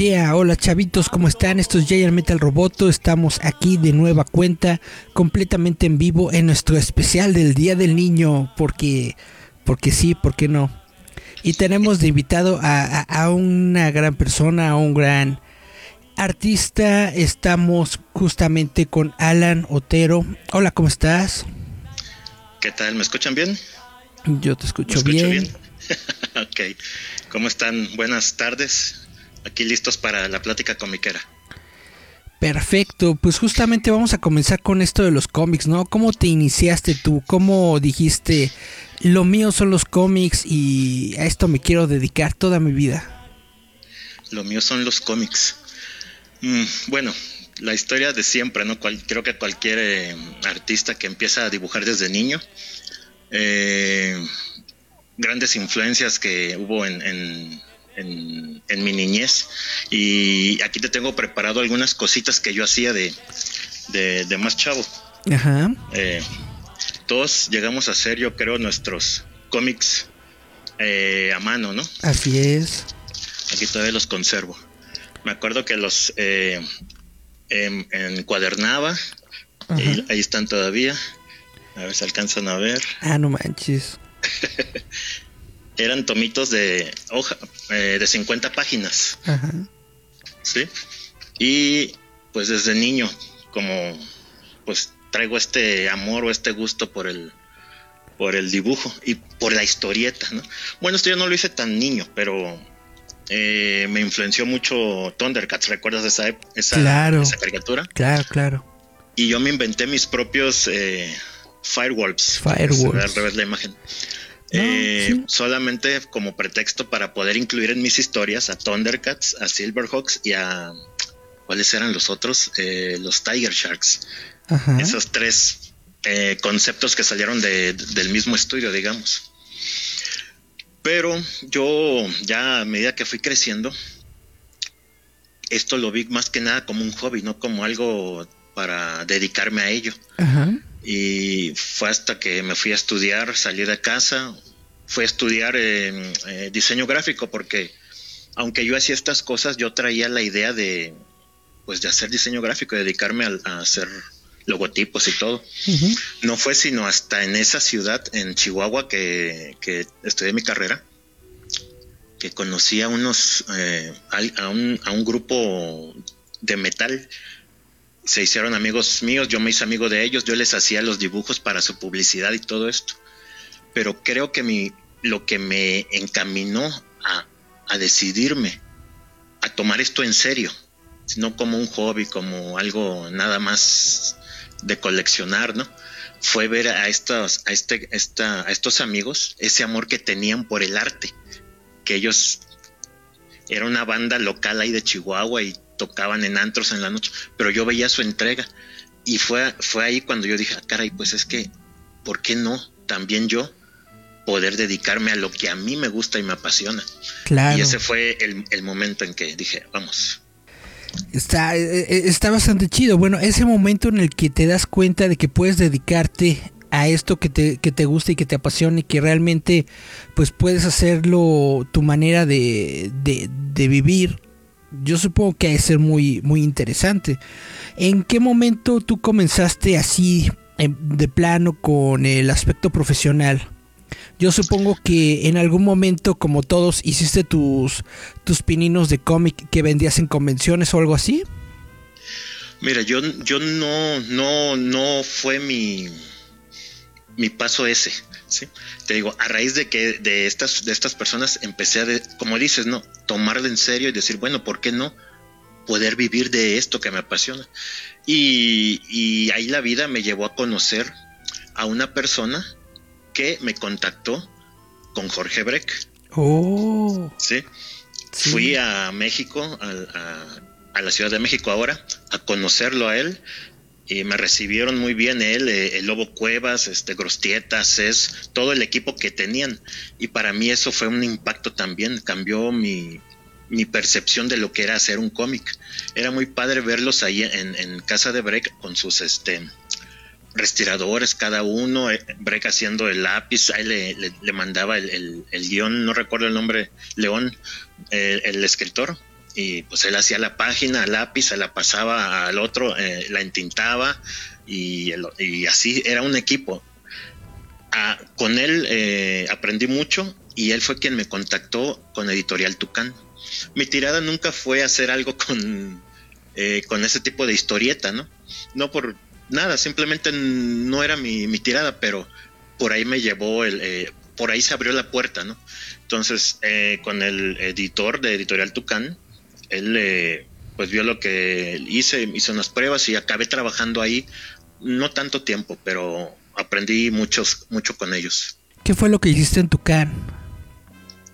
Yeah, hola chavitos, ¿cómo están? Esto es Giant Metal Roboto. Estamos aquí de nueva cuenta, completamente en vivo en nuestro especial del Día del Niño, porque, porque sí, ¿por qué no? Y tenemos de invitado a, a una gran persona, a un gran artista. Estamos justamente con Alan Otero. Hola, ¿cómo estás? ¿Qué tal? ¿Me escuchan bien? Yo te escucho, bien. ok. ¿Cómo están? Buenas tardes aquí listos para la plática comiquera. Perfecto, pues justamente vamos a comenzar con esto de los cómics, ¿no? ¿Cómo te iniciaste tú? ¿Cómo dijiste, lo mío son los cómics y a esto me quiero dedicar toda mi vida? Lo mío son los cómics. Mm, bueno, la historia de siempre, ¿no? creo que cualquier eh, artista que empieza a dibujar desde niño, eh, grandes influencias que hubo en en, mi niñez. Y aquí te tengo preparado algunas cositas que yo hacía de, de, más chavo. Ajá. Eh, todos llegamos a hacer, yo creo, nuestros cómics eh, a mano, ¿no? Así es. Aquí todavía los conservo. Me acuerdo que los eh, em, encuadernaba. ahí están todavía. A ver si alcanzan a ver. Ah, no manches. eran tomitos de hoja, eh, de 50 páginas. ¿Sí? Y pues desde niño, como pues traigo este amor o este gusto por el por el dibujo y por la historieta, ¿no? Bueno, esto yo no lo hice tan niño, pero eh, me influenció mucho Thundercats, ¿recuerdas esa, esa, esa caricatura? Claro, claro. Y yo me inventé mis propios eh, Firewolves. Firewolves. Al revés la imagen. Eh, solamente como pretexto para poder incluir en mis historias a Thundercats, a Silverhawks y a. ¿Cuáles eran los otros? Eh, los Tiger Sharks. Esos tres eh, conceptos que salieron del mismo estudio, digamos. Pero yo ya a medida que fui creciendo, esto lo vi más que nada como un hobby, no como algo para dedicarme a ello. Ajá. Y fue hasta que me fui a estudiar, salí de casa, fui a estudiar eh, diseño gráfico porque aunque yo hacía estas cosas, yo traía la idea de pues de hacer diseño gráfico, dedicarme a, hacer logotipos y todo. No fue sino hasta en esa ciudad, en Chihuahua, que, estudié mi carrera, que conocí a unos, eh, a, un, a un grupo de metal se hicieron amigos míos, yo me hice amigo de ellos, yo les hacía los dibujos para su publicidad y todo esto. Pero creo que mi, lo que me encaminó a, a decidirme a tomar esto en serio, no como un hobby, como algo nada más de coleccionar, ¿no? Fue ver a estos, a este, esta, a estos amigos ese amor que tenían por el arte, que ellos era una banda local ahí de Chihuahua y tocaban en antros en la noche, pero yo veía su entrega y fue, fue ahí cuando yo dije, ah, caray, pues es que, ¿por qué no? También yo poder dedicarme a lo que a mí me gusta y me apasiona. Claro. Y ese fue el, momento en que dije, vamos. Está, eh, eh, está bastante chido. Bueno, ese momento en el que te das cuenta de que puedes dedicarte a esto que te, que te gusta y que te apasiona y que realmente pues puedes hacerlo tu manera de, de, de vivir yo supongo que ha de ser muy, muy interesante. ¿En qué momento tú comenzaste así de plano con el aspecto profesional? Yo supongo que en algún momento, como todos, hiciste tus, tus pininos de cómic que vendías en convenciones o algo así. Mira, yo, yo no, no, no fue mi, mi paso ese, ¿sí? Te digo, a raíz de que de estas, de estas personas empecé a, como dices, ¿no? Tomarlo en serio y decir, bueno, ¿por qué no poder vivir de esto que me apasiona? Y, y ahí la vida me llevó a conocer a una persona que me contactó con Jorge Breck. Oh. ¿Sí? Fui a México, a, a, la Ciudad de México ahora, a conocerlo a él. Y me recibieron muy bien él, eh, el Lobo Cuevas, este Grostieta, es todo el equipo que tenían. Y para mí eso fue un impacto también, cambió mi, mi percepción de lo que era hacer un cómic. Era muy padre verlos ahí en, en casa de Breck con sus este respiradores cada uno, eh, Breck haciendo el lápiz, ahí le, le, mandaba el, el, guion, no recuerdo el nombre, León, el, escritor, y pues él hacía la página, lápiz, se la pasaba al otro, eh, la entintaba y, y, así era un equipo. Ah, con él eh, aprendí mucho y él fue quien me contactó con Editorial Tucán. Mi tirada nunca fue hacer algo con, con ese tipo de historieta, ¿no? No por nada, simplemente no era mi, tirada, pero por ahí me llevó el, eh, por ahí se abrió la puerta, ¿no? Entonces, eh, con el editor de Editorial Tucán, él eh, pues vio lo que hice, hizo unas pruebas y acabé trabajando ahí, no tanto tiempo, pero aprendí muchos, mucho con ellos. ¿Qué fue lo que hiciste en Tucán?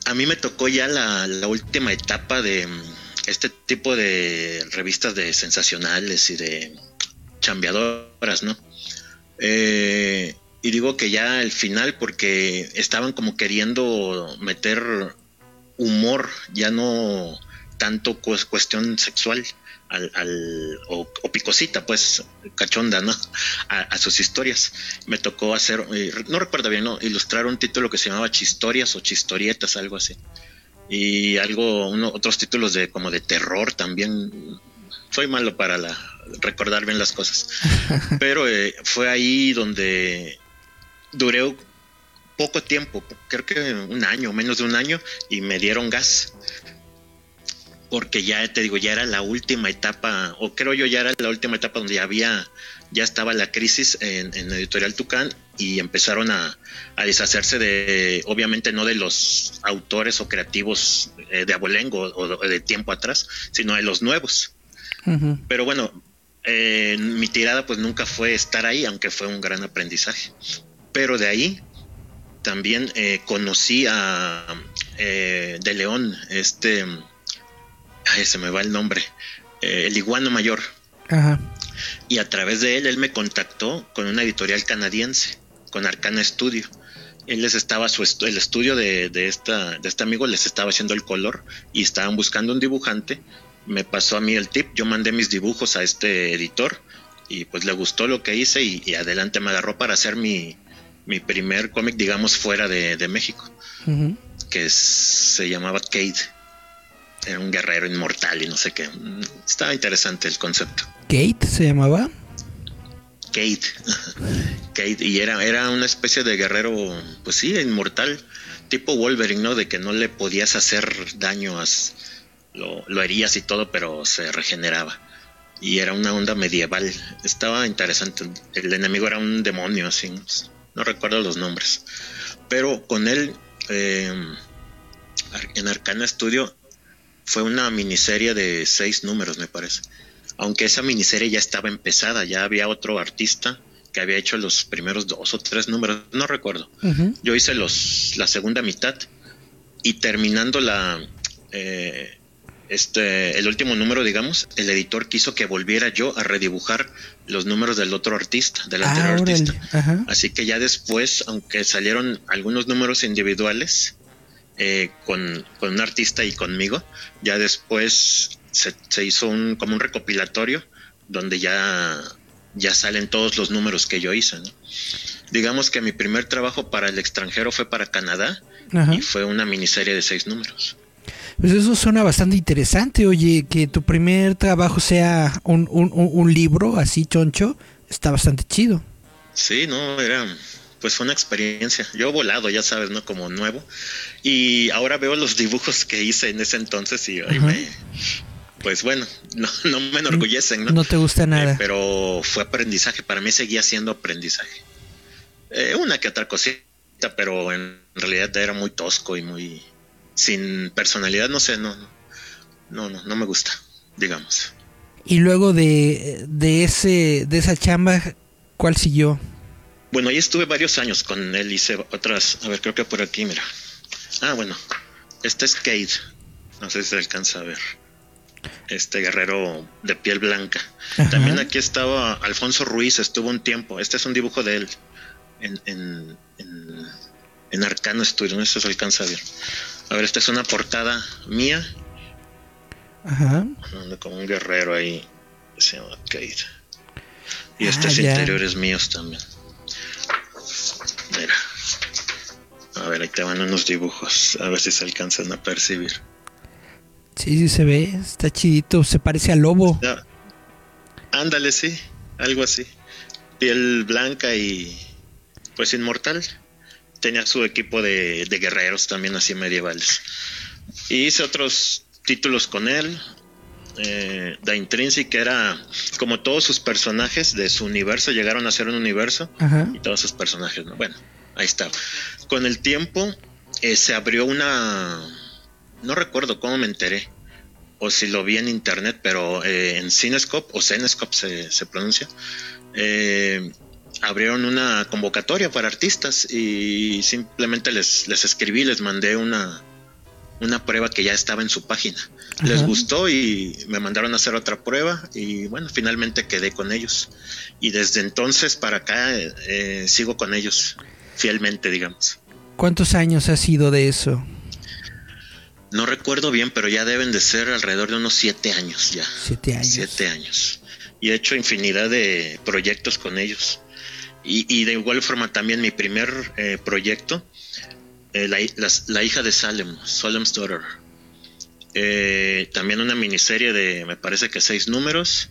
A mí me tocó ya la, la última etapa de mm, este tipo de revistas de sensacionales y de chambeadoras, ¿no? Eh, y digo que ya al final porque estaban como queriendo meter humor, ya no tanto cuestión sexual al, o, picosita, pues cachonda, ¿no? A, sus historias. Me tocó hacer, eh, no recuerdo bien, ¿no? Ilustrar un título que se llamaba Chistorias o Chistorietas, algo así. Y algo, otros títulos de como de terror también. Soy malo para la, recordar bien las cosas. Pero eh, fue ahí donde duré poco tiempo, creo que un año, menos de un año, y me dieron gas. Porque ya te digo, ya era la última etapa, o creo yo ya era la última etapa donde ya había, ya estaba la crisis en, Editorial Tucán y empezaron a, deshacerse de, obviamente no de los autores o creativos eh, de abolengo o de tiempo atrás, sino de los nuevos. Pero bueno, eh, mi tirada pues nunca fue estar ahí, aunque fue un gran aprendizaje. Pero de ahí también eh, conocí a eh, De León, este, ay, se me va el nombre, el iguano mayor. Y a través de él, él me contactó con una editorial canadiense, con Arcana Studio. Él les estaba, su el estudio de, de, esta, de este amigo les estaba haciendo el color y estaban buscando un dibujante me pasó a mí el tip, yo mandé mis dibujos a este editor y pues le gustó lo que hice y, adelante me agarró para hacer mi, primer cómic, digamos, fuera de, México, que se llamaba Cade. Era un guerrero inmortal y no sé qué. Estaba interesante el concepto. ¿Kate se llamaba? Kate. Kate. Y era, era una especie de guerrero, pues sí, inmortal. Tipo Wolverine, ¿no? De que no le podías hacer daño a, lo, lo herías y todo, pero se regeneraba. Y era una onda medieval. Estaba interesante. El enemigo era un demonio, así. No recuerdo los nombres. Pero con él, eh, en Arcana Studio, fue una miniserie de seis números, me parece. Aunque esa miniserie ya estaba empezada, ya había otro artista que había hecho los primeros dos o tres números, no recuerdo. Yo hice los la segunda mitad y terminando la eh, este, el último número, digamos, el editor quiso que volviera yo a redibujar los números del otro artista, del ah, anterior artista. Así que ya después, aunque salieron algunos números individuales eh, con, un artista y conmigo, ya después se, hizo un, como un recopilatorio donde ya, ya salen todos los números que yo hice. Digamos que mi primer trabajo para el extranjero fue para Canadá y fue una miniserie de seis números. Pues eso suena bastante interesante, oye, que tu primer trabajo sea un, un, un libro así choncho, está bastante chido. Sí, no, era, pues fue una experiencia. Yo he volado, ya sabes, ¿no? Como nuevo. Y ahora veo los dibujos que hice en ese entonces y me, pues bueno, no, no, me enorgullecen, ¿no? No te gusta nada. Eh, pero fue aprendizaje, para mí seguía siendo aprendizaje. Eh, una que otra cosita, pero en realidad era muy tosco y muy sin personalidad, no sé, no, no, no, no me gusta, digamos. Y luego de, de ese, de esa chamba, ¿cuál siguió? Bueno, ahí estuve varios años con él, hice otras, a ver, creo que por aquí, mira. Ah, bueno, este es Cade, no sé si se alcanza a ver. Este guerrero de piel blanca. También aquí estaba Alfonso Ruiz, estuvo un tiempo. Este es un dibujo de él en, en, en, en Arcano Studio, no sé si se alcanza a ver. A ver, esta es una portada mía. Ajá. Como un guerrero ahí. Se llama Cade. Y ah, estos interiores míos también. Mira. A ver, ahí te van unos dibujos. A ver si se alcanzan a percibir. Sí, sí se ve. Está chidito. Se parece al lobo. Ándale, sí. Algo así. Piel blanca y pues inmortal. Tenía su equipo de, de guerreros también así medievales. Y hice otros títulos con él. Eh, The Intrinsic era como todos sus personajes de su universo llegaron a ser un universo y todos sus personajes, bueno, ahí está. Con el tiempo eh, se abrió una, no recuerdo cómo me enteré o si lo vi en internet, pero eh, en Cinescope o Cinescope se, se pronuncia, eh, abrieron una convocatoria para artistas y simplemente les, les escribí, les mandé una, una prueba que ya estaba en su página. Les gustó y me mandaron a hacer otra prueba y bueno, finalmente quedé con ellos. Y desde entonces para acá eh, sigo con ellos fielmente, digamos. ¿Cuántos años ha sido de eso? No recuerdo bien, pero ya deben de ser alrededor de unos siete años ya. Siete años. Siete años. Y he hecho infinidad de proyectos con ellos. Y, de igual forma también mi primer eh, proyecto eh, la, hija de Salem, Salem's Daughter. Eh, también una miniserie de, me parece que seis números.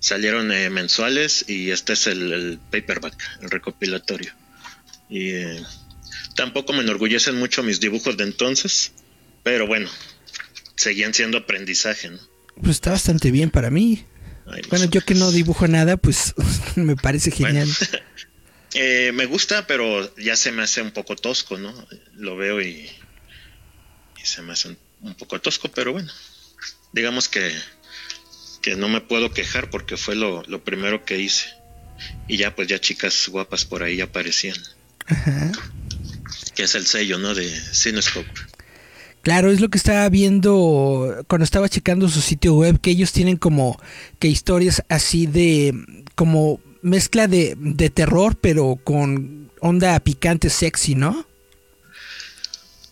Salieron eh, mensuales y este es el, paperback, el recopilatorio. Y tampoco me enorgullecen mucho mis dibujos de entonces, pero bueno, seguían siendo aprendizaje, ¿no? Pues está bastante bien para mí. bueno, yo que no dibujo nada, pues me parece genial. Eh, me gusta, pero ya se me hace un poco tosco, ¿no? Lo veo y, se me hace un, poco tosco, pero bueno, digamos que, que no me puedo quejar porque fue lo, primero que hice. Y ya, pues ya chicas guapas por ahí aparecían. Ajá. Que es el sello, ¿no? De Cinescope. Claro, es lo que estaba viendo cuando estaba checando su sitio web, que ellos tienen como que historias así de como mezcla de, de terror, pero con onda picante sexy, ¿no?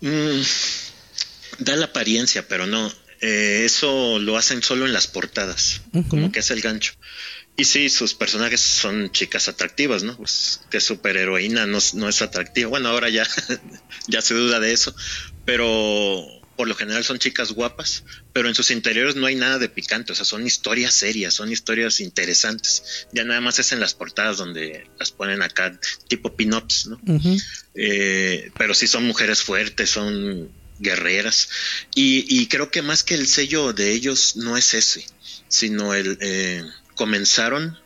Mm, da la apariencia, pero no. Eh, eso lo hacen solo en las portadas, como que es el gancho. Y sí, sus personajes son chicas atractivas, ¿no? Pues que superheroína no, no es atractiva. Bueno, ahora ya, ya se duda de eso. Pero por lo general son chicas guapas, pero en sus interiores no hay nada de picante, o sea, son historias serias, son historias interesantes. Ya nada más es en las portadas donde las ponen acá, tipo pin-ups, ¿no? Eh, pero sí son mujeres fuertes, son guerreras. Y, creo que más que el sello de ellos no es ese, sino el... Eh, comenzaron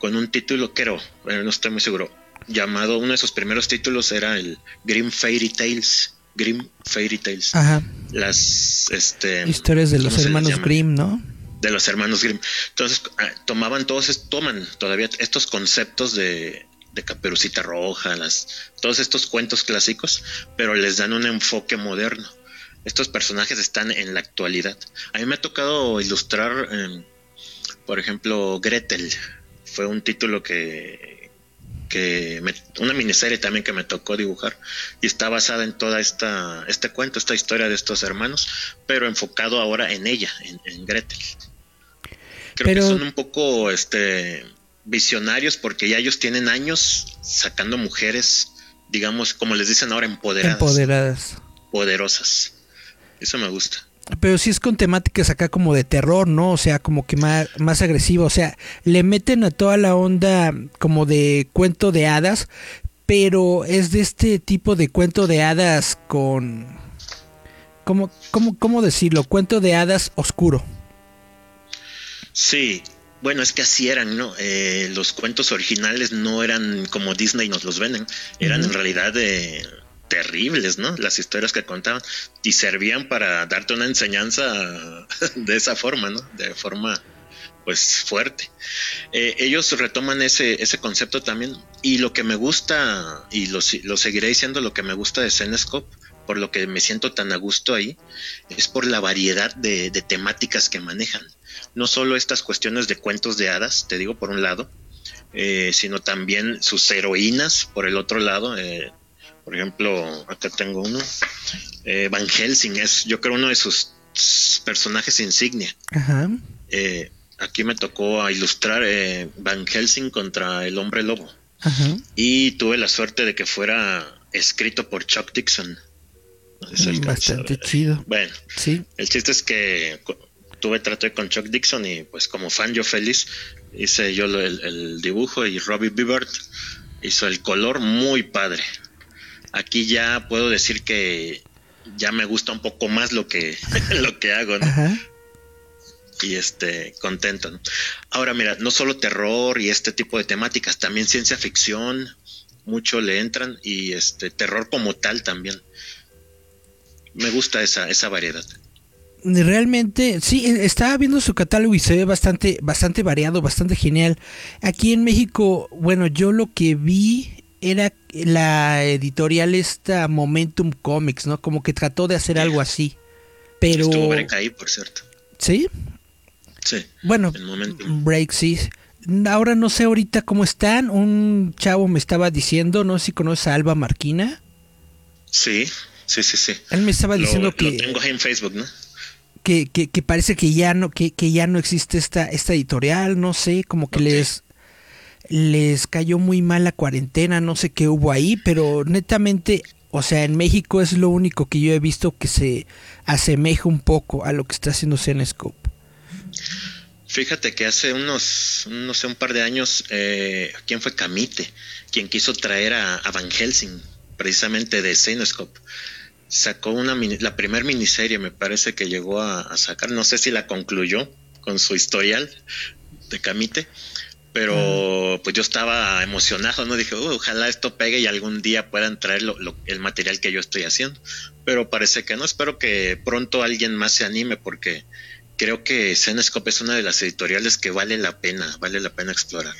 con un título, creo, no estoy muy seguro, llamado, uno de sus primeros títulos era el Grim Fairy Tales Grimm Fairy Tales. Ajá. Las este, historias de los hermanos Grimm, ¿no? De los hermanos Grimm. Entonces, ah, tomaban todos, toman todavía estos conceptos de, de Caperucita Roja, las, todos estos cuentos clásicos, pero les dan un enfoque moderno. Estos personajes están en la actualidad. A mí me ha tocado ilustrar, em, por ejemplo, Gretel. Fue un título que que una miniserie también que me tocó dibujar y está basada en toda esta este cuento, esta historia de estos hermanos, pero enfocado ahora en ella, en, Gretel. Creo que son un poco este visionarios porque ya ellos tienen años sacando mujeres, digamos, como les dicen ahora, empoderadas. Empoderadas. Poderosas. Eso me gusta. Pero sí es con temáticas acá como de terror, ¿no? O sea, como que más, más agresivo. O sea, le meten a toda la onda como de cuento de hadas, pero es de este tipo de cuento de hadas con... ¿Cómo, cómo, cómo decirlo? Cuento de hadas oscuro. Sí, Bueno, es que así eran, ¿no? Eh, los cuentos originales no eran como Disney nos los venden, eran en realidad de terribles, ¿no? Las historias que contaban y servían para darte una enseñanza de esa forma, ¿no? De forma pues fuerte. Eh, ellos retoman ese, ese concepto también y lo que me gusta, y lo, lo seguiré diciendo, lo que me gusta de Zenescope, por lo que me siento tan a gusto ahí, es por la variedad de, temáticas que manejan. No solo estas cuestiones de cuentos de hadas, te digo por un lado, eh, sino también sus heroínas por el otro lado. Eh, por ejemplo, acá tengo uno, Van Helsing es yo creo uno de sus personajes insignia. Ajá aquí me tocó a ilustrar eh, Van Helsing contra el hombre lobo. Y tuve la suerte de que fuera escrito por Chuck Dixon. Bastante chido. Bueno, sí. el chiste es que tuve trato con Chuck Dixon y pues como fan yo feliz hice yo el, dibujo y Robbie Bibbert hizo el color muy padre. Aquí ya puedo decir que ya me gusta un poco más lo que, lo que hago, ¿no? y este contento. Ahora mira, no solo terror y este tipo de temáticas, también ciencia ficción, mucho le entran y este terror como tal también. Me gusta esa esa variedad. Realmente, sí, e, estaba viendo su catálogo y se ve bastante, bastante variado, bastante genial. Aquí en México, bueno, yo lo que vi era la editorial esta Momentum Comics, ¿no? Como que trató de hacer algo así. Pero. Estuvo ahí, por cierto. Sí. Sí. Bueno, Break, sí. Ahora no sé ahorita cómo están. Un chavo me estaba diciendo, no sé si conoces a Alba Marquina. Sí, sí, sí, sí. Él me estaba diciendo que... Lo tengo en Facebook, ¿no? Que, que, que, parece que ya no, que, que ya no existe esta, esta editorial, no sé, como que les les cayó muy mal la cuarentena, no sé qué hubo ahí, pero netamente, o sea, en México es lo único que yo he visto que se asemeja un poco a lo que está haciendo Cenescope. Fíjate que hace unos, no sé, un par de años, eh, ¿quién fue Camite? Quien quiso traer a, Van Helsing, precisamente de Cenoscope. Sacó una la primera miniserie, me parece que llegó a, sacar, no sé si la concluyó con su historial de Camite, pero pues yo estaba emocionado, ¿no? Dije, uh, ojalá esto pegue y algún día puedan traer el material que yo estoy haciendo. Pero parece que no, espero que pronto alguien más se anime porque creo que Cenescope es una de las editoriales que vale la pena, vale la pena explorar.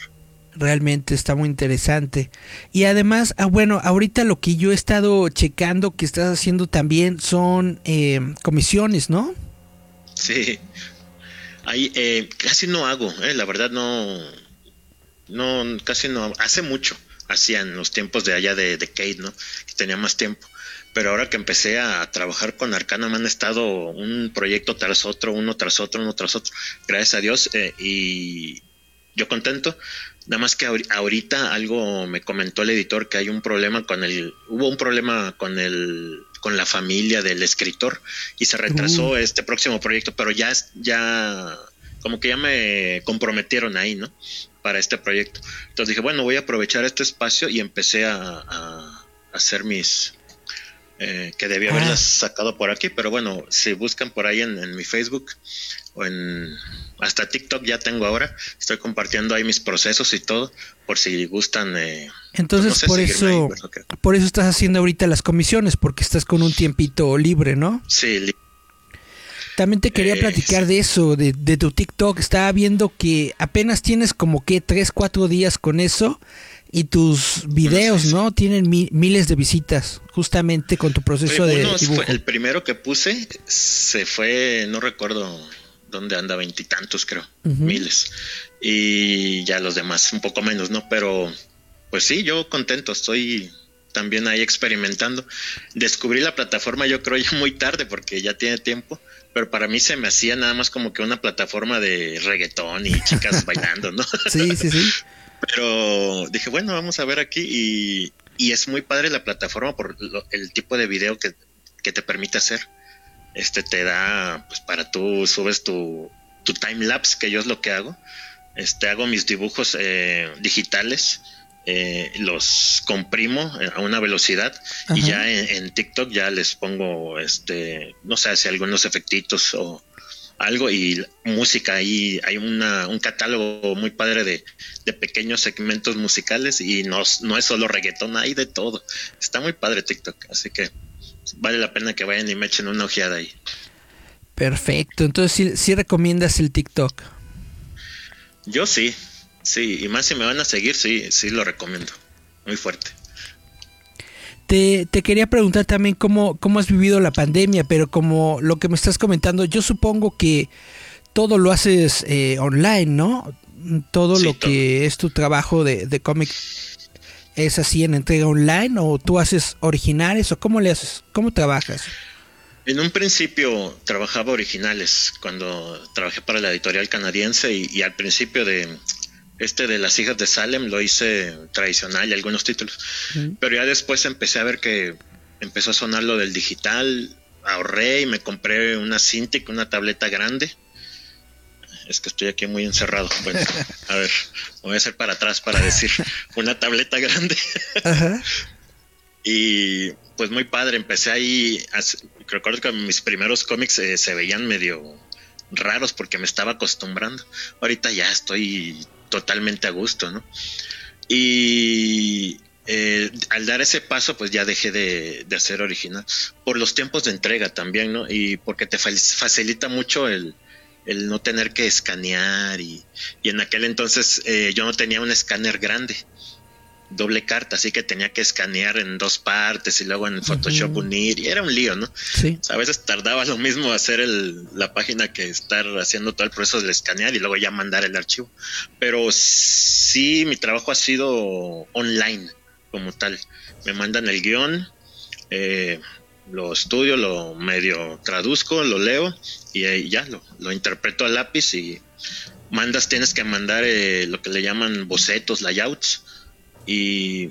Realmente está muy interesante. Y además, ah, bueno, ahorita lo que yo he estado checando que estás haciendo también son eh, comisiones, ¿no? Sí. Ahí, eh, casi no hago, eh, la verdad no, no, casi no, hace mucho, hacía en los tiempos de allá de, de Kate, ¿no? Que tenía más tiempo pero ahora que empecé a trabajar con Arcana me han estado un proyecto tras otro, uno tras otro, uno tras otro, gracias a Dios, eh, y yo contento. Nada más que ahorita algo me comentó el editor que hay un problema con el, hubo un problema con el, con la familia del escritor y se retrasó este próximo proyecto, pero ya, ya, como que ya me comprometieron ahí, ¿no? Para este proyecto. Entonces dije, bueno, voy a aprovechar este espacio y empecé a, a hacer mis, eh, que debía haberlas ah. sacado por aquí, pero bueno, si buscan por ahí en, mi Facebook o en hasta TikTok ya tengo ahora, estoy compartiendo ahí mis procesos y todo, por si gustan. Eh, Entonces por eso, por eso estás haciendo ahorita las comisiones, porque estás con un tiempito libre, ¿no? Sí. También te quería platicar de eso, de, de tu TikTok. Estaba viendo que apenas tienes como que 3, 4 días con eso y tus videos, ¿no? Tienen miles de visitas, justamente con tu proceso de dibujo. el primero que puse se fue, no recuerdo dónde anda, veintitantos creo, miles. Y ya los demás, un poco menos, ¿no? Pero, pues sí, yo contento, estoy también ahí experimentando. Descubrí la plataforma yo creo ya muy tarde porque ya tiene tiempo, pero para mí se me hacía nada más como que una plataforma de reggaetón y chicas bailando, ¿no? Sí, sí, sí. Pero dije, bueno, vamos a ver aquí y, y es muy padre la plataforma por el tipo de video que, que, te permite hacer. Este te da, pues para tú subes tu, tu time lapse, que yo es lo que hago. Este hago mis dibujos eh, digitales, eh, los comprimo a una velocidad y ya en, TikTok ya les pongo, este, no sé, si algunos efectitos o, algo y música ahí hay una, un catálogo muy padre de, de, pequeños segmentos musicales y no, no es solo reggaetón, hay de todo. Está muy padre TikTok, así que vale la pena que vayan y me echen una ojeada ahí. Perfecto, entonces sí, sí recomiendas el TikTok. Yo sí, sí, y más si me van a seguir, sí, sí lo recomiendo, muy fuerte. Te, te, quería preguntar también cómo, cómo has vivido la pandemia, pero como lo que me estás comentando, yo supongo que todo lo haces eh, online, ¿no? Todo lo que es tu trabajo de, de cómic es así en entrega online o tú haces originales o cómo le haces, cómo trabajas. En un principio trabajaba originales cuando trabajé para la editorial canadiense y, y al principio de, este de las hijas de Salem lo hice tradicional y algunos títulos. Pero ya después empecé a ver que empezó a sonar lo del digital, ahorré y me compré una Cintiq, una tableta grande. Es que estoy aquí muy encerrado. Bueno, a ver, voy a hacer para atrás para decir una tableta grande. y pues muy padre, empecé ahí, recuerdo que mis primeros cómics eh, se veían medio raros porque me estaba acostumbrando. Ahorita ya estoy totalmente a gusto, ¿no? Y eh, al dar ese paso, pues ya dejé de, hacer original. Por los tiempos de entrega también, ¿no? Y porque te facilita mucho el, no tener que escanear. Y, en aquel entonces eh, yo no tenía un escáner grande doble carta, así que tenía que escanear en dos partes y luego en Photoshop unir y era un lío, ¿no? Sí. a veces tardaba lo mismo hacer el, la página que estar haciendo todo el proceso de escanear y luego ya mandar el archivo. Pero sí, mi trabajo ha sido online como tal. Me mandan el guion, eh, lo estudio, lo medio traduzco, lo leo y ya lo, lo interpreto a lápiz y mandas, tienes que mandar eh, lo que le llaman bocetos, layouts y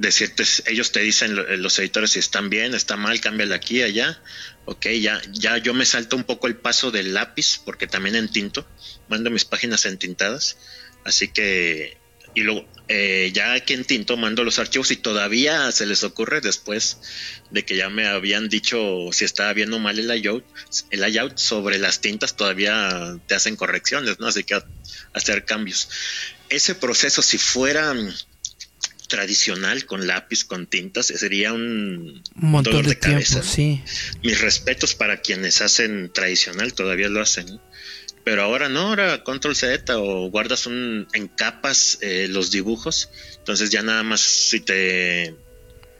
decirte, ellos te dicen los editores si están bien, está mal, cámbiale aquí, allá. Ok, ya, ya yo me salto un poco el paso del lápiz, porque también en tinto, mando mis páginas entintadas, así que, y luego, eh, ya aquí en tinto mando los archivos y todavía se les ocurre después de que ya me habían dicho si estaba bien o mal el layout, el layout sobre las tintas todavía te hacen correcciones, ¿no? Así que hacer cambios. Ese proceso, si fuera tradicional con lápiz, con tintas, sería un, montón dolor de, cabeza. Sí. Mis respetos para quienes hacen tradicional, todavía lo hacen. Pero ahora no, ahora control Z o guardas un, en capas eh, los dibujos. Entonces ya nada más si te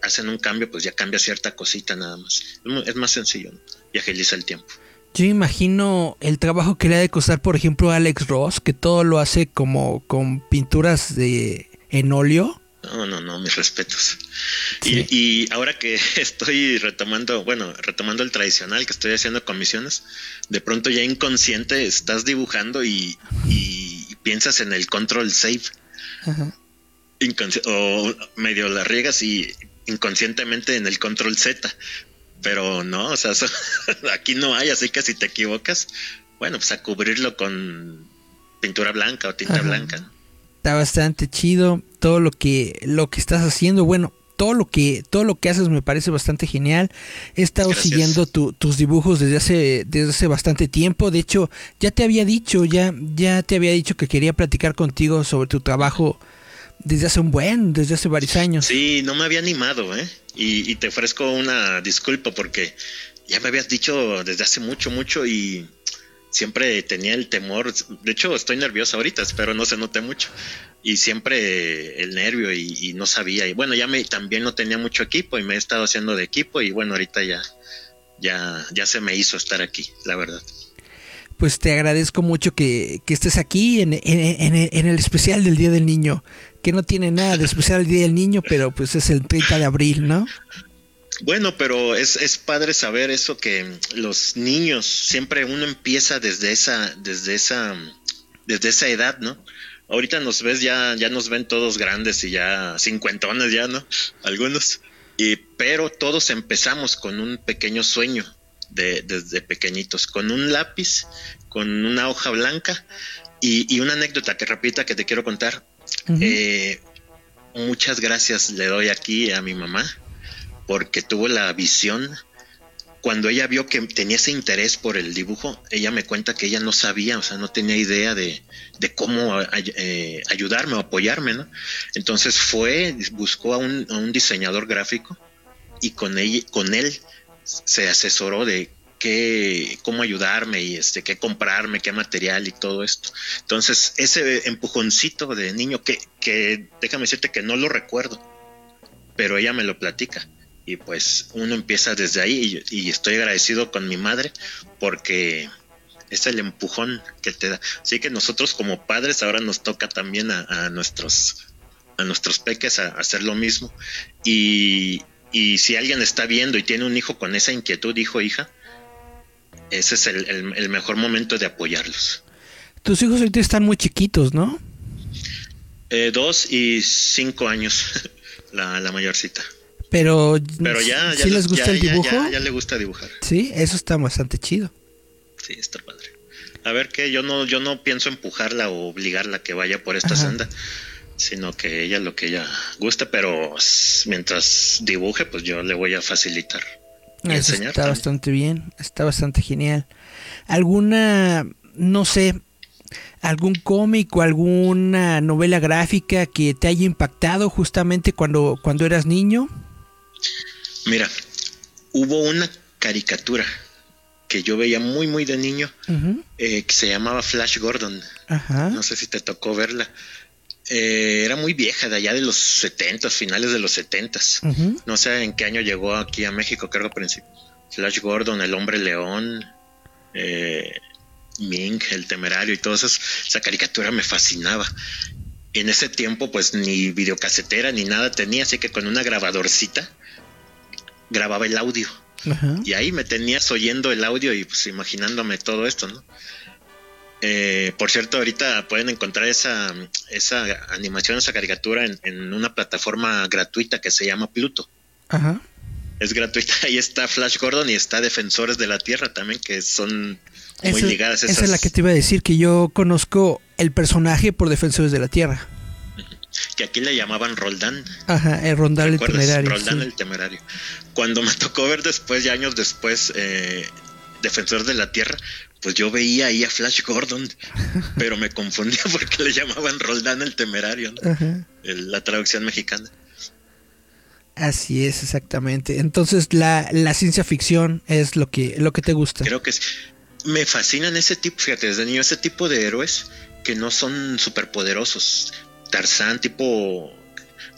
hacen un cambio, pues ya cambia cierta cosita nada más. Es más sencillo y agiliza el tiempo. Yo imagino el trabajo que le ha de costar, por ejemplo, a Alex Ross, que todo lo hace como con pinturas de en óleo no, no, no, mis respetos. Y, ahora que estoy retomando, bueno, retomando el tradicional, que estoy haciendo comisiones, de pronto ya inconsciente estás dibujando y, piensas en el control save. o medio la riegas y inconscientemente en el control Z. Pero no, o sea, aquí no hay, así que si te equivocas, bueno, pues a cubrirlo con pintura blanca o tinta blanca. Está bastante chido todo lo que lo que estás haciendo. Bueno, todo lo que todo lo que haces me parece bastante genial. He estado siguiendo tus dibujos desde hace desde hace bastante tiempo. De hecho, ya te había dicho, ya ya te había dicho que quería platicar contigo sobre tu trabajo desde hace un buen, desde hace varios años. Sí, no me había animado, ¿eh? Y, y te ofrezco una disculpa porque ya me habías dicho desde hace mucho, mucho y siempre tenía el temor, de hecho estoy nervioso ahorita, espero no se note mucho, y siempre el nervio y, no sabía, y bueno, ya me también no tenía mucho equipo y me he estado haciendo de equipo y bueno, ahorita ya, ya, ya se me hizo estar aquí, la verdad. Pues te agradezco mucho que, estés aquí en, en, en, el especial del Día del Niño, que no tiene nada de especial el Día del Niño, pero pues es el 30 de abril, ¿no? Bueno, pero es, es padre saber eso que los niños siempre uno empieza desde esa, desde esa, desde esa edad, ¿no? Ahorita nos ves ya, ya nos ven todos grandes y ya cincuentones ya, ¿no? Algunos. Y, pero todos empezamos con un pequeño sueño de, desde pequeñitos, con un lápiz, con una hoja blanca y, y una anécdota que repita que te quiero contar. eh, muchas gracias le doy aquí a mi mamá porque tuvo la visión cuando ella vio que tenía ese interés por el dibujo, ella me cuenta que ella no sabía, o sea, no tenía idea de, cómo eh, ayudarme o apoyarme, ¿no? Entonces fue, buscó a un, a un diseñador gráfico y con él, con él se asesoró de qué, cómo ayudarme y este, qué comprarme, qué material y todo esto. Entonces, ese empujoncito de niño que, que déjame decirte que no lo recuerdo, pero ella me lo platica y pues uno empieza desde ahí y, estoy agradecido con mi madre porque es el empujón que te da. Así que nosotros como padres ahora nos toca también a, nuestros a nuestros peques a, hacer lo mismo y, y, si alguien está viendo y tiene un hijo con esa inquietud, hijo, hija, ese es el, mejor momento de apoyarlos. Tus hijos ahorita están muy chiquitos, ¿no? Eh, dos y cinco años, la, la mayorcita. Pero, Pero ya, ¿sí les gusta el dibujo? Ya, le gusta dibujar. Sí, eso está bastante chido. Sí, está padre. A ver que yo no, yo no pienso empujarla o obligarla a que vaya por esta senda, sino que ella lo que ella gusta, pero mientras dibuje, pues yo le voy a facilitar. Y enseñar está bastante bien, está bastante genial. ¿Alguna, no sé, algún cómic o alguna novela gráfica que te haya impactado justamente cuando, cuando eras niño? Mira, hubo una caricatura que yo veía muy, muy de niño, eh, que se llamaba Flash Gordon. No sé si te tocó verla. Eh, era muy vieja, de allá de los 70, finales de los 70. No sé en qué año llegó aquí a México, creo que principio. Flash Gordon, El Hombre León, eh, Ming, El Temerario y todo eso. Esa caricatura me fascinaba. En ese tiempo, pues ni videocasetera ni nada tenía, así que con una grabadorcita grababa el audio. Y ahí me tenías oyendo el audio y pues imaginándome todo esto, ¿no? Eh, por cierto, ahorita pueden encontrar esa, esa animación, esa caricatura en, una plataforma gratuita que se llama Pluto. Ajá. Es gratuita. Ahí está Flash Gordon y está Defensores de la Tierra también, que son muy ligadas. Esa es la que te iba a decir, que yo conozco el personaje por Defensores de la Tierra que aquí le llamaban Roldán. Ajá, el Rondal el Temerario. Roldán el Temerario. Cuando me tocó ver después, ya años después, eh, Defensor de la Tierra, pues yo veía ahí a Flash Gordon, pero me confundía porque le llamaban Roldán el Temerario, la traducción mexicana. Así es, exactamente. Entonces la, la ciencia ficción es lo que, lo que te gusta. Creo que es, me fascinan ese tipo, fíjate, desde niño, ese tipo de héroes que no son superpoderosos, Tarzán, tipo,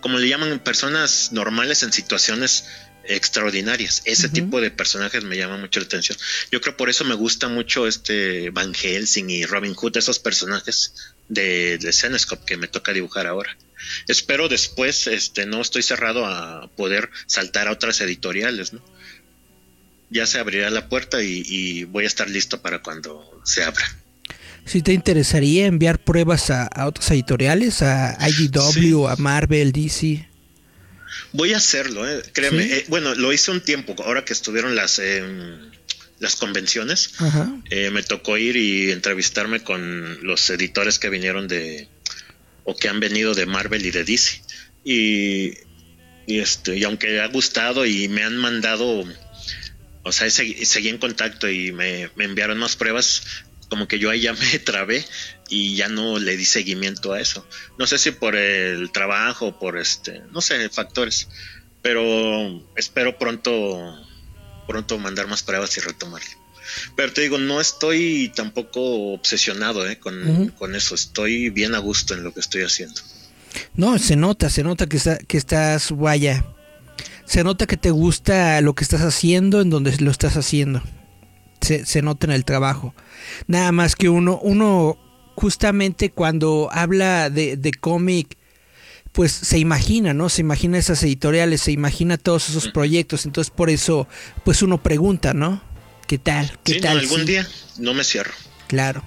como le llaman, personas normales en situaciones extraordinarias. Ese tipo de personajes me llama mucho la atención. Yo creo por eso me gusta mucho este Van Helsing y Robin Hood, esos personajes de, de Zenescope que me toca dibujar ahora. Espero después, este, no estoy cerrado a poder saltar a otras editoriales, ¿no? Ya se abrirá la puerta y, y voy a estar listo para cuando se abra si te interesaría enviar pruebas a, otras editoriales, a IDW, a Marvel, DC. Voy a hacerlo, eh, créeme. Eh, bueno, lo hice un tiempo, ahora que estuvieron las em, las convenciones, eh, me tocó ir y entrevistarme con los editores que vinieron de o que han venido de Marvel y de DC. Y, este, y aunque ha gustado y me han mandado, o sea, seguí, en contacto y me, me enviaron más pruebas, como que yo ahí ya me trabé y ya no le di seguimiento a eso. No sé si por el trabajo, o por este, no sé, factores, pero espero pronto, pronto mandar más pruebas y retomarlo. Pero te digo, no estoy tampoco obsesionado eh, con, con, eso, estoy bien a gusto en lo que estoy haciendo. No, se nota, se nota que, está, que estás guaya. Se nota que te gusta lo que estás haciendo en donde lo estás haciendo se, nota en el trabajo. Nada más que uno, uno justamente cuando habla de, de cómic, pues se imagina, ¿no? Se imagina esas editoriales, se imagina todos esos proyectos, entonces por eso, pues uno pregunta, ¿no? ¿Qué tal? ¿Qué tal? algún día no me cierro. Claro.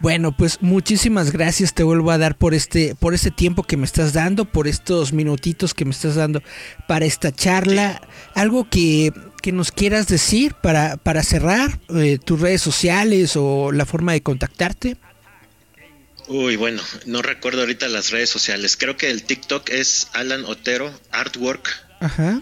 Bueno, pues muchísimas gracias te vuelvo a dar por este por este tiempo que me estás dando, por estos minutitos que me estás dando para esta charla. Algo que que nos quieras decir para, para cerrar, eh, tus redes sociales o la forma de contactarte. Uy, bueno, no recuerdo ahorita las redes sociales. Creo que el TikTok es Alan Otero Artwork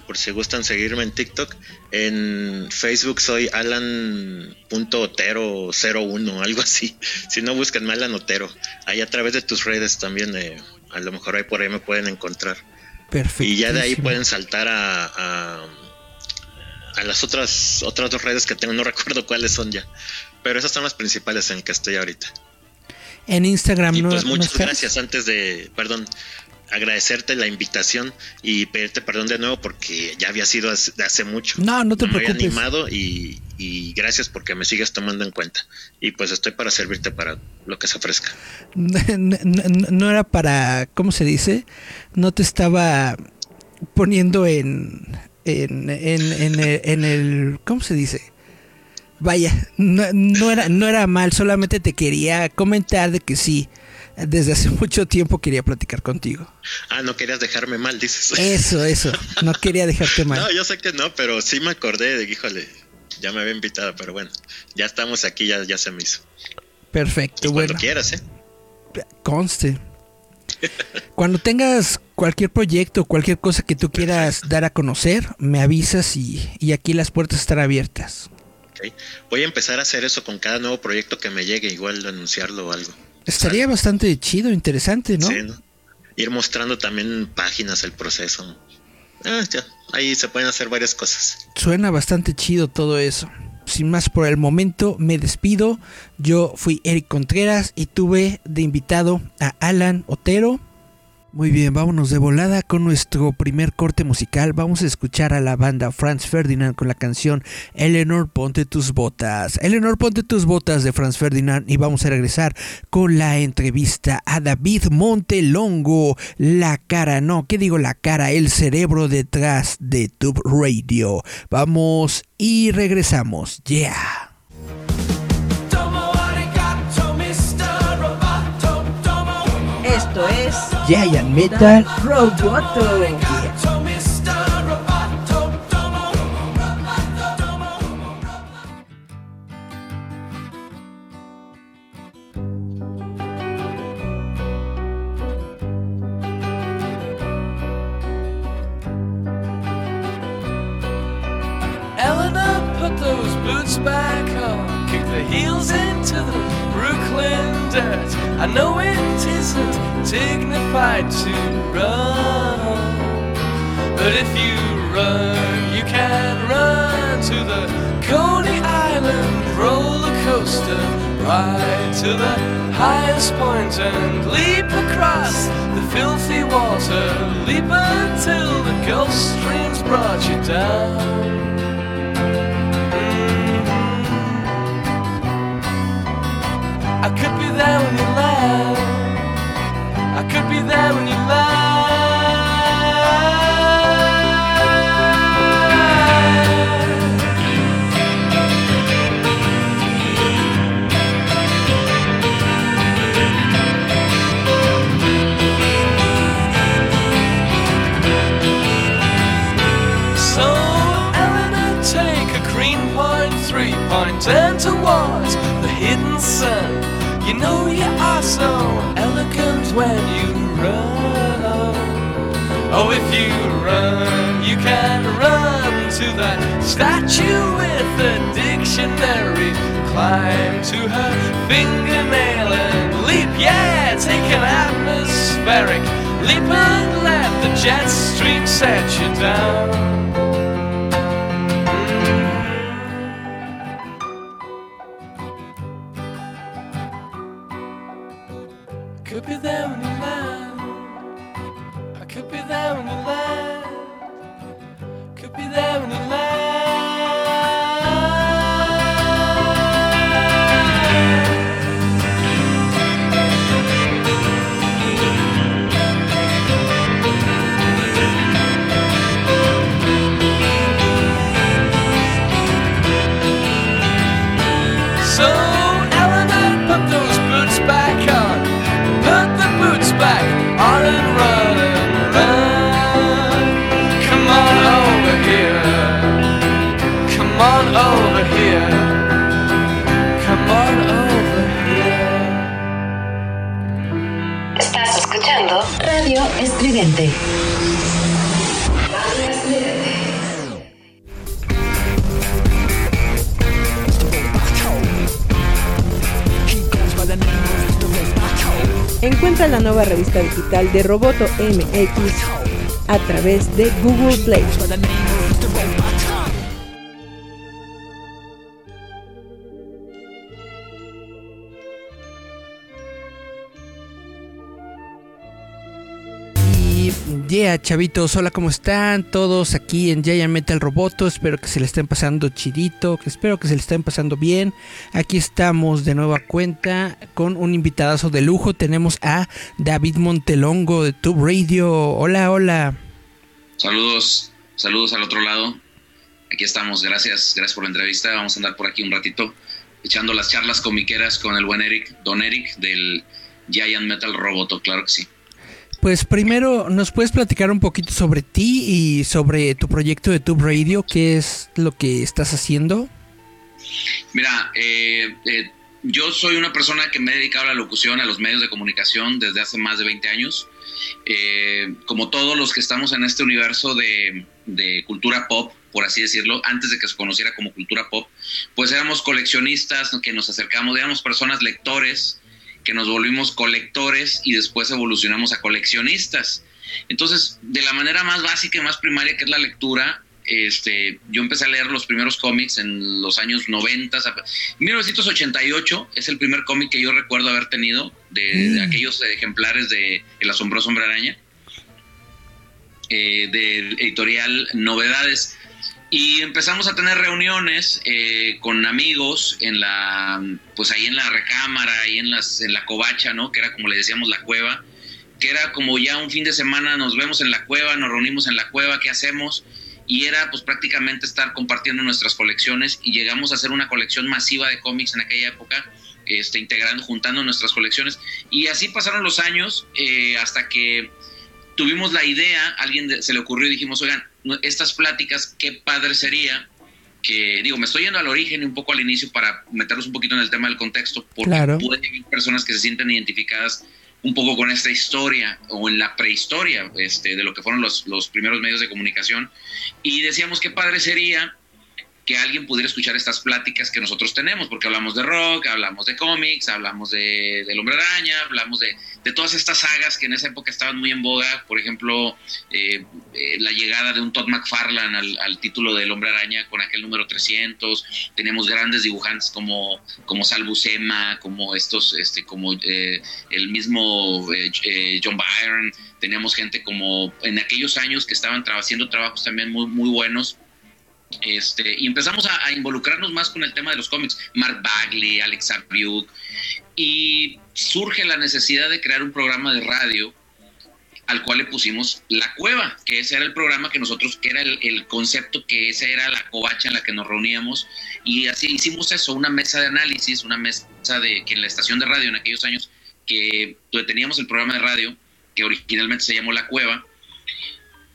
Por si gustan seguirme en TikTok. En Facebook soy alan.otero01, algo así. Si no, buscan Alan Otero. Ahí a través de tus redes también, eh, a lo mejor ahí por ahí me pueden encontrar. Perfecto. Y ya de ahí pueden saltar a, a, las otras, otras dos redes que tengo, no recuerdo cuáles son ya. Pero esas son las principales en que estoy ahorita. En Instagram, y pues muchas gracias antes de, perdón, agradecerte la invitación y pedirte perdón de nuevo porque ya había sido hace, hace mucho. No, no te me preocupes. animado y, gracias porque me sigues tomando en cuenta. Y pues estoy para servirte para lo que se ofrezca. No, era para, ¿cómo se dice? No te estaba poniendo en, en, en, el, en el, ¿cómo se dice? Vaya, no, no, era, no era mal, solamente te quería comentar de que sí, desde hace mucho tiempo quería platicar contigo. Ah, no querías dejarme mal, dices. Eso, eso. No quería dejarte mal. No, yo sé que no, pero sí me acordé de, híjole, ya me había invitado, pero bueno, ya estamos aquí, ya, ya se me hizo. Perfecto, bueno. Cuando quieras, ¿eh? Conste. Cuando tengas cualquier proyecto, cualquier cosa que tú quieras dar a conocer, me avisas y, y aquí las puertas están abiertas. Okay. Voy a empezar a hacer eso con cada nuevo proyecto que me llegue, igual anunciarlo o algo. Estaría bastante chido, interesante, ¿no? Sí, ¿no? Ir mostrando también páginas, el proceso. Ah, ya, ahí se pueden hacer varias cosas. Suena bastante chido todo eso. Sin más por el momento, me despido. Yo fui Eric Contreras y tuve de invitado a Alan Otero muy bien, vámonos de volada con nuestro primer corte musical. Vamos a escuchar a la banda Franz Ferdinand con la canción Eleanor Ponte tus botas. Eleanor Ponte tus botas de Franz Ferdinand y vamos a regresar con la entrevista a David Montelongo. La cara, no, ¿qué digo la cara? El cerebro detrás de Tube Radio. Vamos y regresamos. Yeah. Es Giant Metal Roboto. Eleanor, put those boots back on. Kick the heels into the Brooklyn dirt. I know it isn't dignified to run, but if you run, you can run to the Coney Island roller coaster, ride to the highest point and leap across the filthy water, leap until the Gulf Stream's brought you down. I could be there when you land. I could be there when you land. So, Eleanor, take a green point, three point, turn towards the hidden sun. So elegant when you run. Oh, if you run, you can run to that statue with the dictionary. Climb to her fingernail and leap. Yeah, take an atmospheric leap and let the jet stream set you down. Encuentra la nueva revista digital de Roboto MX a través de Google Play. Yeah, chavitos, hola, ¿cómo están? Todos aquí en Giant Metal Roboto. Espero que se le estén pasando chidito, que espero que se le estén pasando bien. Aquí estamos de nueva cuenta con un invitadazo de lujo. Tenemos a David Montelongo de Tube Radio. Hola, hola. Saludos, saludos al otro lado. Aquí estamos, gracias, gracias por la entrevista. Vamos a andar por aquí un ratito echando las charlas comiqueras con el buen Eric, Don Eric del Giant Metal Roboto, claro que sí. Pues primero, ¿nos puedes platicar un poquito sobre ti y sobre tu proyecto de Tube Radio? ¿Qué es lo que estás haciendo? Mira, eh, eh, yo soy una persona que me he dedicado a la locución, a los medios de comunicación desde hace más de 20 años. Eh, como todos los que estamos en este universo de, de cultura pop, por así decirlo, antes de que se conociera como cultura pop, pues éramos coleccionistas que nos acercamos, éramos personas lectores, que nos volvimos colectores y después evolucionamos a coleccionistas. Entonces, de la manera más básica y más primaria que es la lectura, este, yo empecé a leer los primeros cómics en los años 90. 1988 es el primer cómic que yo recuerdo haber tenido de, mm. aquellos ejemplares de El asombroso hombre araña, eh, de editorial Novedades. Y empezamos a tener reuniones eh, con amigos en la, pues ahí en la recámara, ahí en, las, en la covacha, ¿no? Que era como le decíamos la cueva, que era como ya un fin de semana nos vemos en la cueva, nos reunimos en la cueva, ¿qué hacemos? Y era pues prácticamente estar compartiendo nuestras colecciones y llegamos a hacer una colección masiva de cómics en aquella época, este, integrando, juntando nuestras colecciones. Y así pasaron los años eh, hasta que tuvimos la idea, alguien se le ocurrió y dijimos, oigan, estas pláticas, qué padre sería que, digo, me estoy yendo al origen y un poco al inicio para meternos un poquito en el tema del contexto, porque puede haber personas que se sienten identificadas un poco con esta historia o en la prehistoria este, de lo que fueron los, los primeros medios de comunicación. Y decíamos qué padre sería que alguien pudiera escuchar estas pláticas que nosotros tenemos, porque hablamos de rock, hablamos de cómics, hablamos de, del hombre araña, hablamos de, todas estas sagas que en esa época estaban muy en boga, por ejemplo, eh, eh, la llegada de un Todd McFarlane al, al, título del hombre araña con aquel número 300, teníamos grandes dibujantes como, como Sal Buscema, como estos, este, como eh, el mismo John Byrne, teníamos gente como en aquellos años que estaban haciendo trabajos también muy, muy buenos este, y empezamos a, involucrarnos más con el tema de los cómics. Mark Bagley, Alex Abriuk, y surge la necesidad de crear un programa de radio al cual le pusimos La Cueva, que ese era el programa que nosotros, que era el, concepto, que esa era la covacha en la que nos reuníamos, y así hicimos eso, una mesa de análisis, una mesa de que en la estación de radio en aquellos años que teníamos el programa de radio, que originalmente se llamó La Cueva,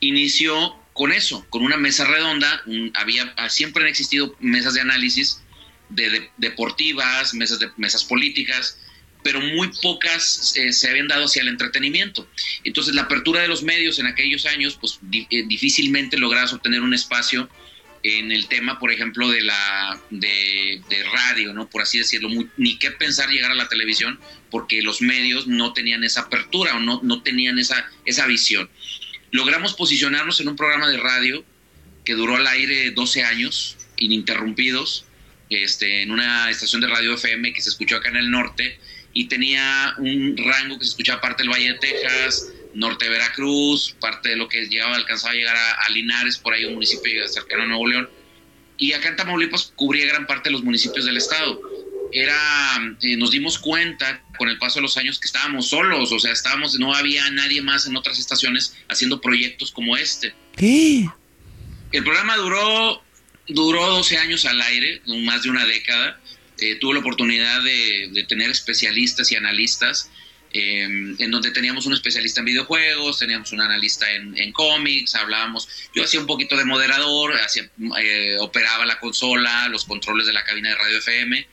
inició con eso, con una mesa redonda, había ah, siempre han existido mesas de análisis de, deportivas, mesas de mesas políticas, pero muy pocas eh, se habían dado hacia el entretenimiento. Entonces, la apertura de los medios en aquellos años, pues eh, difícilmente logras obtener un espacio en el tema, por ejemplo, de la de, radio, ¿no? Por así decirlo, ni qué pensar llegar a la televisión, porque los medios no tenían esa apertura o no, no tenían esa, esa visión logramos posicionarnos en un programa de radio que duró al aire 12 años, ininterrumpidos, este, en una estación de radio FM que se escuchó acá en el norte y tenía un rango que se escuchaba parte del Valle de Texas, norte de Veracruz, parte de lo que llegaba, alcanzaba a llegar a, Linares, por ahí un municipio cercano a Nuevo León. Y acá en Tamaulipas cubría gran parte de los municipios del estado. Era, eh, nos dimos cuenta con el paso de los años que estábamos solos, o sea, estábamos, no había nadie más en otras estaciones haciendo proyectos como este. ¿Qué? El programa duró, duró 12 años al aire, más de una década. Eh, tuve la oportunidad de, tener especialistas y analistas, eh, en donde teníamos un especialista en videojuegos, teníamos un analista en, cómics, hablábamos, yo hacía un poquito de moderador, hacía, eh, operaba la consola, los controles de la cabina de radio FM,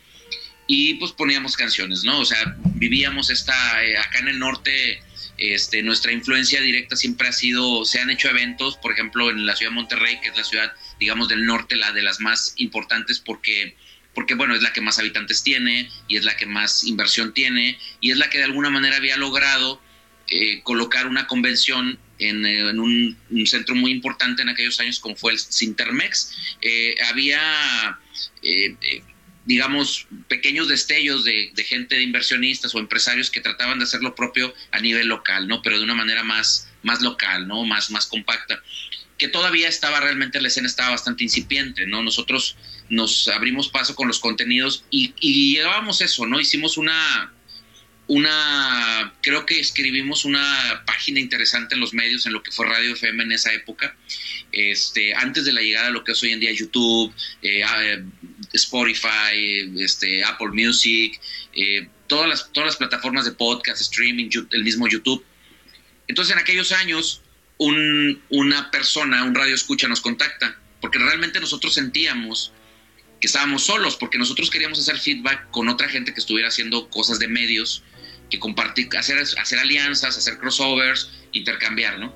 y pues poníamos canciones, ¿no? O sea, vivíamos esta, eh, acá en el norte, este, nuestra influencia directa siempre ha sido, se han hecho eventos, por ejemplo, en la ciudad de Monterrey, que es la ciudad, digamos, del norte, la de las más importantes porque, porque bueno, es la que más habitantes tiene y es la que más inversión tiene y es la que de alguna manera había logrado eh, colocar una convención en, eh, un, centro muy importante en aquellos años como fue el Sintermex. Eh, había, digamos, pequeños destellos de, gente de inversionistas o empresarios que trataban de hacer lo propio a nivel local, ¿no? Pero de una manera más, más local, ¿no? Más, más compacta. Que todavía estaba realmente, la escena estaba bastante incipiente, ¿no? Nosotros nos abrimos paso con los contenidos y, y llevábamos eso, ¿no? Hicimos una una, creo que escribimos una página interesante en los medios, en lo que fue Radio FM en esa época, este, antes de la llegada de lo que es hoy en día YouTube, eh, Spotify, este, Apple Music, eh, todas, las, todas las plataformas de podcast, streaming, el mismo YouTube. Entonces en aquellos años un, una persona, un radio escucha nos contacta, porque realmente nosotros sentíamos que estábamos solos, porque nosotros queríamos hacer feedback con otra gente que estuviera haciendo cosas de medios que compartir, hacer, hacer alianzas, hacer crossovers, intercambiar, ¿no?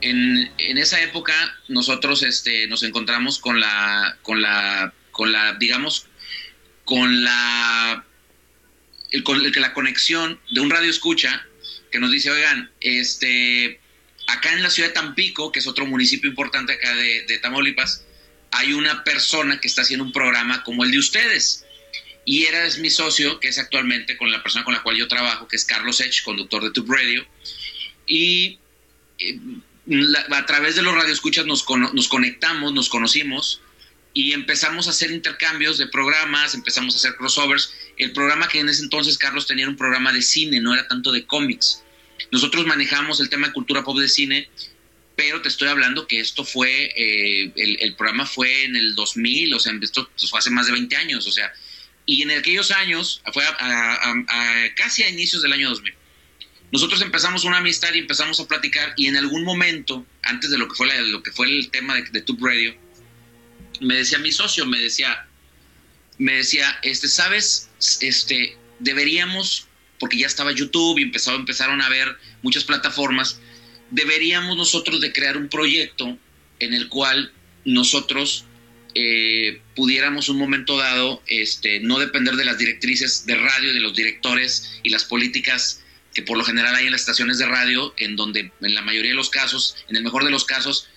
En, en, esa época nosotros este, nos encontramos con la, con la, con la, digamos, con la, el, con la conexión de un radio escucha que nos dice, oigan, este, acá en la ciudad de Tampico, que es otro municipio importante acá de, de Tamaulipas, hay una persona que está haciendo un programa como el de ustedes y era es mi socio, que es actualmente con la persona con la cual yo trabajo, que es Carlos Edge, conductor de Tube Radio. Y eh, a través de los radioescuchas nos, nos conectamos, nos conocimos y empezamos a hacer intercambios de programas, empezamos a hacer crossovers. El programa que en ese entonces Carlos tenía era un programa de cine, no era tanto de cómics. Nosotros manejamos el tema de cultura pop de cine, pero te estoy hablando que esto fue, eh, el, programa fue en el 2000, o sea, esto fue hace más de 20 años, o sea, y en aquellos años, fue a, casi a inicios del año 2000, nosotros empezamos una amistad y empezamos a platicar y en algún momento, antes de lo que fue, lo que fue el tema de, de Tube Radio, me decía mi socio, me decía, me decía, este, sabes, este, deberíamos, porque ya estaba YouTube y empezaron a ver muchas plataformas, deberíamos nosotros de crear un proyecto en el cual nosotros eh, pudiéramos un momento dado este, no depender de las directrices de radio, de los directores y las políticas que por lo general hay en las estaciones de radio, en donde en la mayoría de los casos, en el mejor de los casos,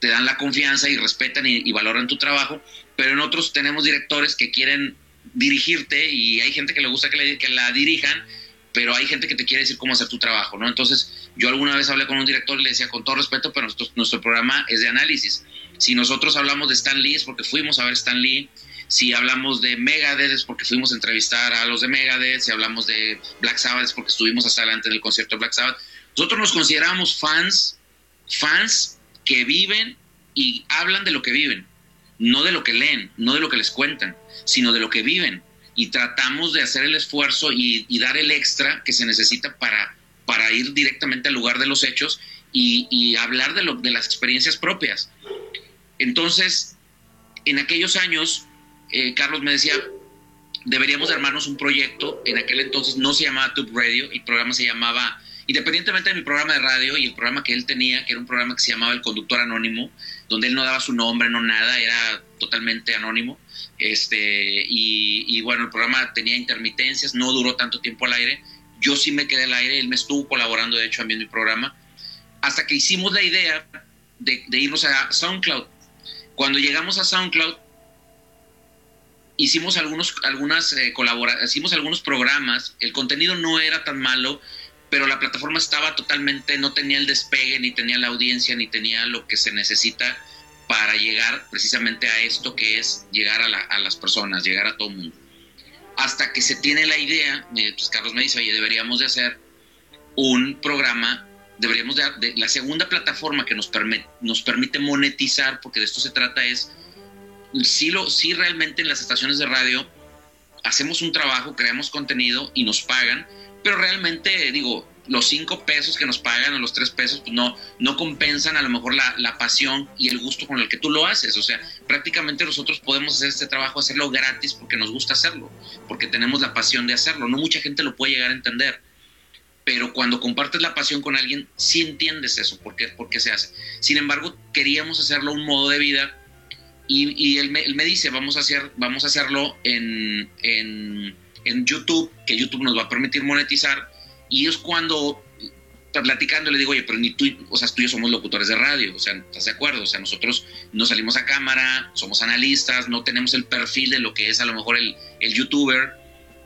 te dan la confianza y respetan y, valoran tu trabajo, pero en otros tenemos directores que quieren dirigirte y hay gente que le gusta que, le, que la dirijan, pero hay gente que te quiere decir cómo hacer tu trabajo, ¿no? Entonces, yo alguna vez hablé con un director y le decía, con todo respeto, pero nuestro programa es de análisis si nosotros hablamos de Stan Lee es porque fuimos a ver Stan Lee. Si hablamos de Megadeth es porque fuimos a entrevistar a los de Megadeth. Si hablamos de Black Sabbath es porque estuvimos hasta adelante en el concierto de Black Sabbath. Nosotros nos consideramos fans, fans que viven y hablan de lo que viven. No de lo que leen, no de lo que les cuentan, sino de lo que viven. Y tratamos de hacer el esfuerzo y, dar el extra que se necesita para, para ir directamente al lugar de los hechos y, hablar de, lo, de las experiencias propias. Entonces, en aquellos años, eh, Carlos me decía, deberíamos armarnos un proyecto. En aquel entonces no se llamaba Tube Radio, el programa se llamaba, independientemente de mi programa de radio y el programa que él tenía, que era un programa que se llamaba El Conductor Anónimo, donde él no daba su nombre, no nada, era totalmente anónimo. Este, y, y bueno, el programa tenía intermitencias, no duró tanto tiempo al aire. Yo sí me quedé al aire, él me estuvo colaborando, de hecho, a mí en mi programa, hasta que hicimos la idea de, irnos a SoundCloud cuando llegamos a SoundCloud, hicimos algunos, algunas eh, hicimos algunos programas, el contenido no era tan malo, pero la plataforma estaba totalmente, no tenía el despegue, ni tenía la audiencia, ni tenía lo que se necesita para llegar precisamente a esto que es llegar a, las personas, llegar a todo el mundo. Hasta que se tiene la idea, pues Carlos me dice, oye, deberíamos de hacer un programa deberíamos de, la segunda plataforma que nos, permite, nos permite monetizar, porque de esto se trata es, si, lo, si realmente en las estaciones de radio hacemos un trabajo, creamos contenido y nos pagan, pero realmente digo, los cinco pesos que nos pagan o los tres pesos pues no, no compensan a lo mejor la, la, pasión y el gusto con el que tú lo haces. O sea, prácticamente nosotros podemos hacer este trabajo, hacerlo gratis porque nos gusta hacerlo, porque tenemos la pasión de hacerlo. No mucha gente lo puede llegar a entender pero cuando compartes la pasión con alguien, sí entiendes eso, por qué, por qué se hace. Sin embargo, queríamos hacerlo un modo de vida y, y él, me, él, me, dice, vamos a, hacer, vamos a hacerlo en, en, en, YouTube, que YouTube nos va a permitir monetizar Y es cuando platicando le digo, oye, pero ni tú, o sea, tú y yo somos locutores de radio, o sea, ¿estás de acuerdo? O sea, nosotros no salimos a cámara, somos analistas, no tenemos el perfil de lo que es a lo mejor el, el youtuber,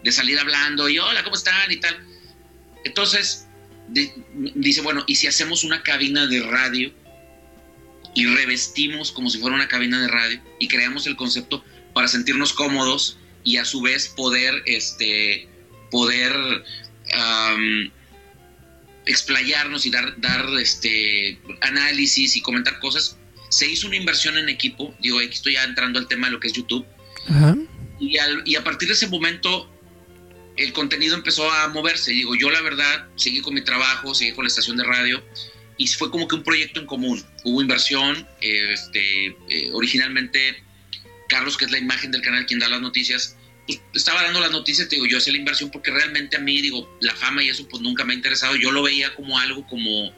de salir hablando y hola, ¿cómo están? y tal. Entonces, dice, bueno, ¿y si hacemos una cabina de radio y revestimos como si fuera una cabina de radio y creamos el concepto para sentirnos cómodos y a su vez poder, este, poder explayarnos y dar, dar este, análisis y comentar cosas. Se hizo una inversión en equipo, digo, aquí estoy ya entrando al tema de lo que es YouTube. Y, y a partir de ese momento el contenido empezó a moverse. Digo, yo la verdad seguí con mi trabajo, seguí con la estación de radio y fue como que un proyecto en común. Hubo inversión, este, eh, originalmente Carlos, que es la imagen del canal quien da las noticias, estaba dando las noticias, te digo, yo hacía la inversión porque realmente a mí, digo, la fama y eso pues nunca me ha interesado, yo lo veía como algo como,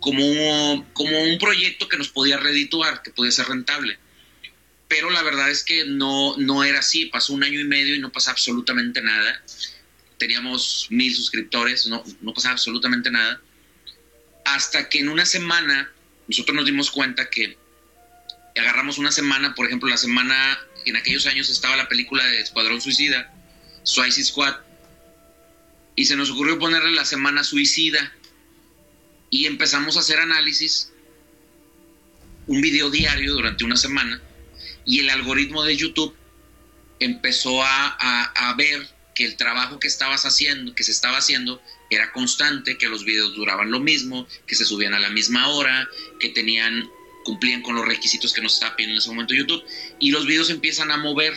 como, como un proyecto que nos podía redituar, que podía ser rentable. Pero la verdad es que no, no era así, pasó un año y medio y no pasa absolutamente nada. Teníamos mil suscriptores, no, no pasaba absolutamente nada. Hasta que en una semana nosotros nos dimos cuenta que agarramos una semana, por ejemplo, la semana en aquellos años estaba la película de Escuadrón Suicida, Suicide Squad, y se nos ocurrió ponerle la semana suicida y empezamos a hacer análisis, un video diario durante una semana, y el algoritmo de YouTube empezó a, ver que el trabajo que estabas haciendo, que se estaba haciendo, era constante, que los videos duraban lo mismo, que se subían a la misma hora, que tenían cumplían con los requisitos que nos estaba pidiendo en ese momento YouTube y los videos empiezan a mover.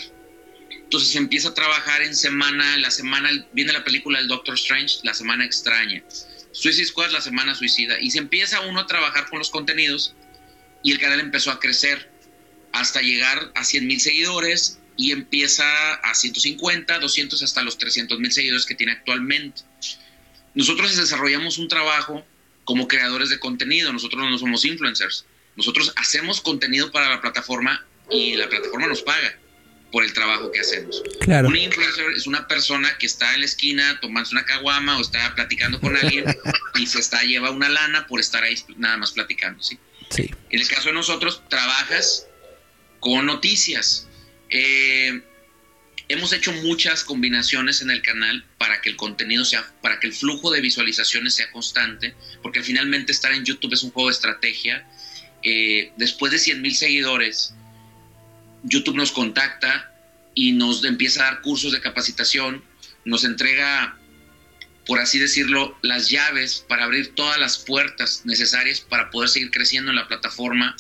Entonces se empieza a trabajar en semana, la semana viene la película del Doctor Strange, la semana extraña. Suicide Squad, la semana suicida. Y se empieza uno a trabajar con los contenidos y el canal empezó a crecer hasta llegar a 100 mil seguidores y empieza a 150, 200 hasta los 300 mil seguidores que tiene actualmente. Nosotros desarrollamos un trabajo como creadores de contenido, nosotros no somos influencers. Nosotros hacemos contenido para la plataforma y la plataforma nos paga por el trabajo que hacemos. Claro. Un influencer es una persona que está en la esquina tomándose una caguama o está platicando con alguien y se está lleva una lana por estar ahí nada más platicando, ¿sí? Sí. En el caso de nosotros, trabajas con noticias. Eh, hemos hecho muchas combinaciones en el canal para que el contenido sea, para que el flujo de visualizaciones sea constante, porque finalmente estar en YouTube es un juego de estrategia eh, después de 100 mil seguidores, YouTube nos contacta y nos empieza a dar cursos de capacitación, nos entrega, por así decirlo, las llaves para abrir todas las puertas necesarias para poder seguir creciendo en la plataforma.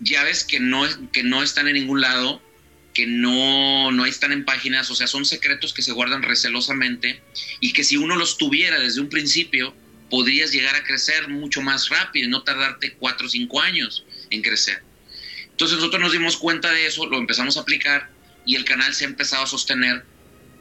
Llaves que no, que no están en ningún lado, que no, no están en páginas, o sea, son secretos que se guardan recelosamente y que si uno los tuviera desde un principio, podrías llegar a crecer mucho más rápido y no tardarte cuatro o cinco años en crecer. Entonces nosotros nos dimos cuenta de eso, lo empezamos a aplicar y el canal se ha empezado a sostener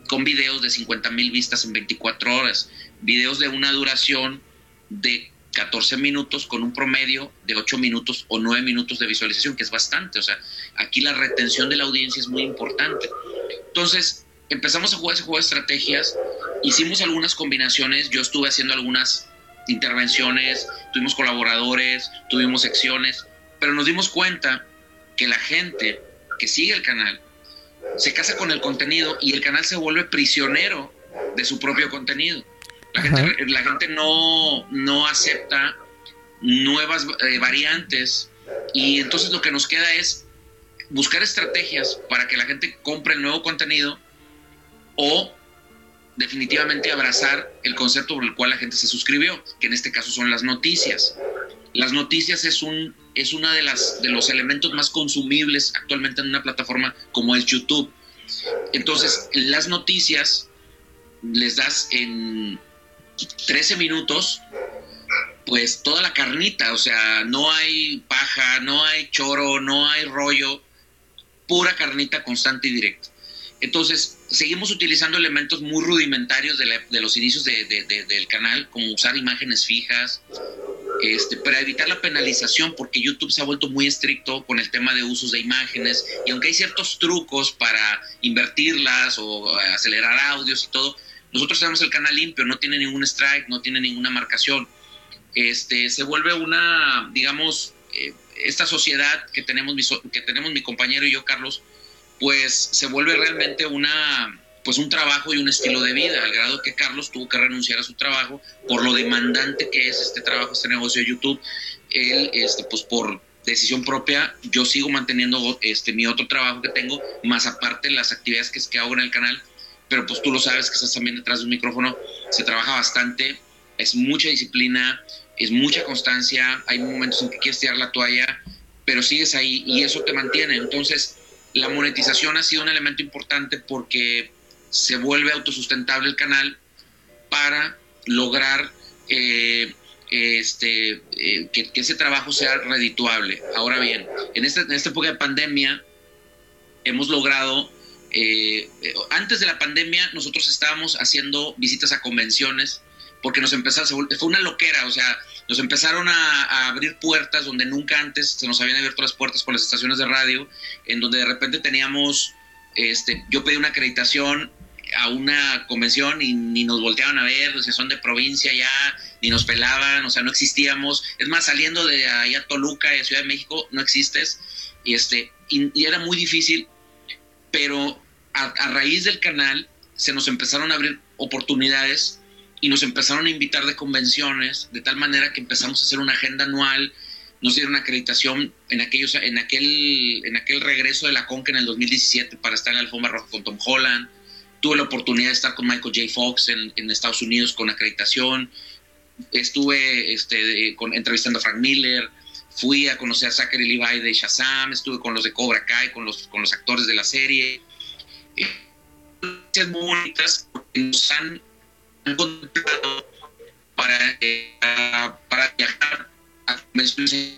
con videos de 50 mil vistas en 24 horas, videos de una duración de 14 minutos con un promedio de 8 minutos o 9 minutos de visualización, que es bastante. O sea, aquí la retención de la audiencia es muy importante. Entonces, empezamos a jugar ese juego de estrategias, hicimos algunas combinaciones, yo estuve haciendo algunas intervenciones, tuvimos colaboradores, tuvimos secciones, pero nos dimos cuenta que la gente que sigue el canal se casa con el contenido y el canal se vuelve prisionero de su propio contenido. La gente, no, no acepta nuevas eh, variantes y entonces lo que nos queda es buscar estrategias para que la gente compre el nuevo contenido o definitivamente abrazar el concepto por el cual la gente se suscribió, que en este caso son las noticias. Las noticias es un es una de las de los elementos más consumibles actualmente en una plataforma como es YouTube. Entonces, las noticias les das en 13 minutos pues toda la carnita, o sea, no hay paja, no hay choro, no hay rollo, pura carnita constante y directa. Entonces, seguimos utilizando elementos muy rudimentarios de, los inicios del canal, como usar imágenes fijas, este, para evitar la penalización, porque YouTube se ha vuelto muy estricto con el tema de usos de imágenes, y aunque hay ciertos trucos para invertirlas o acelerar audios y todo, nosotros tenemos el canal limpio, no tiene ningún strike, no tiene ninguna marcación. Este, se vuelve una, digamos, eh, esta sociedad que tenemos, mi, que tenemos mi compañero y yo, Carlos, pues se vuelve realmente una, pues un trabajo y un estilo de vida, al grado que Carlos tuvo que renunciar a su trabajo por lo demandante que es este trabajo, este negocio de YouTube. Él, este, pues por decisión propia, yo sigo manteniendo este, mi otro trabajo que tengo, más aparte las actividades que, que hago en el canal, pero pues tú lo sabes que estás también detrás de un micrófono, se trabaja bastante, es mucha disciplina, es mucha constancia, hay momentos en que quieres tirar la toalla, pero sigues ahí y eso te mantiene. Entonces, la monetización ha sido un elemento importante porque se vuelve autosustentable el canal para lograr eh, este, eh, que, ese trabajo sea redituable. Ahora bien, en esta, en esta época de pandemia hemos logrado, eh, antes de la pandemia nosotros estábamos haciendo visitas a convenciones porque nos empezaron, fue una loquera, o sea, nos empezaron a, a, abrir puertas donde nunca antes se nos habían abierto las puertas con las estaciones de radio, en donde de repente teníamos, este, yo pedí una acreditación a una convención y ni nos volteaban a ver, o sea, son de provincia ya, ni nos pelaban, o sea, no existíamos. Es más, saliendo de allá Toluca, de Ciudad de México, no existes. Y, este, y, era muy difícil, pero a, a, raíz del canal se nos empezaron a abrir oportunidades y nos empezaron a invitar de convenciones, de tal manera que empezamos a hacer una agenda anual, nos dieron acreditación en, aquellos, en, aquel, en aquel regreso de la Conca en el 2017 para estar en la alfombra roja con Tom Holland Tuve la oportunidad de estar con Michael J. Fox en, Estados Unidos con acreditación. Estuve este, con, entrevistando a Frank Miller. Fui a conocer a Zachary Levi de Shazam. Estuve con los de Cobra Kai, con los, con los actores de la serie. Eh, muy bonitas porque nos han, para, eh, para, viajar a convenciones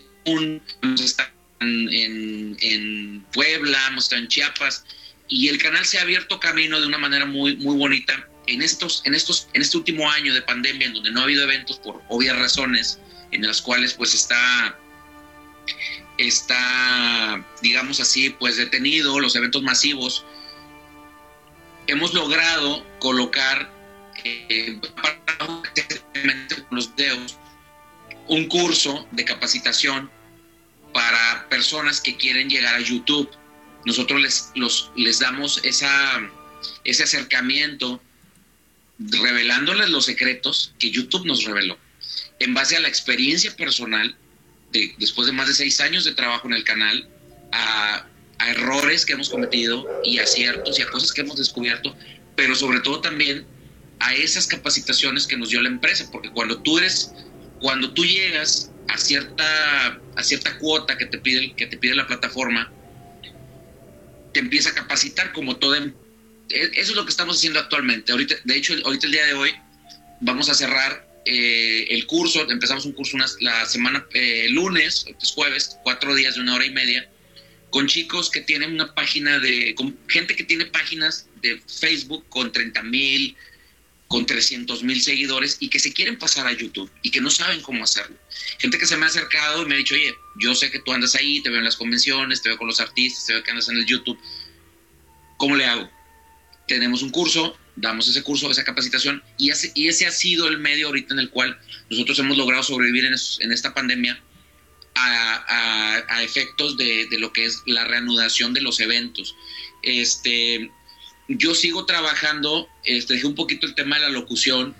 en, en, en Puebla, hemos estado en Chiapas y el canal se ha abierto camino de una manera muy, muy bonita. En, estos, en, estos, en este último año de pandemia, en donde no ha habido eventos por obvias razones, en las cuales pues está, está digamos así, pues detenido los eventos masivos, hemos logrado colocar eh, con los dedos un curso de capacitación para personas que quieren llegar a YouTube. Nosotros les, los, les damos esa, ese acercamiento revelándoles los secretos que YouTube nos reveló, en base a la experiencia personal, de, después de más de seis años de trabajo en el canal, a, a errores que hemos cometido y aciertos y a cosas que hemos descubierto, pero sobre todo también a esas capacitaciones que nos dio la empresa, porque cuando tú eres, cuando tú llegas a cierta, a cierta cuota que te pide, que te pide la plataforma, te empieza a capacitar como todo. E, eso es lo que estamos haciendo actualmente. Ahorita, de hecho, ahorita el día de hoy vamos a cerrar eh, el curso. Empezamos un curso la semana eh, lunes, jueves, cuatro días de una hora y media, con chicos que tienen una página de, con gente que tiene páginas de Facebook con 30 mil, con 300 mil seguidores y que se quieren pasar a YouTube y que no saben cómo hacerlo. Gente que se me ha acercado y me ha dicho, oye, yo sé que tú andas ahí, te veo en las convenciones, te veo con los artistas, te veo que andas en el YouTube. ¿Cómo le hago? Tenemos un curso, damos ese curso, esa capacitación y y ese ha sido el medio ahorita en el cual nosotros hemos logrado sobrevivir en, en esta pandemia a, a, efectos de, de, lo que es la reanudación de los eventos. Este, yo sigo trabajando, este, dejé un poquito el tema de la locución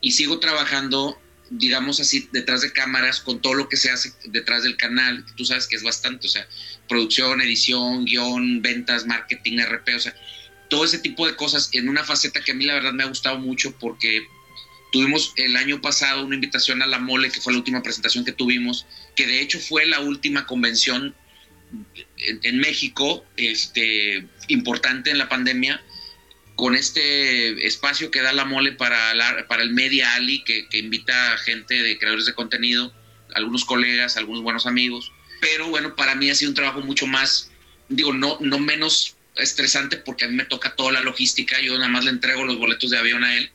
y sigo trabajando, digamos así, detrás de cámaras con todo lo que se hace detrás del canal. Tú sabes que es bastante, o sea, producción, edición, guion, ventas, marketing, RP, o sea, todo ese tipo de cosas en una faceta que a mí la verdad me ha gustado mucho porque tuvimos el año pasado una invitación a la Mole, que fue la última presentación que tuvimos, que de hecho fue la última convención en, México, este, importante en la pandemia, con este espacio que da la mole para, para el Media Ali, que, invita a gente de creadores de contenido, algunos colegas, algunos buenos amigos. Pero bueno, para mí ha sido un trabajo mucho más, digo, no, no menos estresante porque a mí me toca toda la logística, yo nada más le entrego los boletos de avión a él.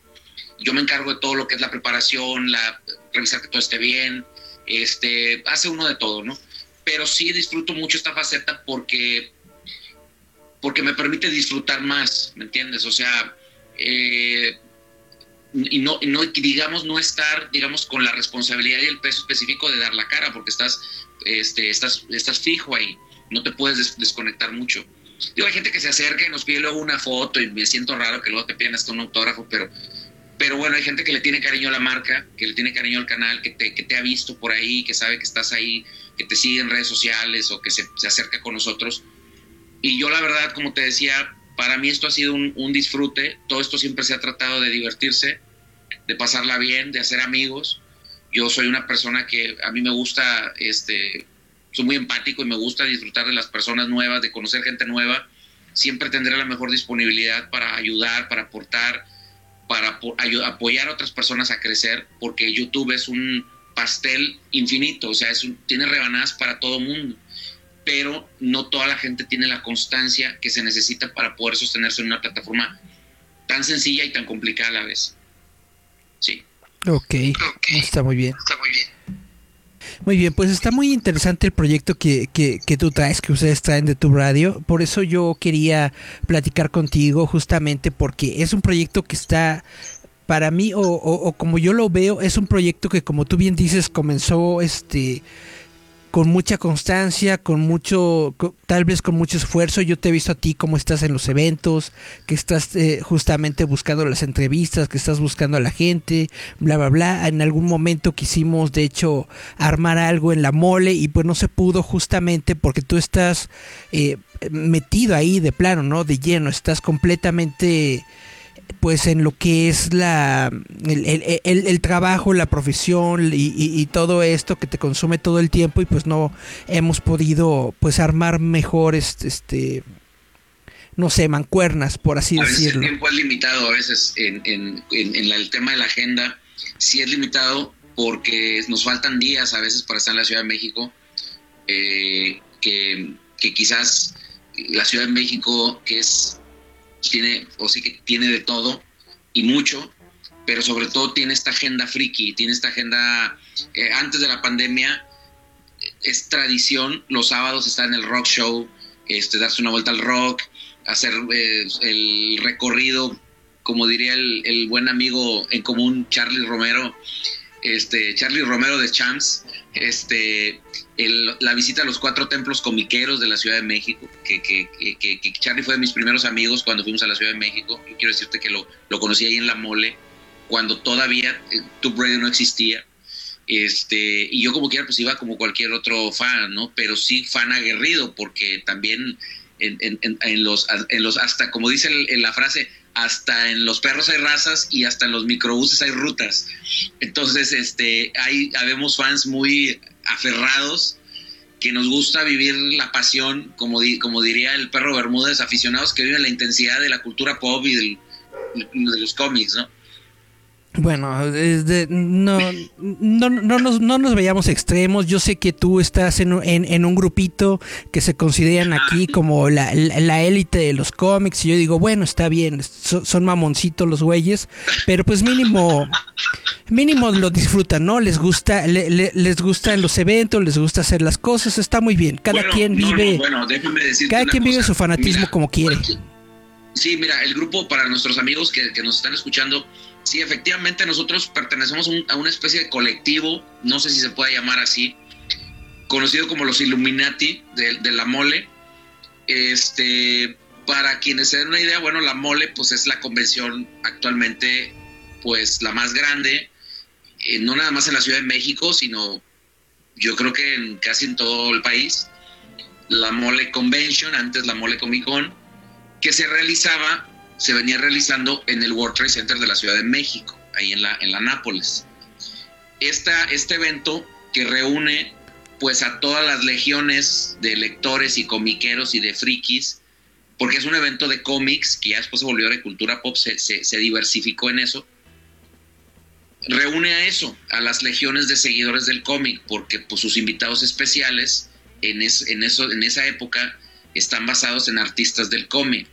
Yo me encargo de todo lo que es la preparación, la, revisar que todo esté bien, este, hace uno de todo, ¿no? pero sí disfruto mucho esta faceta porque, porque me permite disfrutar más, ¿me entiendes? O sea, eh, y no, no digamos no estar digamos con la responsabilidad y el peso específico de dar la cara porque estás este estás estás fijo ahí no te puedes desconectar mucho digo hay gente que se acerca y nos pide luego una foto y me siento raro que luego te pidan hasta un autógrafo pero pero bueno hay gente que le tiene cariño a la marca que le tiene cariño al canal que te, que te ha visto por ahí que sabe que estás ahí que te sigue en redes sociales o que se, se acerca con nosotros y yo la verdad como te decía para mí esto ha sido un, disfrute, todo esto siempre se ha tratado de divertirse, de pasarla bien, de hacer amigos. Yo soy una persona que a mí me gusta, este, soy muy empático y me gusta disfrutar de las personas nuevas, de conocer gente nueva. Siempre tendré la mejor disponibilidad para ayudar, para aportar, para apoyar a otras personas a crecer, porque YouTube es un pastel infinito, o sea, es tiene rebanadas para todo mundo pero no toda la gente tiene la constancia que se necesita para poder sostenerse en una plataforma tan sencilla y tan complicada a la vez. Sí. Ok, está muy bien. Está muy bien. Muy bien, pues está muy interesante el proyecto que, que, que, tú traes, que ustedes traen de tu radio. Por eso yo quería platicar contigo, justamente porque es un proyecto que está, para mí, o, o como yo lo veo, es un proyecto que, como tú bien dices, comenzó este con mucha constancia, con mucho, tal vez con mucho esfuerzo. Yo te he visto a ti cómo estás en los eventos, que estás eh, justamente buscando las entrevistas, que estás buscando a la gente, bla, bla, bla. En algún momento quisimos, de hecho, armar algo en la mole y pues no se pudo justamente porque tú estás eh, metido ahí de plano, ¿no? De lleno, estás completamente pues en lo que es la el, trabajo, la profesión y, todo esto que te consume todo el tiempo y pues no hemos podido pues armar mejores este no sé, mancuernas, por así a decirlo. el tiempo es limitado, a veces en, en, en, el tema de la agenda sí es limitado porque nos faltan días a veces para estar en la Ciudad de México, eh, que, que quizás la Ciudad de México, que es tiene, o sí que tiene de todo y mucho, pero sobre todo tiene esta agenda friki, tiene esta agenda, eh, antes de la pandemia, es tradición, los sábados estar en el rock show, este, darse una vuelta al rock, hacer eh, el recorrido, como diría el, el, buen amigo en común Charlie Romero, este, Charlie Romero de Champs, este, la visita a los cuatro templos comiqueros de la Ciudad de México, que, que, que, Charlie fue de mis primeros amigos cuando fuimos a la Ciudad de México. Yo quiero decirte que lo, lo conocí ahí en La Mole, cuando todavía eh, Tube Radio no existía. Este, y yo como quiera, pues iba como cualquier otro fan, ¿no? Pero sí fan aguerrido, porque también en, en, los, en los, hasta como dice la frase, hasta en los perros hay razas y hasta en los microbuses hay rutas. Entonces, este, hay, habemos fans muy aferrados que nos gusta vivir la pasión, como, como diría el perro Bermúdez, aficionados que viven la intensidad de la cultura pop y de los cómics, ¿no? Bueno, no, no, no, nos, no nos veamos extremos. Yo sé que tú estás en, en, un grupito que se consideran aquí como la, élite de los cómics. Y yo digo, bueno, está bien, son, mamoncitos los güeyes, pero pues mínimo, mínimo lo disfrutan, ¿no? Les gusta, le, les gustan los eventos, les gusta hacer las cosas, está muy bien. Cada quien vive, cada quien vive su fanatismo como quiere. Sí, mira, el grupo para nuestros amigos que, que nos están escuchando Sí, efectivamente nosotros pertenecemos a una especie de colectivo, no sé si se puede llamar así, conocido como los Illuminati de, la mole. Este, para quienes se den una idea, bueno, la mole pues es la convención actualmente pues la más grande, eh, no nada más en la Ciudad de México, sino yo creo que en casi en todo el país. La Mole Convention, antes la Mole Comic Con, que se realizaba se venía realizando en el World Trade Center de la Ciudad de México, ahí en la, en la Nápoles. Esta, este evento que reúne pues a todas las legiones de lectores y comiqueros y de frikis, porque es un evento de cómics que ya después se volvió de cultura pop, se, se, diversificó en eso, reúne a eso, a las legiones de seguidores del cómic, porque pues, sus invitados especiales en, en, eso, en esa época están basados en artistas del cómic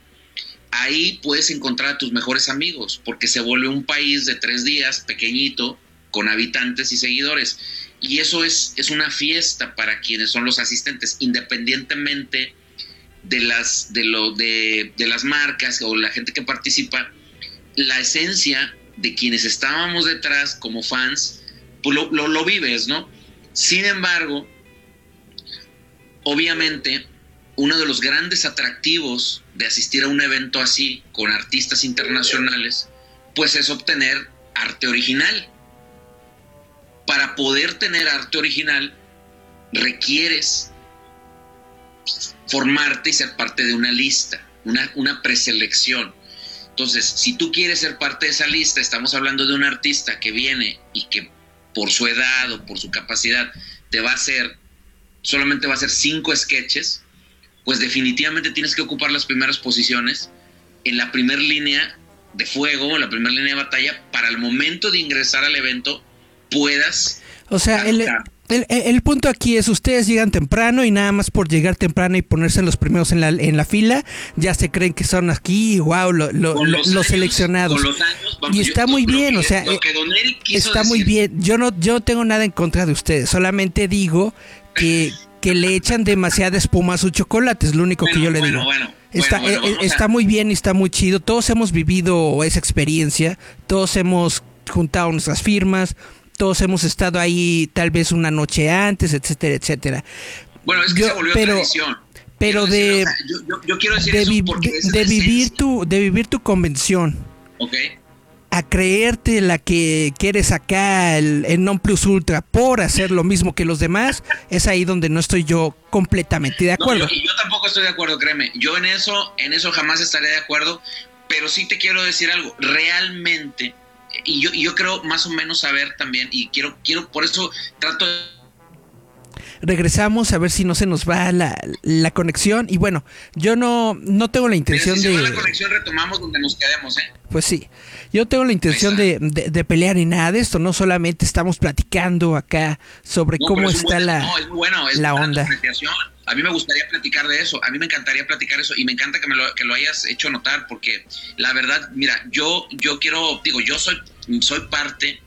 ahí puedes encontrar a tus mejores amigos, porque se vuelve un país de tres días, pequeñito, con habitantes y seguidores. Y eso es, es una fiesta para quienes son los asistentes, independientemente de las, de, las marcas o la gente que participa. La esencia de quienes estábamos detrás como fans, pues lo, lo vives, ¿no? Sin embargo, obviamente, uno de los grandes atractivos de asistir a un evento así con artistas internacionales, pues es obtener arte original. Para poder tener arte original, requieres formarte y ser parte de una lista, una, una preselección. Entonces, si tú quieres ser parte de esa lista, estamos hablando de un artista que viene y que por su edad o por su capacidad te va a hacer, solamente va a hacer cinco sketches, pues definitivamente tienes que ocupar las primeras posiciones en la primera línea de fuego, la primera línea de batalla, para el momento de ingresar al evento puedas... O sea, el, el, punto aquí es, ustedes llegan temprano y nada más por llegar temprano y ponerse los primeros en la, en la fila, ya se creen que son aquí, wow, lo, los, seleccionados. y está muy bien, o sea, está muy bien. Yo no, yo tengo nada en contra de ustedes, solamente digo que, que le echan demasiada espuma a su chocolate, es lo único que yo le digo. está, eh, está muy bien y está muy chido. Todos hemos vivido esa experiencia, todos hemos juntado nuestras firmas, todos hemos estado ahí tal vez una noche antes, etcétera, etcétera. Bueno, es que se volvió pero, tradición. Pero de, yo, quiero decir de, de, vivir tu, de vivir tu convención. Ok. A creerte la que, quieres eres acá el, non plus ultra por hacer lo mismo que los demás, es ahí donde no estoy yo completamente de acuerdo. y yo tampoco estoy de acuerdo, créeme. Yo en eso, en eso jamás estaré de acuerdo, pero sí te quiero decir algo. Realmente, y yo, yo creo más o menos saber también, y quiero, quiero, por eso trato de regresamos a ver si no se nos va la, la conexión. Y bueno, yo no, no tengo la intención si de. Se va la conexión, retomamos donde nos quedemos, ¿eh? Pues sí. Yo tengo la intención de, de, pelear y nada de esto, no solamente estamos platicando acá sobre cómo está la, no, es bueno, es la onda. A mí me gustaría platicar de eso, a mí me encantaría platicar eso y me encanta que, me lo, que lo hayas hecho notar porque la verdad, mira, yo, yo quiero, digo, yo soy, soy parte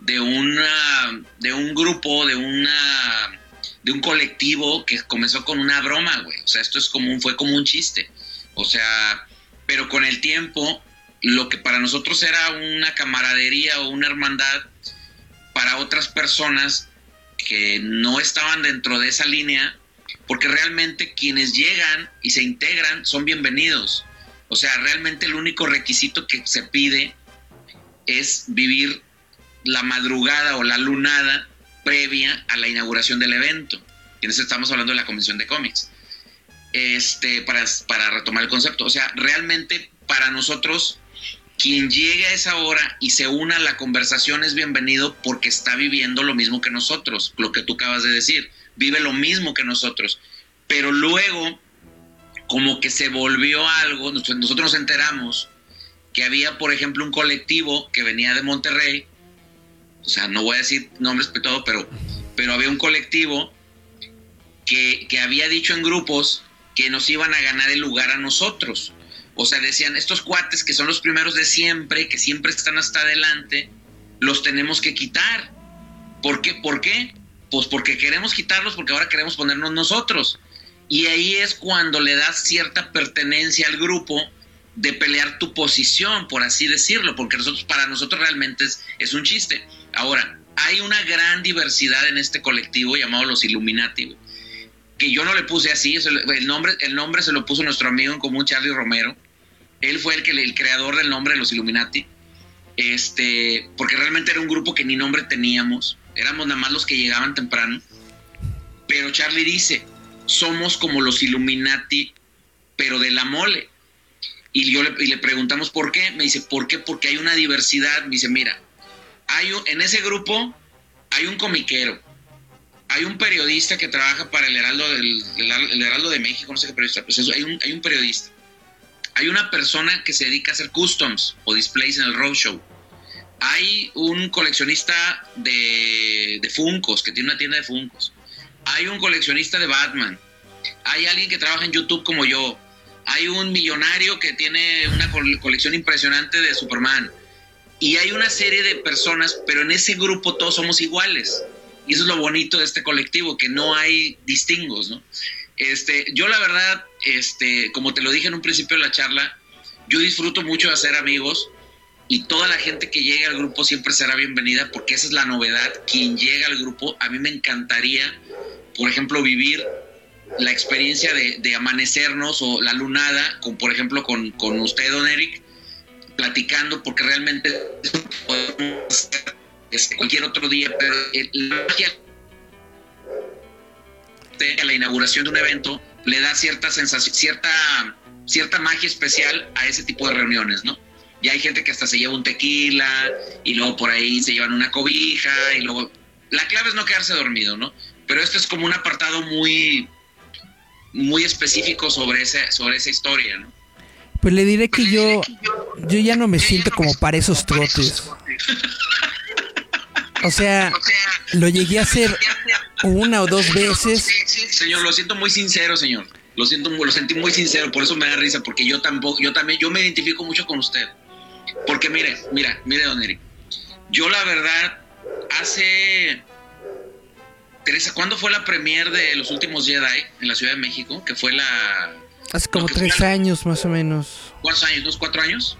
de, una, de un grupo, de una de un colectivo que comenzó con una broma, güey. O sea, esto es como un, fue como un chiste. O sea, pero con el tiempo, lo que para nosotros era una camaradería o una hermandad, para otras personas que no estaban dentro de esa línea, porque realmente quienes llegan y se integran son bienvenidos. O sea, realmente el único requisito que se pide es vivir la madrugada o la lunada previa a la inauguración del evento. Y en estamos hablando de la convención de cómics. Este, para, para retomar el concepto. O sea, realmente para nosotros, quien llegue a esa hora y se una a la conversación es bienvenido porque está viviendo lo mismo que nosotros, lo que tú acabas de decir, vive lo mismo que nosotros. Pero luego, como que se volvió algo, nosotros nos enteramos que había, por ejemplo, un colectivo que venía de Monterrey o sea, no voy a decir nombres todo, pero, pero había un colectivo que, que había dicho en grupos que nos iban a ganar el lugar a nosotros. O sea, decían, estos cuates que son los primeros de siempre, que siempre están hasta adelante, los tenemos que quitar. ¿Por qué? ¿Por qué? Pues porque queremos quitarlos, porque ahora queremos ponernos nosotros. Y ahí es cuando le das cierta pertenencia al grupo de pelear tu posición, por así decirlo, porque nosotros, para nosotros realmente es un chiste. Ahora, hay una gran diversidad en este colectivo llamado los Illuminati, que yo no le puse así, el nombre, el nombre se lo puso nuestro amigo en común, Charlie Romero. Él fue el, que, el creador del nombre de los Illuminati, este, porque realmente era un grupo que ni nombre teníamos, éramos nada más los que llegaban temprano. Pero Charlie dice, somos como los Illuminati, pero de la mole. Y yo le, le preguntamos por qué. Me dice, ¿por qué? Porque hay una diversidad. Me dice, mira, hay en ese grupo hay un comiquero, hay un periodista que trabaja para el Heraldo, del, el Heraldo de México, no sé qué periodista, pues hay un, hay un periodista. Hay una persona que se dedica a hacer customs o displays en el roadshow. Hay un coleccionista de, de Funcos, que tiene una tienda de Funcos. Hay un coleccionista de Batman. Hay alguien que trabaja en YouTube como yo. Hay un millonario que tiene una colección impresionante de Superman y hay una serie de personas, pero en ese grupo todos somos iguales. Y eso es lo bonito de este colectivo, que no hay distingos, ¿no? Este, yo la verdad, este, como te lo dije en un principio de la charla, yo disfruto mucho de hacer amigos y toda la gente que llegue al grupo siempre será bienvenida porque esa es la novedad. Quien llega al grupo, a mí me encantaría, por ejemplo, vivir la experiencia de, amanecernos o la lunada, con, por ejemplo, con, con usted, don Eric, platicando, porque realmente podemos hacer cualquier otro día, pero la magia de la inauguración de un evento le da cierta sensación, cierta, cierta magia especial a ese tipo de reuniones, ¿no? Y hay gente que hasta se lleva un tequila y luego por ahí se llevan una cobija y luego... La clave es no quedarse dormido, ¿no? Pero esto es como un apartado muy, muy específico sobre, ese, sobre esa historia, ¿no? Pues le diré que yo, yo ya no me siento como para esos trotes. O sea, lo llegué a hacer una o dos veces. Señor, lo siento muy sincero, señor. Lo siento, lo sentí muy sincero, por eso me da risa, porque yo tampoco, yo también, yo me identifico mucho con usted. Porque mire, mira, mire, don Eric. Yo la verdad, hace... Teresa, ¿cuándo fue la premier de Los Últimos Jedi en la Ciudad de México? Que fue la... Hace como tres años más o menos. ¿Cuántos años? ¿Dos, cuatro años?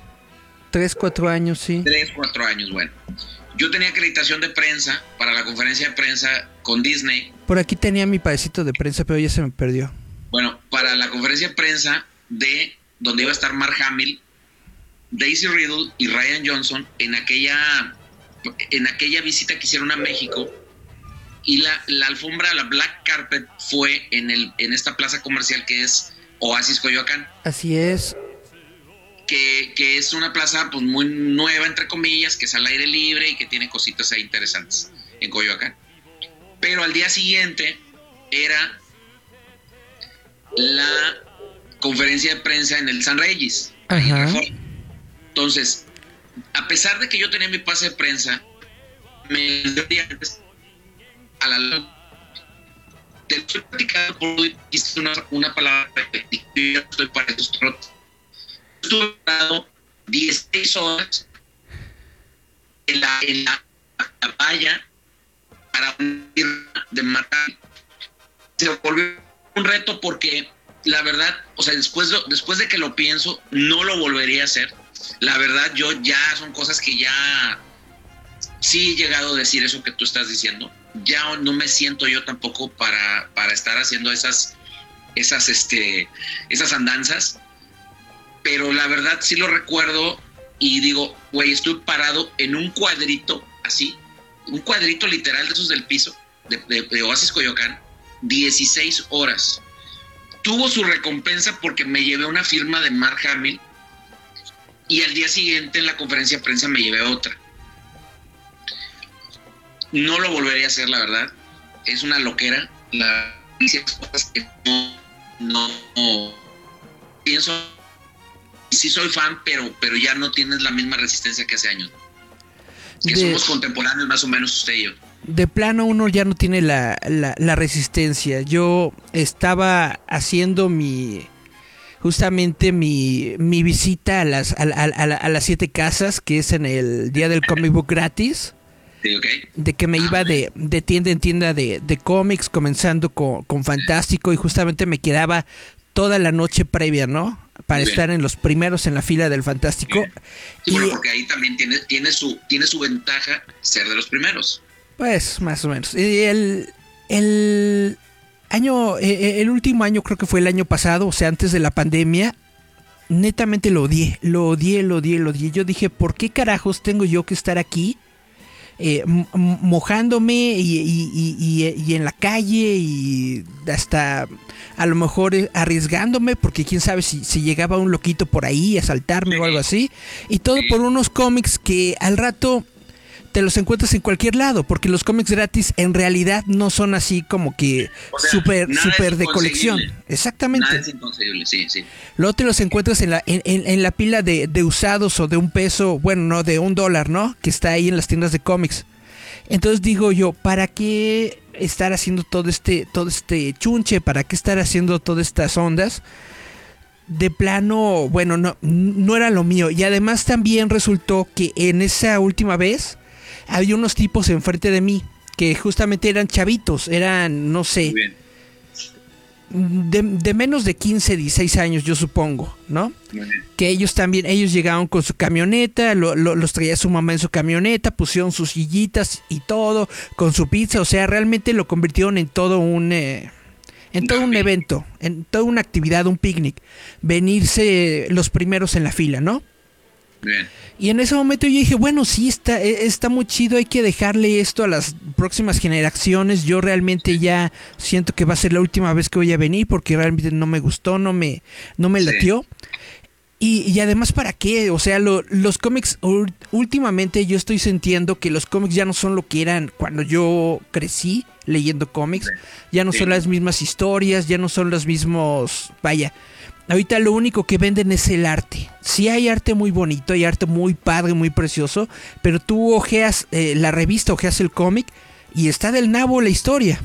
Tres, cuatro años, sí. Tres, cuatro años, bueno. Yo tenía acreditación de prensa para la conferencia de prensa con Disney. Por aquí tenía mi padecito de prensa, pero ya se me perdió. Bueno, para la conferencia de prensa de donde iba a estar Mark Hamill Daisy Riddle y Ryan Johnson en aquella, en aquella visita que hicieron a México y la, la, alfombra, la black carpet fue en, el, en esta plaza comercial que es Oasis Coyoacán. Así es. Que, que, es una plaza pues muy nueva, entre comillas, que es al aire libre y que tiene cositas ahí interesantes en Coyoacán. Pero al día siguiente era la conferencia de prensa en el San. Ajá. Entonces, a pesar de que yo tenía mi pase de prensa, me a la te estoy platicando por una, una palabra yo estoy para estos trotes. Estuve parado 16 horas en la, en la, valla para de matar. Se volvió un reto porque la verdad, o sea, después después de que lo pienso, no lo volvería a hacer la verdad yo ya son cosas que ya sí he llegado a decir eso que tú estás diciendo. Ya no me siento yo tampoco para, para estar haciendo esas, esas, este, esas andanzas. Pero la verdad sí lo recuerdo y digo, güey, estoy parado en un cuadrito así, un cuadrito literal de esos del piso, de, de Oasis Coyoacán, 16 horas. Tuvo su recompensa porque me llevé una firma de Mark Hamill y al día siguiente en la conferencia de prensa me llevé otra. No lo volvería a hacer, la verdad. Es una loquera. La cosas que no, no, pienso. Sí soy fan, pero, pero ya no tienes la misma resistencia que hace años. Que somos contemporáneos más o menos usted y yo. De plano uno ya no tiene la, la resistencia. Yo estaba haciendo mi justamente mi, mi visita a las, a, las siete casas, que es en el día del comic book gratis. De que me iba de, de tienda en tienda de, de cómics, comenzando con, con, Fantástico, y justamente me quedaba toda la noche previa, ¿no? Para estar en los primeros en la fila del Fantástico. y, bueno, porque ahí también tiene, tiene, su, tiene su ventaja ser de los primeros. Pues, más o menos. Y el, el, año, eh, eh, el último año creo que fue el año pasado, o sea, antes de la pandemia, netamente lo odié, lo odié, lo odié, lo odié. Yo dije, ¿por qué carajos tengo yo que estar aquí? Eh, mojándome y, en la calle y hasta a lo mejor arriesgándome porque quién sabe si, si llegaba un loquito por ahí a saltarme o algo así. Y todo por unos cómics que al rato te los encuentras en cualquier lado, porque los cómics gratis en realidad no son así como que súper super de colección. Exactamente. Nada es inconcebible, sí, sí. Luego te los encuentras en la, en, en, la pila de, de, usados o de un peso, bueno, no, de un dólar, ¿no? Que está ahí en las tiendas de cómics. Entonces digo yo, ¿para qué estar haciendo todo este, todo este chunche? ¿Para qué estar haciendo todas estas ondas? de plano, bueno, no, no era lo mío. Y además también resultó que en esa última vez había unos tipos enfrente de mí que justamente eran chavitos, eran, no sé, de, menos de 15, 16 años, yo supongo, ¿no? Que ellos también, ellos llegaron con su camioneta, los traía su mamá en su camioneta, pusieron sus sillitas y todo, con su pizza, o sea, realmente lo convirtieron en todo un... Eh, en todo un evento, en toda una actividad, un picnic, venirse los primeros en la fila, ¿no? Y en ese momento yo dije, bueno, sí, está, e, está muy chido, hay que dejarle esto a las próximas generaciones. Yo realmente ya siento que va a ser la última vez que voy a venir porque realmente no me gustó, no me, no me latió. Y, además, ¿para qué? O sea, los cómics, últimamente yo estoy sintiendo que los cómics ya no son lo que eran cuando yo crecí leyendo cómics. Ya no son las mismas historias, ya no son los mismos, vaya, Ahorita lo único que venden es el arte. Sí hay arte muy bonito, hay arte muy padre, muy precioso, pero tú ojeas eh, la revista, ojeas el cómic y está del nabo la historia.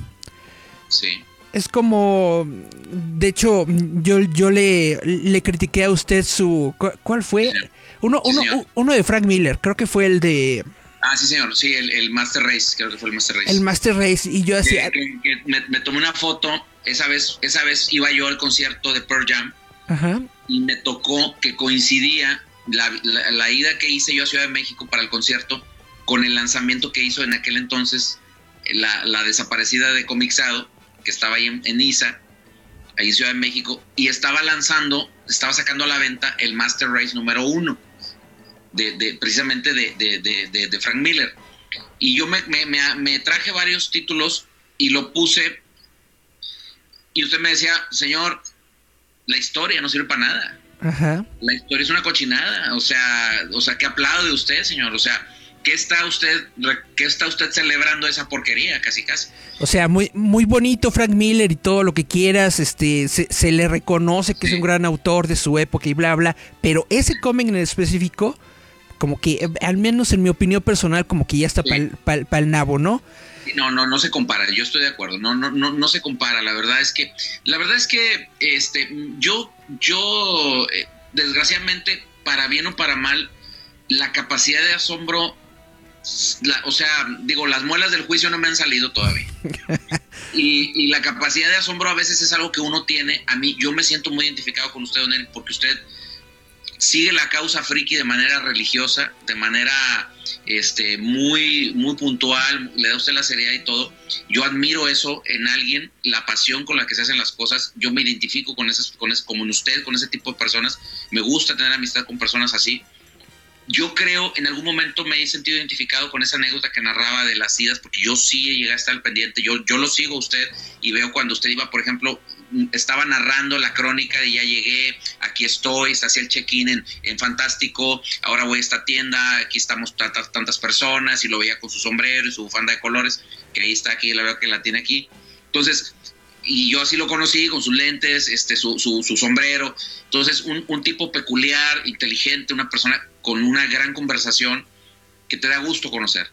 Sí. Es como, de hecho, yo, yo le, le critiqué a usted su, ¿cuál fue? Uno, uno, uno de Frank Miller, creo que fue el de... Ah, sí, señor, sí, el, Master Race, creo que fue el Master Race. El Master Race, y yo hacía... me, me, tomé una foto, esa vez, esa vez iba yo al concierto de Pearl Jam, y me tocó que coincidía la, ida que hice yo a Ciudad de México para el concierto con el lanzamiento que hizo en aquel entonces la, desaparecida de Comixado, que estaba ahí en, ISA, ahí en Ciudad de México, y estaba lanzando, estaba sacando a la venta el Master Race número uno, de, precisamente de, Frank Miller. Y yo me, me traje varios títulos y lo puse, y usted me decía, señor, la historia no sirve para nada. Ajá. La historia es una cochinada, o sea, o sea, ¿qué aplaude usted, señor? O sea, ¿qué está usted, qué está usted celebrando esa porquería, casi casi? O sea, muy, muy bonito Frank Miller y todo lo que quieras, este, se, le reconoce que es un gran autor de su época y bla, bla, pero ese cómic en específico, como que, eh, al menos en mi opinión personal, como que ya está para el nabo, ¿no? No, no, no se compara, yo estoy de acuerdo, no, no, no, no se compara, la verdad es que, la verdad es que, este, yo, yo, eh, desgraciadamente, para bien o para mal, la capacidad de asombro, o sea, digo, las muelas del juicio no me han salido todavía. Y, la capacidad de asombro a veces es algo que uno tiene. A mí, yo me siento muy identificado con usted, Don porque usted sigue la causa friki de manera religiosa, de manera este, muy, muy puntual, le da usted la seriedad y todo. Yo admiro eso en alguien, la pasión con la que se hacen las cosas. Yo me identifico con esas, con como en usted, con ese tipo de personas. Me gusta tener amistad con personas así. Yo creo, en algún momento me he sentido identificado con esa anécdota que narraba de las idas, porque yo sí llegué a estar al pendiente. Yo, yo lo sigo a usted y veo cuando usted iba, por ejemplo, estaba narrando la crónica de ya llegué, aquí estoy, hacía el check-in en, Fantástico, ahora voy a esta tienda, aquí estamos tantas, tantas personas, y lo veía con su sombrero y su bufanda de colores, que ahí está aquí, la verdad que la tiene aquí. Entonces, y yo así lo conocí, con sus lentes, este, su, su, sombrero. Entonces, un, un, tipo peculiar, inteligente, una persona con una gran conversación que te da gusto conocer.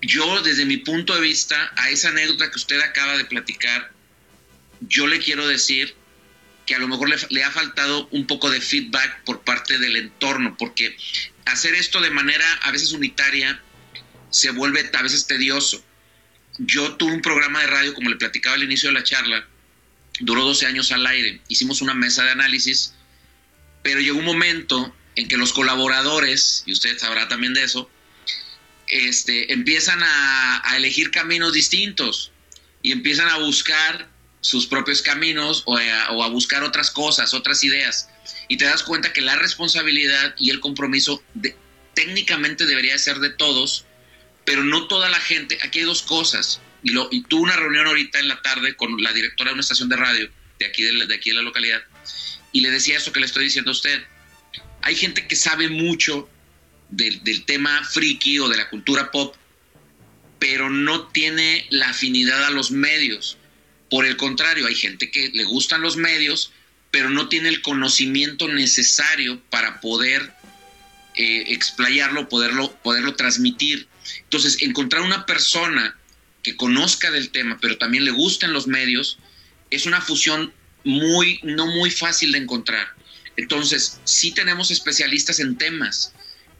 Yo, desde mi punto de vista, a esa anécdota que usted acaba de platicar, yo le quiero decir que a lo mejor le, ha faltado un poco de feedback por parte del entorno, porque hacer esto de manera a veces unitaria se vuelve a veces tedioso. Yo tuve un programa de radio, como le platicaba al inicio de la charla, duró 12 años al aire, hicimos una mesa de análisis, pero llegó un momento en que los colaboradores, y usted sabrá también de eso, este, empiezan a, a elegir caminos distintos y empiezan a buscar sus propios caminos o a, buscar otras cosas, otras ideas. Y te das cuenta que la responsabilidad y el compromiso técnicamente debería ser de todos, pero no toda la gente. Aquí hay dos cosas. Y, lo, tuve una reunión ahorita en la tarde con la directora de una estación de radio de aquí de, de aquí de la localidad y le decía eso que le estoy diciendo a usted. Hay gente que sabe mucho del, del tema friki o de la cultura pop, pero no tiene la afinidad a los medios por el contrario, hay gente que le gustan los medios, pero no tiene el conocimiento necesario para poder eh, explayarlo, poderlo, poderlo transmitir. Entonces, encontrar una persona que conozca del tema, pero también le gusten los medios, es una fusión muy, no muy fácil de encontrar. Entonces, sí tenemos especialistas en temas,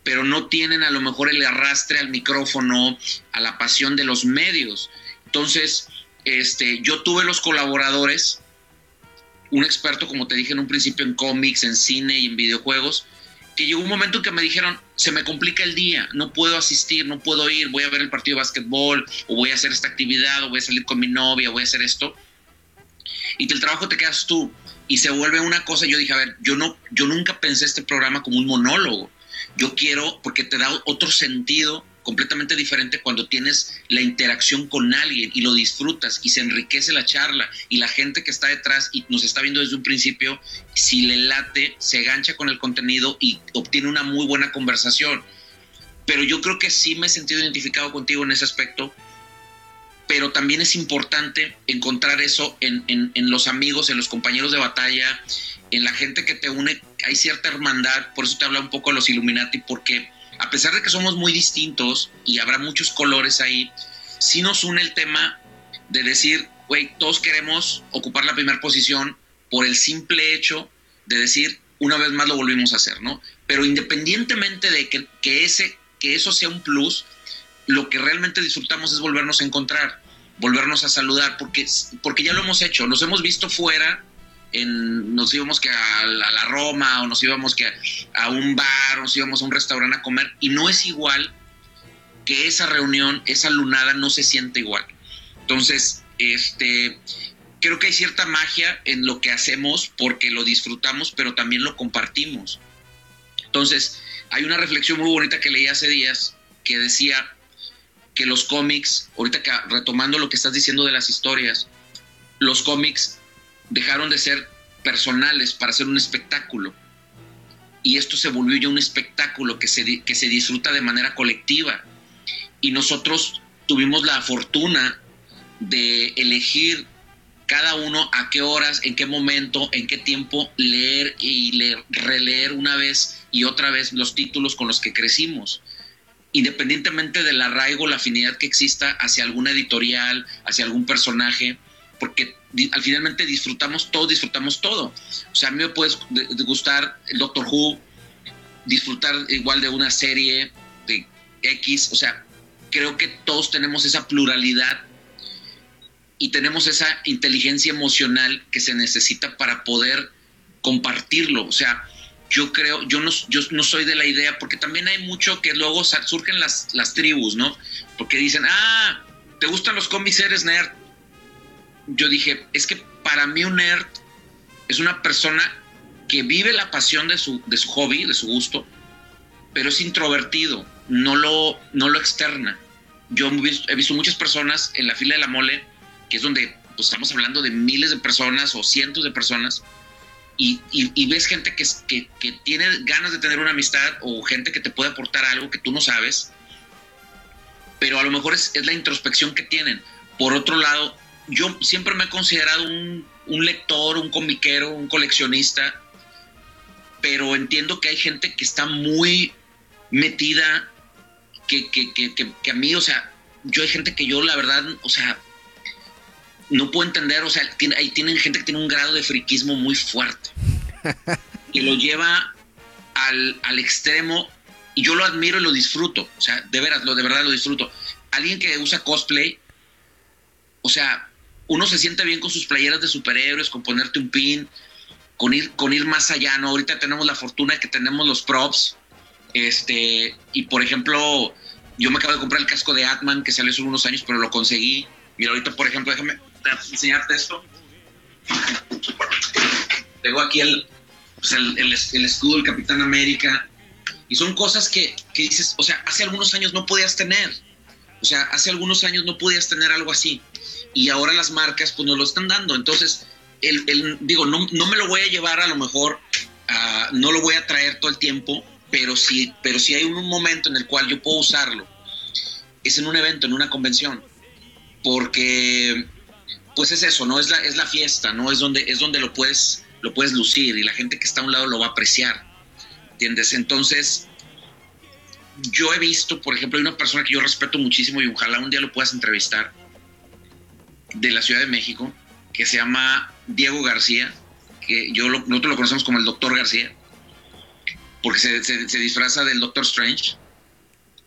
pero no tienen a lo mejor el arrastre al micrófono, a la pasión de los medios. Entonces, este, yo tuve los colaboradores un experto, como te dije en un principio, en cómics, en cine y en videojuegos, que llegó un momento en que me dijeron, se me complica el día, no puedo asistir, no puedo ir, voy a ver el partido de básquetbol, o voy a hacer esta actividad, o voy a salir con mi novia, voy a hacer esto. Y el trabajo te quedas tú. Y se vuelve una cosa, yo dije, a ver, yo, no, yo nunca pensé este programa como un monólogo. Yo quiero, porque te da otro sentido completamente diferente cuando tienes la interacción con alguien y lo disfrutas y se enriquece la charla y la gente que está detrás y nos está viendo desde un principio, si le late, se gancha con el contenido y obtiene una muy buena conversación. Pero yo creo que sí me he sentido identificado contigo en ese aspecto, pero también es importante encontrar eso en, los amigos, en los compañeros de batalla, en la gente que te une. Hay cierta hermandad, por eso te habla un poco de los Illuminati, porque a pesar de que somos muy distintos y habrá muchos colores ahí, sí nos une el tema de decir, güey, todos queremos ocupar la primera posición por el simple hecho de decir, una vez más lo volvimos a hacer, ¿no? Pero independientemente de que, ese, que eso sea un plus, lo que realmente disfrutamos es volvernos a encontrar, volvernos a saludar, porque, porque ya lo hemos hecho, nos hemos visto fuera nos íbamos que a, la Roma o nos íbamos que a, un bar o nos íbamos a un restaurante a comer y no es igual que esa reunión, esa lunada no se siente igual. Entonces, este, creo que hay cierta magia en lo que hacemos porque lo disfrutamos, pero también lo compartimos. Entonces, hay una reflexión muy bonita que leí hace días que decía que los cómics, ahorita que retomando lo que estás diciendo de las historias, los cómics dejaron de ser personales para ser un espectáculo. Y esto se volvió ya un espectáculo que se, que se disfruta de manera colectiva. Y nosotros tuvimos la fortuna de elegir cada uno a qué horas, en qué momento, en qué tiempo leer y leer, releer una vez y otra vez los títulos con los que crecimos. Independientemente del arraigo, la afinidad que exista hacia alguna editorial, hacia algún personaje, porque al finalmente disfrutamos todo, disfrutamos todo. O sea, a mí me puede gustar el Doctor Who, disfrutar igual de una serie de X, o sea, creo que todos tenemos esa pluralidad y tenemos esa inteligencia emocional que se necesita para poder compartirlo. O sea, yo creo, yo no, yo no soy de la idea, porque también hay mucho que luego surgen las, las tribus, ¿no? Porque dicen, ah, ¿te gustan los cómics? Eres nerd yo dije, es que para mí un nerd es una persona que vive la pasión de su, de su hobby, de su gusto, pero es introvertido, no lo, no lo externa. Yo he visto, muchas personas en la fila de la mole, que es donde pues, estamos hablando de miles de personas o cientos de personas, y, ves gente que, que, que, tiene ganas de tener una amistad o gente que te puede aportar algo que tú no sabes, pero a lo mejor es, es la introspección que tienen. Por otro lado, yo siempre me he considerado un, lector, un comiquero, un coleccionista, pero entiendo que hay gente que está muy metida, que, que, a mí, o sea, yo hay gente que yo la verdad, o sea, no puedo entender, o sea, tiene, ahí tienen gente que tiene un grado de friquismo muy fuerte, que lo lleva al, al, extremo, y yo lo admiro y lo disfruto, o sea, de veras, lo, de verdad lo disfruto. Alguien que usa cosplay, o sea, uno se siente bien con sus playeras de superhéroes, con ponerte un pin, con ir, con ir más allá, ¿no? Ahorita tenemos la fortuna que tenemos los props, este, y por ejemplo, yo me acabo de comprar el casco de Atman, que salió hace unos años, pero lo conseguí. Mira, ahorita, por ejemplo, déjame enseñarte esto. Tengo aquí el, pues el, el, escudo del Capitán América. Y son cosas que, que dices, o sea, hace algunos años no podías tener. O sea, hace algunos años no podías tener algo así y ahora las marcas pues nos lo están dando. Entonces, el, digo, no, no, me lo voy a llevar a lo mejor, no lo voy a traer todo el tiempo, pero si, pero si hay un momento en el cual yo puedo usarlo, es en un evento, en una convención, porque pues es eso, ¿no? Es la, es la fiesta, ¿no? Es donde, es donde lo, puedes, lo puedes lucir y la gente que está a un lado lo va a apreciar, ¿entiendes? Entonces, yo he visto, por ejemplo, hay una persona que yo respeto muchísimo y ojalá un día lo puedas entrevistar, de la Ciudad de México que se llama Diego García, que yo nosotros lo conocemos como el Doctor García, porque se, disfraza del Doctor Strange.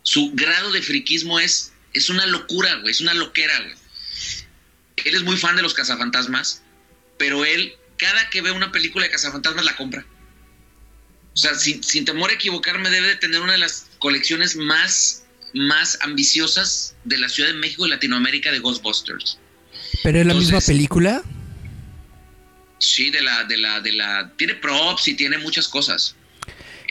Su grado de friquismo es, es una locura, güey, es una loquera, güey. Él es muy fan de los cazafantasmas, pero él cada que ve una película de Cazafantasmas la compra. O sea, sin, sin temor a equivocarme, debe de tener una de las colecciones más, más ambiciosas de la Ciudad de México y Latinoamérica de Ghostbusters. ¿Pero es la misma película? Sí, de la, de la, de la. Tiene props y tiene muchas cosas.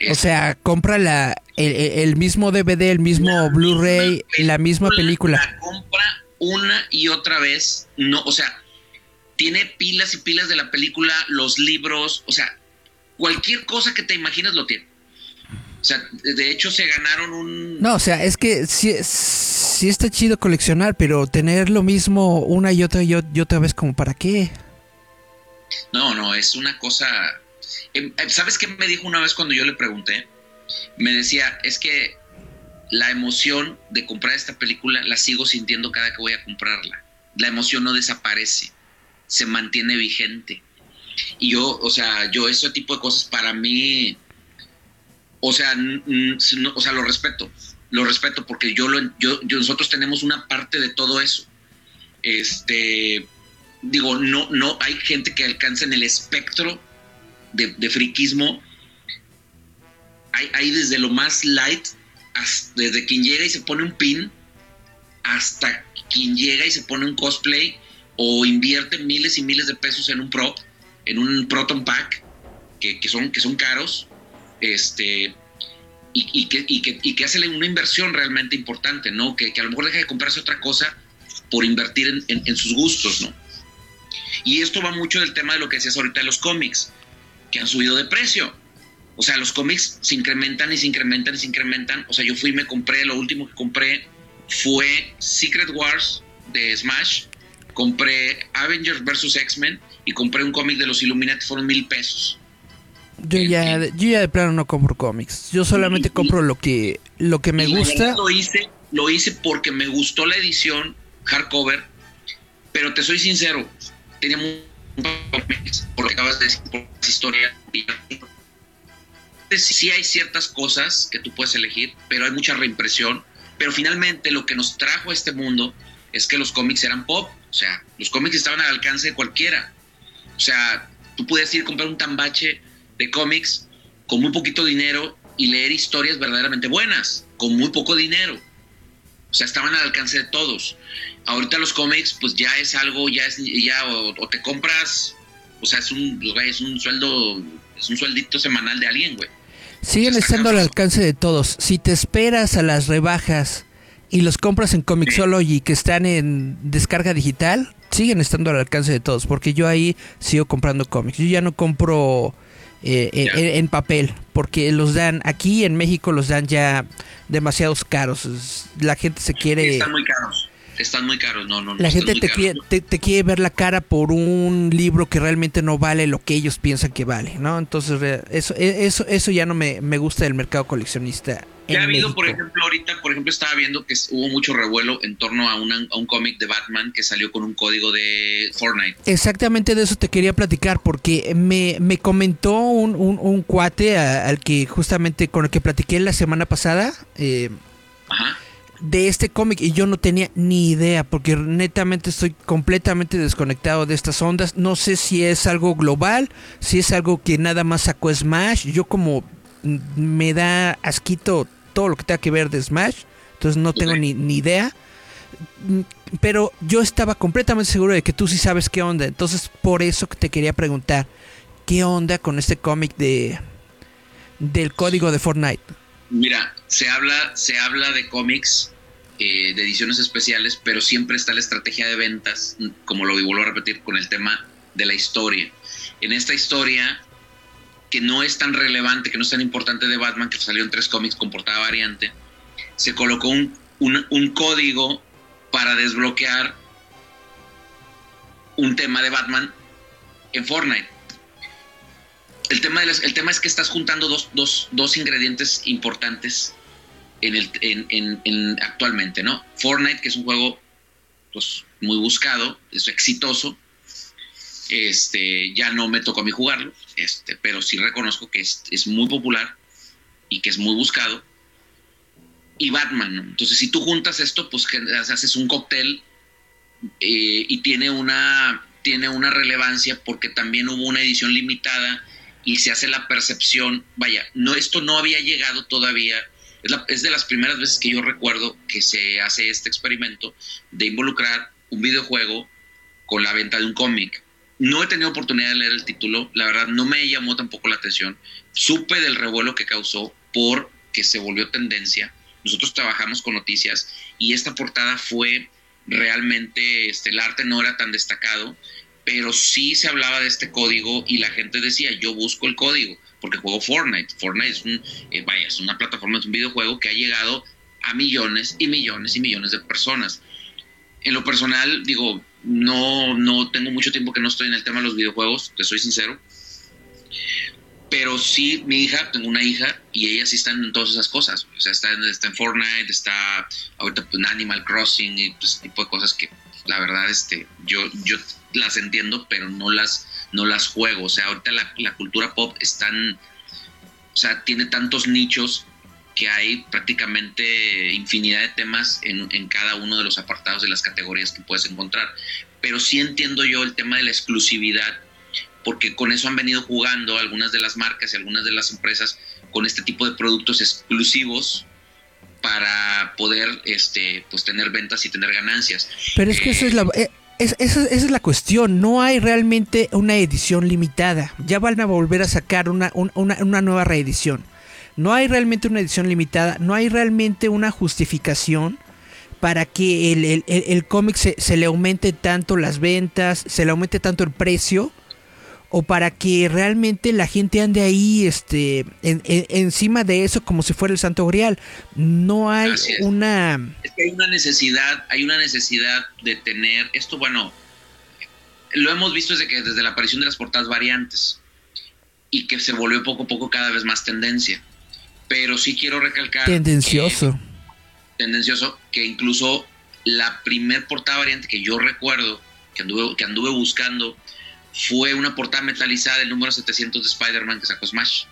O sea, compra la, el, el- el mismo DVD, el mismo Blu-ray, la misma película. La compra una y otra vez. No, o sea, tiene pilas y pilas de la película, los libros, o sea, cualquier cosa que te imagines lo tiene. O sea, de hecho se ganaron un. No, o sea, es que sí, sí está chido coleccionar, pero tener lo mismo una y otra y ot- y otra vez, como para qué? No, no, es una cosa. em, em, ¿Sabes qué me dijo una vez cuando yo le pregunté? Me decía, es que la emoción de comprar esta película la sigo sintiendo cada que voy a comprarla. La emoción no desaparece, se mantiene vigente. Y yo, o sea, yo ese tipo de cosas para mí, o sea, no- o sea, lo respeto, lo respeto porque yo lo, nosotros tenemos una parte de todo eso. Este, digo, no, no hay gente que alcanza en el espectro de, de friquismo. Hay, hay desde lo más light, hasta- desde quien llega y se pone un pin, hasta quien llega y se pone un cosplay o invierte miles y miles de pesos en un prop, en un proton pack, que son, que son caros, este, y, que, y, que, y que hace una inversión realmente importante, ¿no? Que, que a lo mejor deja de comprarse otra cosa por invertir en sus gustos, ¿no? Y esto va mucho del tema de lo que decías ahorita de los cómics, que han subido de precio. O sea, los cómics se incrementan y se incrementan y se incrementan. O sea, yo fui y me compré, lo último que compré fue Secret Wars de Smash, compré Avengers vs. X-Men y compré un cómic de los Illuminati, fueron mil pesos. Yo ya, yo ya de plano no compro cómics. Yo solamente compro lo que, lo que me Y gusta. Lo hice, lo hice porque me gustó la edición hardcover, pero te soy sincero, tenía muy por lo que acabas de decir, por las historias. Sí hay ciertas cosas que tú puedes elegir, pero hay mucha reimpresión. Pero finalmente lo que nos trajo a este mundo es que los cómics eran pop. O sea, los cómics estaban al alcance de cualquiera. O sea, tú puedes ir a comprar un tambache de cómics con muy poquito dinero y leer historias verdaderamente buenas, con muy poco dinero. O sea, estaban al alcance de todos. Ahorita los cómics, pues ya es algo, ya es, ya, o, o te compras, o sea, es un, es un sueldo, es un sueldito semanal de alguien, güey. Siguen estando al alcance de todos. Si te esperas a las rebajas y los compras en Comixology que están en descarga digital, siguen estando al alcance de todos. Porque yo ahí sigo comprando cómics. Yo ya no compro eh, en, Ya. en papel. Porque los dan, aquí en México los dan ya demasiados caros. La gente se quiere... Están muy caros. Están muy caros, no, no, no. La gente te quiere, te, te quiere ver la cara por un libro que realmente no vale lo que ellos piensan que vale, ¿no? Entonces, eso, e- eso, eso ya no me, me gusta del mercado coleccionista. Ya ha habido, México. por ejemplo, ahorita, por ejemplo, estaba viendo que hubo mucho revuelo en torno a, una- a un cómic de Batman que salió con un código de Fortnite. Exactamente de eso te quería platicar, porque me, me comentó un, un, un cuate a- al que justamente con el que platiqué la semana pasada. eh, Ajá. De este cómic y yo no tenía ni idea porque netamente estoy completamente desconectado de estas ondas. No sé si es algo global, si es algo que nada más sacó Smash. Yo como mm, me da asquito todo lo que tenga que ver de Smash, entonces no tengo ni, ni idea. Mm, Pero yo estaba completamente seguro de que tú sí sabes qué onda. Entonces por eso te quería preguntar, ¿qué onda con este cómic de del código de Fortnite? Mira, se habla, se habla de cómics, eh, de ediciones especiales, pero siempre está la estrategia de ventas, como lo vuelvo a repetir, con el tema de la historia. En esta historia, que no es tan relevante, que no es tan importante de Batman, que salió en tres cómics con portada variante, se colocó un, un- código para desbloquear un tema de Batman en Fortnite. El tema, de el tema es que estás juntando dos, dos- dos ingredientes importantes actualmente, ¿no? Fortnite, que es un juego pues, muy buscado, es exitoso. Este, ya no me tocó a mí jugarlo, este, pero sí reconozco que es, muy popular y que es muy buscado. Y Batman, ¿no? Entonces, si tú juntas esto, pues haces un cóctel eh, y tiene una tiene una relevancia porque también hubo una edición limitada y se hace la percepción, vaya, no esto no había llegado todavía, es, de las primeras veces que yo recuerdo que se hace este experimento de involucrar un videojuego con la venta de un cómic. No he tenido oportunidad de leer el título, la verdad no me llamó tampoco la atención. Supe del revuelo que causó porque se volvió tendencia. Nosotros trabajamos con noticias y esta portada fue realmente, este, el arte no era tan destacado, pero sí se hablaba de este código y la gente decía, yo busco el código porque juego Fortnite. Fortnite es, un, eh, vaya, es una plataforma, es un videojuego que ha llegado a millones y millones y millones de personas. En lo personal, digo, no, no tengo mucho tiempo que no estoy en el tema de los videojuegos, te soy sincero. Pero sí, mi hija, tengo una hija y ella sí está en todas esas cosas. O sea, está en, está en Fortnite, está ahorita en Animal Crossing y pues, tipo de cosas que la verdad este, yo, yo las entiendo, pero no las, no las juego. O sea, ahorita la, la cultura pop es tan, o sea, tiene tantos nichos que hay prácticamente infinidad de temas en, en, cada uno de los apartados de las categorías que puedes encontrar. Pero sí entiendo yo el tema de la exclusividad, porque con eso han venido jugando algunas de las marcas y algunas de las empresas con este tipo de productos exclusivos para poder este, pues, tener ventas y tener ganancias. Pero es que esa es la... Eh, esa, es la cuestión, no hay realmente una edición limitada. Ya van a volver a sacar una, una, nueva reedición. No hay realmente una edición limitada, no hay realmente una justificación para que el, el, cómic se, se, le aumente tanto las ventas, se le aumente tanto el precio o para que realmente la gente ande ahí este encima de eso como si fuera el santo grial. No hay una es que hay una necesidad hay una necesidad de tener esto bueno lo hemos visto desde que desde la aparición de las portadas variantes y que se volvió poco a poco cada vez más tendencia. Pero sí quiero recalcar tendencioso. tendencioso que incluso la primer portada variante que yo recuerdo que anduve que anduve buscando fue una portada metalizada del número 700 de Spider-Man que sacó Smash.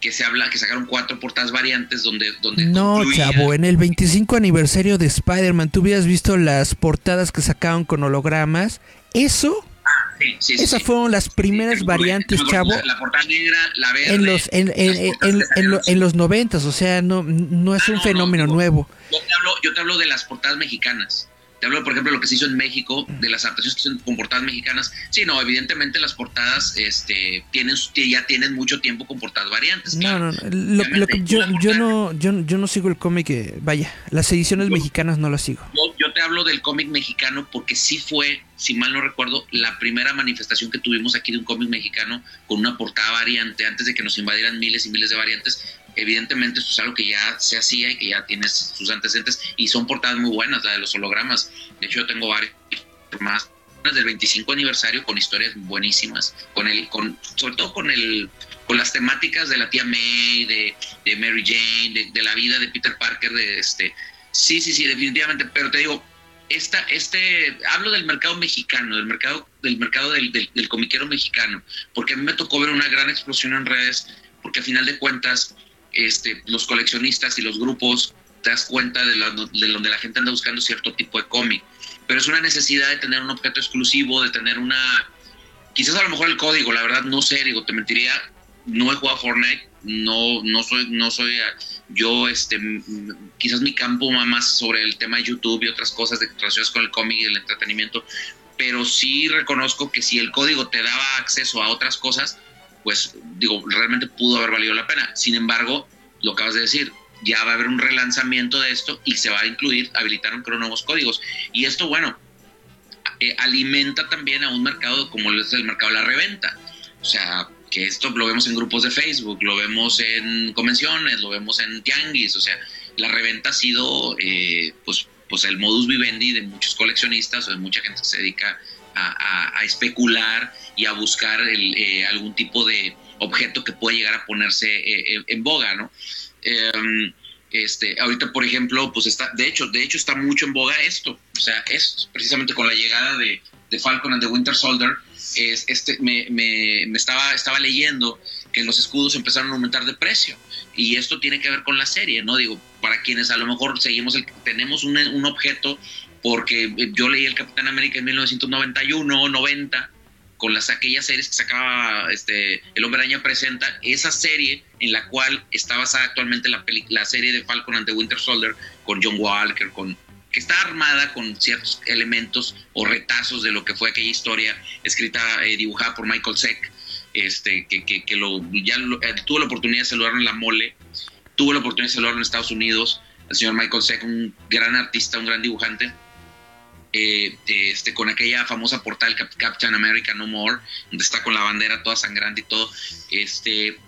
Que se habla, que sacaron cuatro portadas variantes donde... donde no, chavo, en el 25 aniversario de Spider-Man, tú hubieras visto las portadas que sacaron con hologramas. Eso... Ah, sí, sí, Esas fueron las primeras variantes, chavo. La, portada negra, la verde. En los, en, en, en, en los noventas, o sea, no, no es ah, un fenómeno nuevo. Yo te, hablo, yo te hablo de las portadas mexicanas. Te hablo, por ejemplo, de lo que se hizo en México, de las adaptaciones que son con portadas mexicanas. Sí, no, evidentemente las portadas este, tienen, ya tienen mucho tiempo con portadas variantes. No, no, no. Lo, que yo, yo, no, yo, yo no sigo el cómic, eh, vaya, las ediciones mexicanas no las sigo. Yo, yo te hablo del cómic mexicano porque sí fue, si mal no recuerdo, la primera manifestación que tuvimos aquí de un cómic mexicano con una portada variante, antes de que nos invadieran miles y miles de variantes evidentemente esto es algo que ya se hacía y que ya tienes sus antecedentes y son portadas muy buenas, la de los hologramas. De hecho, yo tengo varios más del 25 aniversario con historias buenísimas, con el, con, sobre todo con el, con las temáticas de la tía May, de, de Mary Jane, de, la vida de Peter Parker, de este, sí, sí, sí, definitivamente, pero te digo, esta, este, hablo del mercado mexicano, del mercado, del mercado del, del, del comiquero mexicano, porque a mí me tocó ver una gran explosión en redes, porque a final de cuentas este, los coleccionistas y los grupos te das cuenta de, donde la gente anda buscando cierto tipo de cómic. Pero es una necesidad de tener un objeto exclusivo, de tener una... Quizás a lo mejor el código, la verdad no sé, digo, te mentiría, no he jugado Fortnite, no, no soy, no soy, yo, este, quizás mi campo va más sobre el tema de YouTube y otras cosas de relacionadas con el cómic y el entretenimiento, pero sí reconozco que si el código te daba acceso a otras cosas, pues digo, realmente pudo haber valido la pena. Sin embargo, lo acabas de decir, ya va a haber un relanzamiento de esto y se va a incluir, habilitaron creo nuevos códigos. Y esto, bueno, eh, alimenta también a un mercado como es el mercado de la reventa. O sea, que esto lo vemos en grupos de Facebook, lo vemos en convenciones, lo vemos en tianguis, o sea, la reventa ha sido eh, pues, pues el modus vivendi de muchos coleccionistas o de mucha gente que se dedica a, especular y a buscar eh, algún tipo de objeto que pueda llegar a ponerse eh, en boga, ¿no? Em, este, ahorita, por ejemplo, pues está, de hecho, de hecho está mucho en boga esto, o sea, es precisamente con la llegada de, de Falcon and the Winter Soldier, es, este, me, me, estaba, estaba leyendo que los escudos empezaron a aumentar de precio y esto tiene que ver con la serie, ¿no? Digo, para quienes a lo mejor seguimos, el, tenemos un, un objeto porque yo leí el Capitán América en 1991, 90, con las aquellas series que sacaba este El Hombre Araña presenta, esa serie en la cual está basada actualmente la, la serie de Falcon and the Winter Soldier con John Walker, con que está armada con ciertos elementos o retazos de lo que fue aquella historia escrita, eh, dibujada por Michael Seck, este, que, que, lo, ya eh, tuvo la oportunidad de saludar en la mole, tuvo la oportunidad de saludar en Estados Unidos, el señor Michael Seck, un gran artista, un gran dibujante, eh, este, con aquella famosa portal Captain America No More, donde está con la bandera toda sangrante y todo. Este,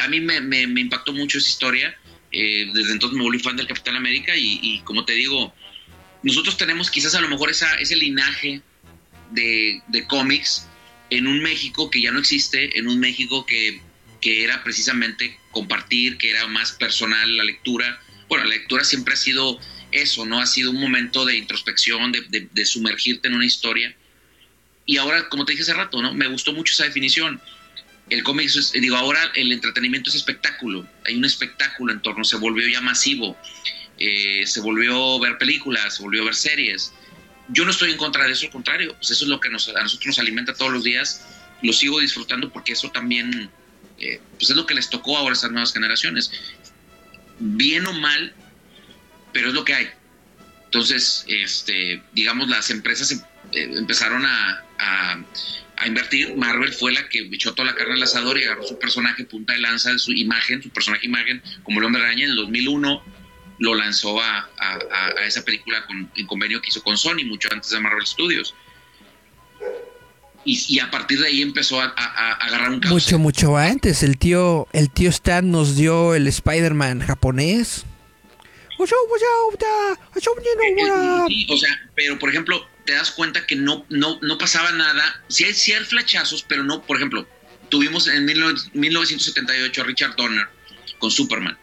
a mí me, me, impactó mucho esa historia. Eh, desde entonces me volví fan del Capitán América y, como te digo, nosotros tenemos quizás a lo mejor esa, ese linaje de, de cómics en un México que ya no existe, en un México que, que era precisamente compartir, que era más personal la lectura. Bueno, la lectura siempre ha sido eso, ¿no? Ha sido un momento de introspección, de, sumergirte en una historia. Y ahora, como te dije hace rato, ¿no? Me gustó mucho esa definición. El cómic, digo, ahora el entretenimiento es espectáculo. Hay un espectáculo en torno, se volvió ya masivo. Eh, se volvió ver películas, se volvió ver series. Yo no estoy en contra de eso, al contrario. Pues eso es lo que nos, a nosotros nos alimenta todos los días. Lo sigo disfrutando porque eso también eh, pues es lo que les tocó ahora a estas nuevas generaciones. Bien o mal, pero es lo que hay. Entonces, este, digamos, las empresas em, eh, empezaron a, a, invertir. Marvel fue la que echó toda la carne al asador y agarró su personaje punta de lanza su imagen, su personaje imagen, como el hombre araña en el 2001 lo lanzó a, a, esa película con, en convenio que hizo con Sony, mucho antes de Marvel Studios. Y, a partir de ahí empezó a, agarrar un Mucho, mucho antes. El tío, el tío Stan nos dio el Spider-Man japonés. Sí, o sea, pero por ejemplo, te das cuenta que no, no, no pasaba nada. Sí hay, sí flachazos, pero no, por ejemplo, tuvimos en 1978 a Richard Donner con Superman.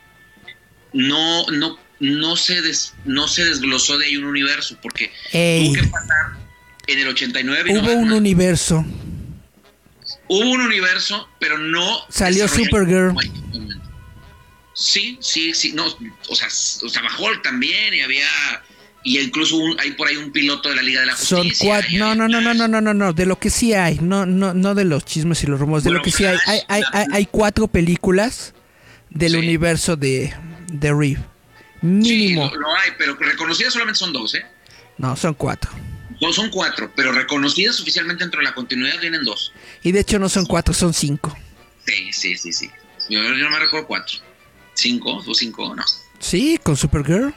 No, no, no se, no se desglosó de ahí un universo, porque tuvo que pasar en el 89. Hubo un universo. Hubo un universo, pero no. Salió Supergirl. Sí, sí, sí, no, o sea, o sea, Hulk también y había y incluso hay por ahí un piloto de la Liga de la Justicia. Son cuatro, no, no, no, no, no, no, no, no, de lo que sí hay, no, no, no de los chismes y los rumores, de lo que sí hay, hay, hay, hay, cuatro películas del universo de, de Reeve. Mínimo. Sí, lo, hay, pero reconocidas solamente son dos, ¿eh? No, son cuatro. No, son cuatro, pero reconocidas oficialmente dentro de la continuidad vienen dos. Y de hecho no son cuatro, son cinco. Sí, sí, sí, sí. Yo, yo no me recuerdo cuatro. ¿Cinco? ¿O cinco? No. Sí, con Supergirl.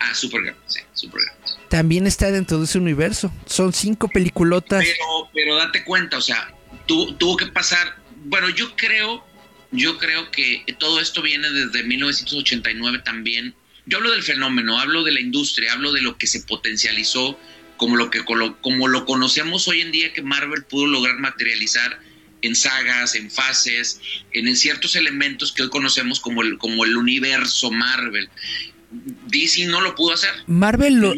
Ah, Supergirl, sí, Supergirl. También está dentro de ese universo. Son cinco peliculotas. Pero, pero date cuenta, o sea, tuvo que pasar. Bueno, yo creo, yo creo que todo esto viene desde 1989 también. Yo hablo del fenómeno, hablo de la industria, hablo de lo que se potencializó como lo que como lo conocemos hoy en día que Marvel pudo lograr materializar en sagas, en fases, en ciertos elementos que hoy conocemos como el, como el universo Marvel. DC no lo pudo hacer. Marvel lo,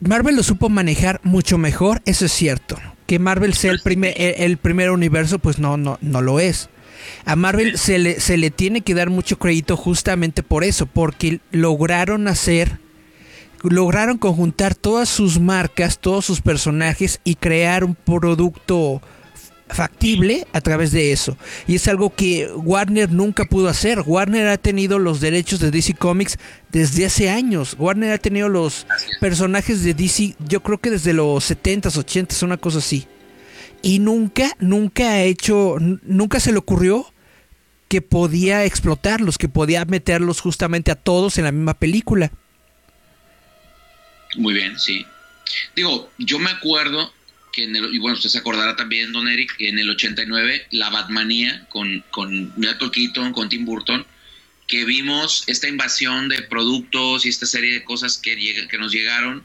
Marvel lo supo manejar mucho mejor, eso es cierto. Que Marvel sea el primer, el, primer universo, pues no, no, no lo es. A Marvel se le, se le tiene que dar mucho crédito justamente por eso, porque lograron hacer, lograron conjuntar todas sus marcas, todos sus personajes y crear un producto factible a través de eso. Y es algo que Warner nunca pudo hacer. Warner ha tenido los derechos de DC Comics desde hace años. Warner ha tenido los personajes de DC, yo creo que desde los 70s, 80s, una cosa así. Y nunca, nunca ha hecho, nunca se le ocurrió que podía explotarlos, que podía meterlos justamente a todos en la misma película. Muy bien, sí. Digo, yo me acuerdo que en el, y bueno, usted se acordará también, don Eric, en el 89, la Batmanía con, con Michael Keaton, con Tim Burton, que vimos esta invasión de productos y esta serie de cosas que, que nos llegaron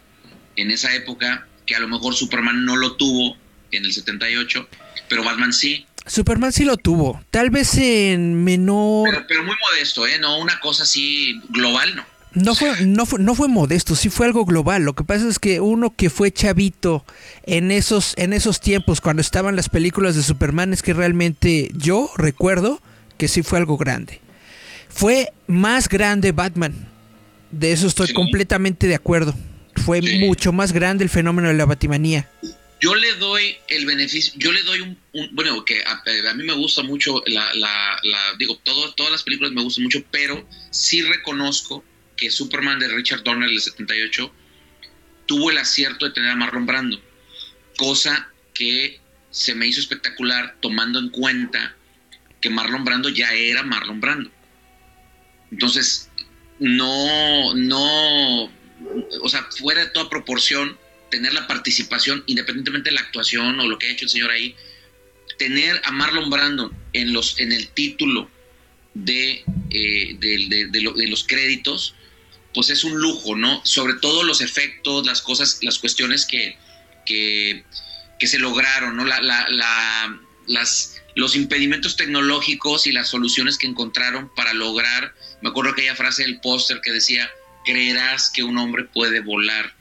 en esa época, que a lo mejor Superman no lo tuvo en el 78, pero Batman sí. Superman sí lo tuvo, tal vez en menor... Pero, pero muy modesto, ¿eh? No una cosa así global, no. No fue, no, fue, no fue modesto, sí fue algo global. Lo que pasa es que uno que fue chavito en esos, en esos tiempos, cuando estaban las películas de Superman, es que realmente yo recuerdo que sí fue algo grande. Fue más grande Batman. De eso estoy completamente de acuerdo. fue mucho más grande el fenómeno de la batimanía. Yo le doy el beneficio, yo le doy un, bueno, que a, mí me gusta mucho, la, la, digo, todo, todas las películas me gustan mucho, pero sí reconozco que Superman de Richard Donner del 78 tuvo el acierto de tener a Marlon Brando, cosa que se me hizo espectacular tomando en cuenta que Marlon Brando ya era Marlon Brando. Entonces, no, no, o sea, fuera de toda proporción, tener la participación, independientemente de la actuación o lo que ha hecho el señor ahí, tener a Marlon Brando en, los, en el título de, eh, de, los créditos, pues es un lujo, ¿no? Sobre todo los efectos, las cosas, las cuestiones que, que, se lograron, ¿no? La, la, las, los impedimentos tecnológicos y las soluciones que encontraron para lograr, me acuerdo aquella frase del póster que decía, creerás que un hombre puede volar.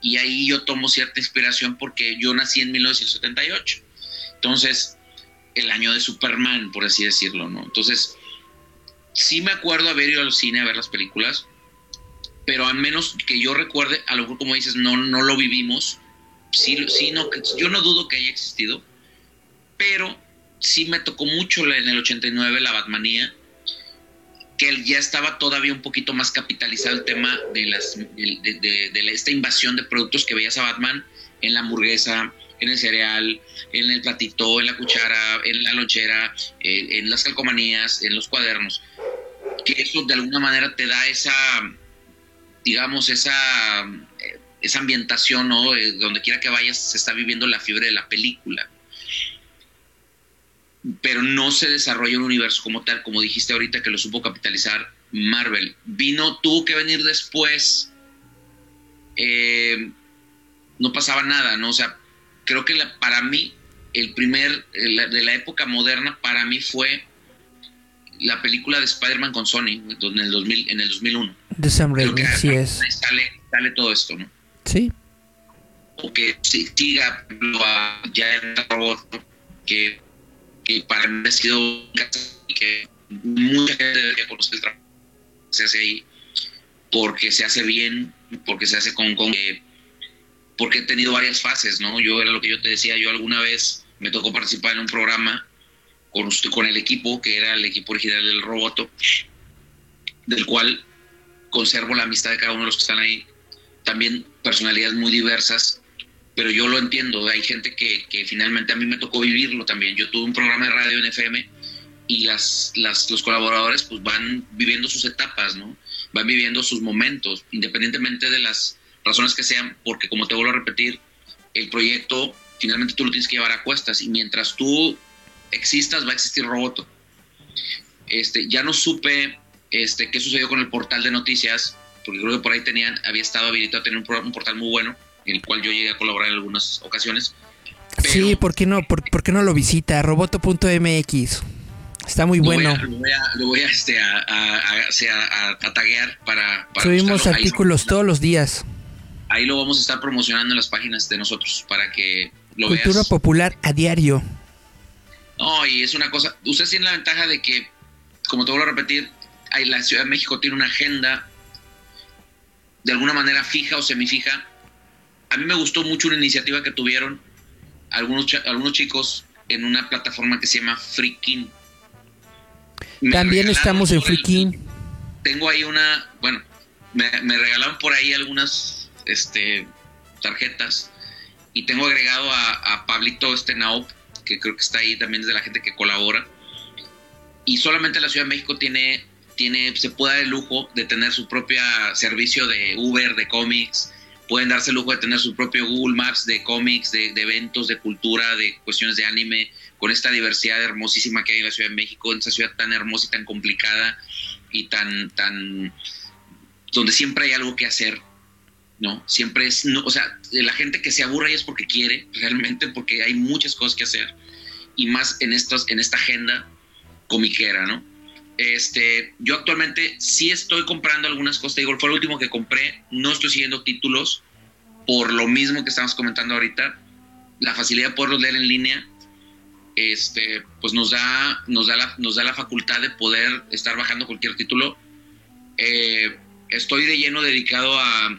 Y ahí yo tomo cierta inspiración porque yo nací en 1978. Entonces, el año de Superman, por así decirlo, ¿no? Entonces, sí me acuerdo haber ido al cine a ver las películas, pero al menos que yo recuerde, a lo mejor como dices, no, no lo vivimos. Sí, sí, no, yo no dudo que haya existido, pero sí me tocó mucho en el 89 la Batmanía que ya estaba todavía un poquito más capitalizado el tema de, las, de, esta invasión de productos que veías a Batman en la hamburguesa, en el cereal, en el platito, en la cuchara, en la lonchera, en las calcomanías, en los cuadernos. Que eso de alguna manera te da esa, digamos, esa, esa ambientación, ¿no? Eh, donde quiera que vayas se está viviendo la fiebre de la película pero no se desarrolla un universo como tal, como dijiste ahorita que lo supo capitalizar Marvel. Vino, tuvo que venir después, eh, no pasaba nada, ¿no? O sea, creo que para mí, el primer, de la época moderna, para mí fue la película de Spider-Man con Sony, en el, 2000, en el 2001. De Sam Raimi, sí es. Sale, todo esto, ¿no? Sí. O que siga ya en el robot, que que para mí ha sido que mucha gente debería conocer el trabajo que se hace ahí, porque se hace bien, porque se hace con, con porque he tenido varias fases, ¿no? Yo era lo que yo te decía, yo alguna vez me tocó participar en un programa con, con el equipo, que era el equipo original del Roboto, del cual conservo la amistad de cada uno de los que están ahí. También personalidades muy diversas, pero yo lo entiendo, hay gente que, finalmente a mí me tocó vivirlo también. Yo tuve un programa de radio en FM y las, las, los colaboradores pues van viviendo sus etapas, ¿no? Van viviendo sus momentos, independientemente de las razones que sean, porque como te vuelvo a repetir, el proyecto finalmente tú lo tienes que llevar a cuestas y mientras tú existas va a existir Roboto. Este, ya no supe este, qué sucedió con el portal de noticias, porque creo que por ahí tenían, había estado habilitado a tener un, un portal muy bueno en el cual yo llegué a colaborar en algunas ocasiones. sí, ¿por qué no? ¿Por, qué no lo visita? Roboto.mx. Está muy bueno. Lo voy a, este, a, taguear para, Subimos artículos todos los días. Ahí lo vamos a estar promocionando en las páginas de nosotros para que lo Cultura popular a diario. No, y es una cosa. Usted tiene la ventaja de que, como te vuelvo a repetir, la Ciudad de México tiene una agenda de alguna manera fija o semifija a mí me gustó mucho una iniciativa que tuvieron algunos, algunos chicos en una plataforma que se llama Freaking. También estamos en Freaking. Tengo ahí una, bueno, me, regalaron por ahí algunas este, tarjetas y tengo agregado a, Pablito Stenaup, que creo que está ahí también es de la gente que colabora. Y solamente la Ciudad de México tiene, tiene, se puede dar el lujo de tener su propio servicio de Uber, de cómics, pueden darse el lujo de tener su propio Google Maps de cómics, de, eventos, de cultura, de cuestiones de anime, con esta diversidad hermosísima que hay en la Ciudad de México, en esa ciudad tan hermosa y tan complicada y tan, tan, donde siempre hay algo que hacer, ¿no? Siempre es, no, o sea, la gente que se aburre ahí es porque quiere, realmente, porque hay muchas cosas que hacer, y más en, estos, en esta agenda comiquera, ¿no? Este, yo actualmente sí estoy comprando algunas cosas. Digo, fue lo último que compré. No estoy siguiendo títulos por lo mismo que estamos comentando ahorita. La facilidad de poderlos leer en línea, este, pues nos da, nos da, la, nos da la facultad de poder estar bajando cualquier título. Eh, estoy de lleno dedicado a,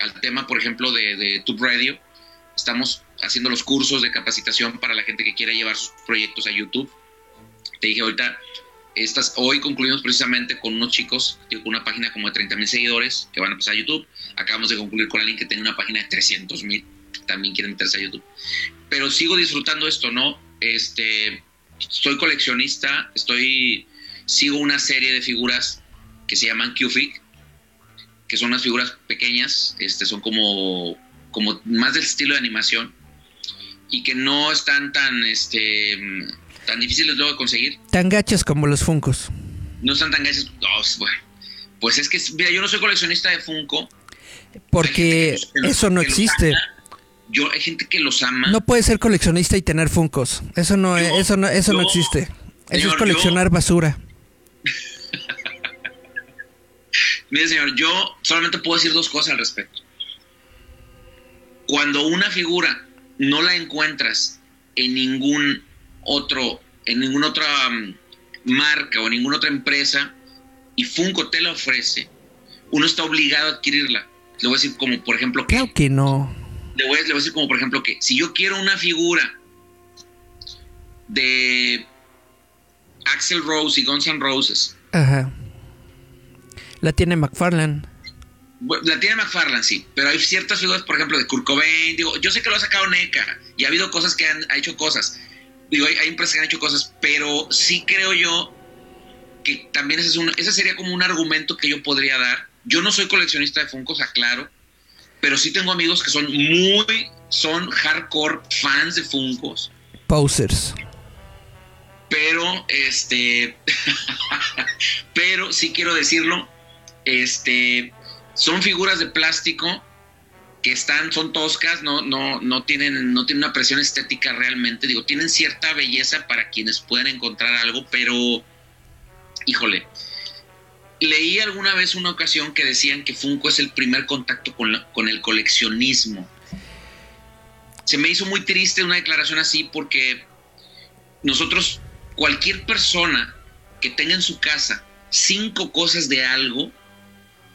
al tema, por ejemplo, de, de Tube Radio. Estamos haciendo los cursos de capacitación para la gente que quiera llevar sus proyectos a YouTube. Te dije ahorita, estas, hoy concluimos precisamente con unos chicos con una página como de 30 mil seguidores que van a pasar a YouTube. Acabamos de concluir con alguien que tiene una página de 300 mil, también quiere meterse a YouTube. Pero sigo disfrutando esto, ¿no? Este, soy coleccionista, estoy, sigo una serie de figuras que se llaman QFIG, que son unas figuras pequeñas, este, son como, como más del estilo de animación y que no están tan, este, tan difíciles luego de conseguir. Tan gachas como los Funcos. No están tan gachas. bueno, pues es que, mira, yo no soy coleccionista de Funko. Porque eso no existe. Yo, hay gente que los ama. No puedes ser coleccionista y tener Funcos. Eso no, eso no, eso no existe. eso es coleccionar basura. Mire, señor, yo solamente puedo decir dos cosas al respecto. Cuando una figura no la encuentras en ningún otro, en ninguna otra mm, marca o ninguna otra empresa y Funko te la ofrece, uno está obligado a adquirirla. Le voy a decir como por ejemplo que... Creo que no. Le voy, a, le voy a decir como por ejemplo que si yo quiero una figura de Axel Rose y Guns N' Roses. Ajá. La tiene McFarlane. La tiene McFarlane, sí, pero hay ciertas figuras, por ejemplo, de Kurt Cobain, digo, yo sé que lo ha sacado NECA y ha habido cosas que han ha hecho cosas, digo, hay, empresas que han hecho cosas, pero sí creo yo que también ese, es un, ese sería como un argumento que yo podría dar. Yo no soy coleccionista de Funkos, aclaro, pero sí tengo amigos que son muy, son hardcore fans de Funkos. Posers. Pero, este, pero sí quiero decirlo, este, son figuras de plástico que están, son toscas, no, no, no, tienen, no tienen una presión estética realmente. Digo, tienen cierta belleza para quienes pueden encontrar algo, pero, híjole, leí alguna vez una ocasión que decían que Funko es el primer contacto con, con el coleccionismo. Se me hizo muy triste una declaración así porque nosotros, cualquier persona que tenga en su casa cinco cosas de algo,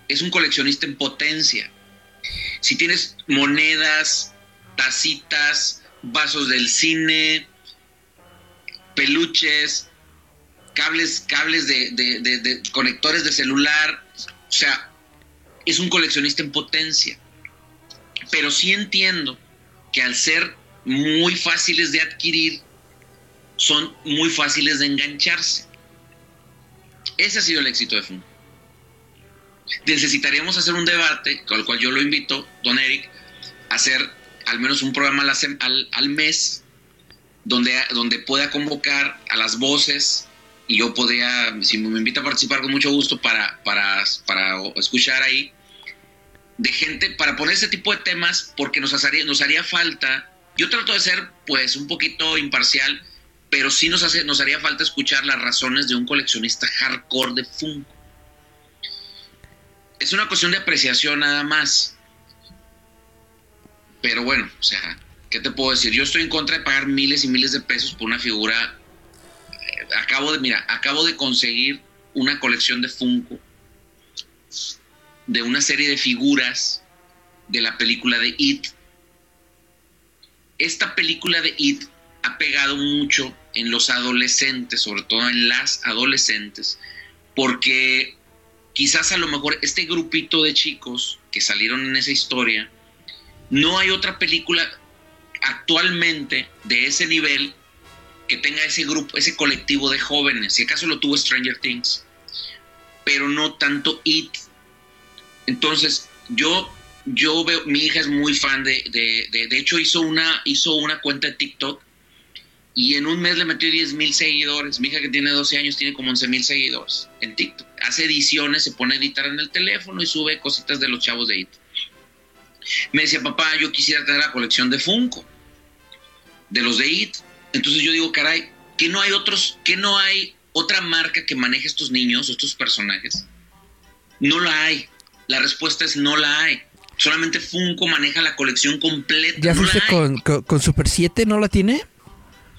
es un coleccionista en potencia. Si tienes monedas, tacitas, vasos del cine, peluches, cables, cables de, conectores de celular, o sea, es un coleccionista en potencia. Pero sí entiendo que al ser muy fáciles de adquirir, son muy fáciles de engancharse. Ese ha sido el éxito de Funko necesitaríamos hacer un debate, con el cual yo lo invito, don Eric, a hacer al menos un programa al, al, mes donde, donde pueda convocar a las voces y yo podría, si me invita a participar con mucho gusto para, para, para escuchar ahí, de gente, para poner ese tipo de temas, porque nos haría, nos haría falta, yo trato de ser pues un poquito imparcial, pero sí nos, hace, nos haría falta escuchar las razones de un coleccionista hardcore de Funko es una cuestión de apreciación nada más. Pero bueno, o sea, ¿qué te puedo decir? Yo estoy en contra de pagar miles y miles de pesos por una figura. Eh, acabo de, mira, acabo de conseguir una colección de Funko de una serie de figuras de la película de It. Esta película de It ha pegado mucho en los adolescentes, sobre todo en las adolescentes, porque quizás a lo mejor este grupito de chicos que salieron en esa historia, no hay otra película actualmente de ese nivel que tenga ese grupo, ese colectivo de jóvenes. Si acaso lo tuvo Stranger Things, pero no tanto It. Entonces, yo, yo veo, mi hija es muy fan de, de, de, hecho hizo una, hizo una cuenta de TikTok y en un mes le metió 10 mil seguidores. Mi hija que tiene 12 años tiene como 11 mil seguidores en TikTok. Hace ediciones, se pone a editar en el teléfono y sube cositas de los chavos de IT. Me decía, papá, yo quisiera tener la colección de Funko, de los de IT. Entonces yo digo, caray, ¿qué no hay otros, que no hay otra marca que maneje estos niños, estos personajes? No la hay. La respuesta es no la hay. Solamente Funko maneja la colección completa. ¿Ya fuiste con, con Super 7? ¿No la tiene?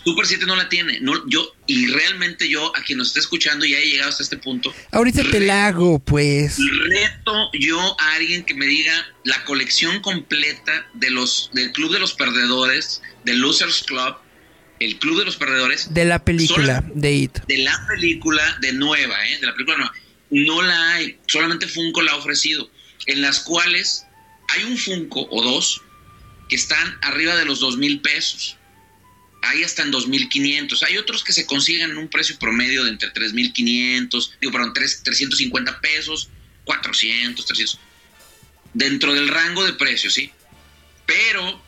Super 7 no la tiene. No, yo, y realmente yo, a quien nos esté escuchando y haya llegado hasta este punto. Ahorita te la hago, pues. Reto yo a alguien que me diga la colección completa de los, del Club de los Perdedores, del Losers Club, el Club de los Perdedores. De la película, de It. De la película de nueva, ¿eh? De la película nueva. No la hay. Solamente Funko la ha ofrecido. En las cuales hay un Funko o dos que están arriba de los dos mil pesos hay hasta en 2.500. Hay otros que se consiguen en un precio promedio de entre 3.500, digo, perdón, 3, 350 pesos, 400, 300. Dentro del rango de precios, ¿sí? Pero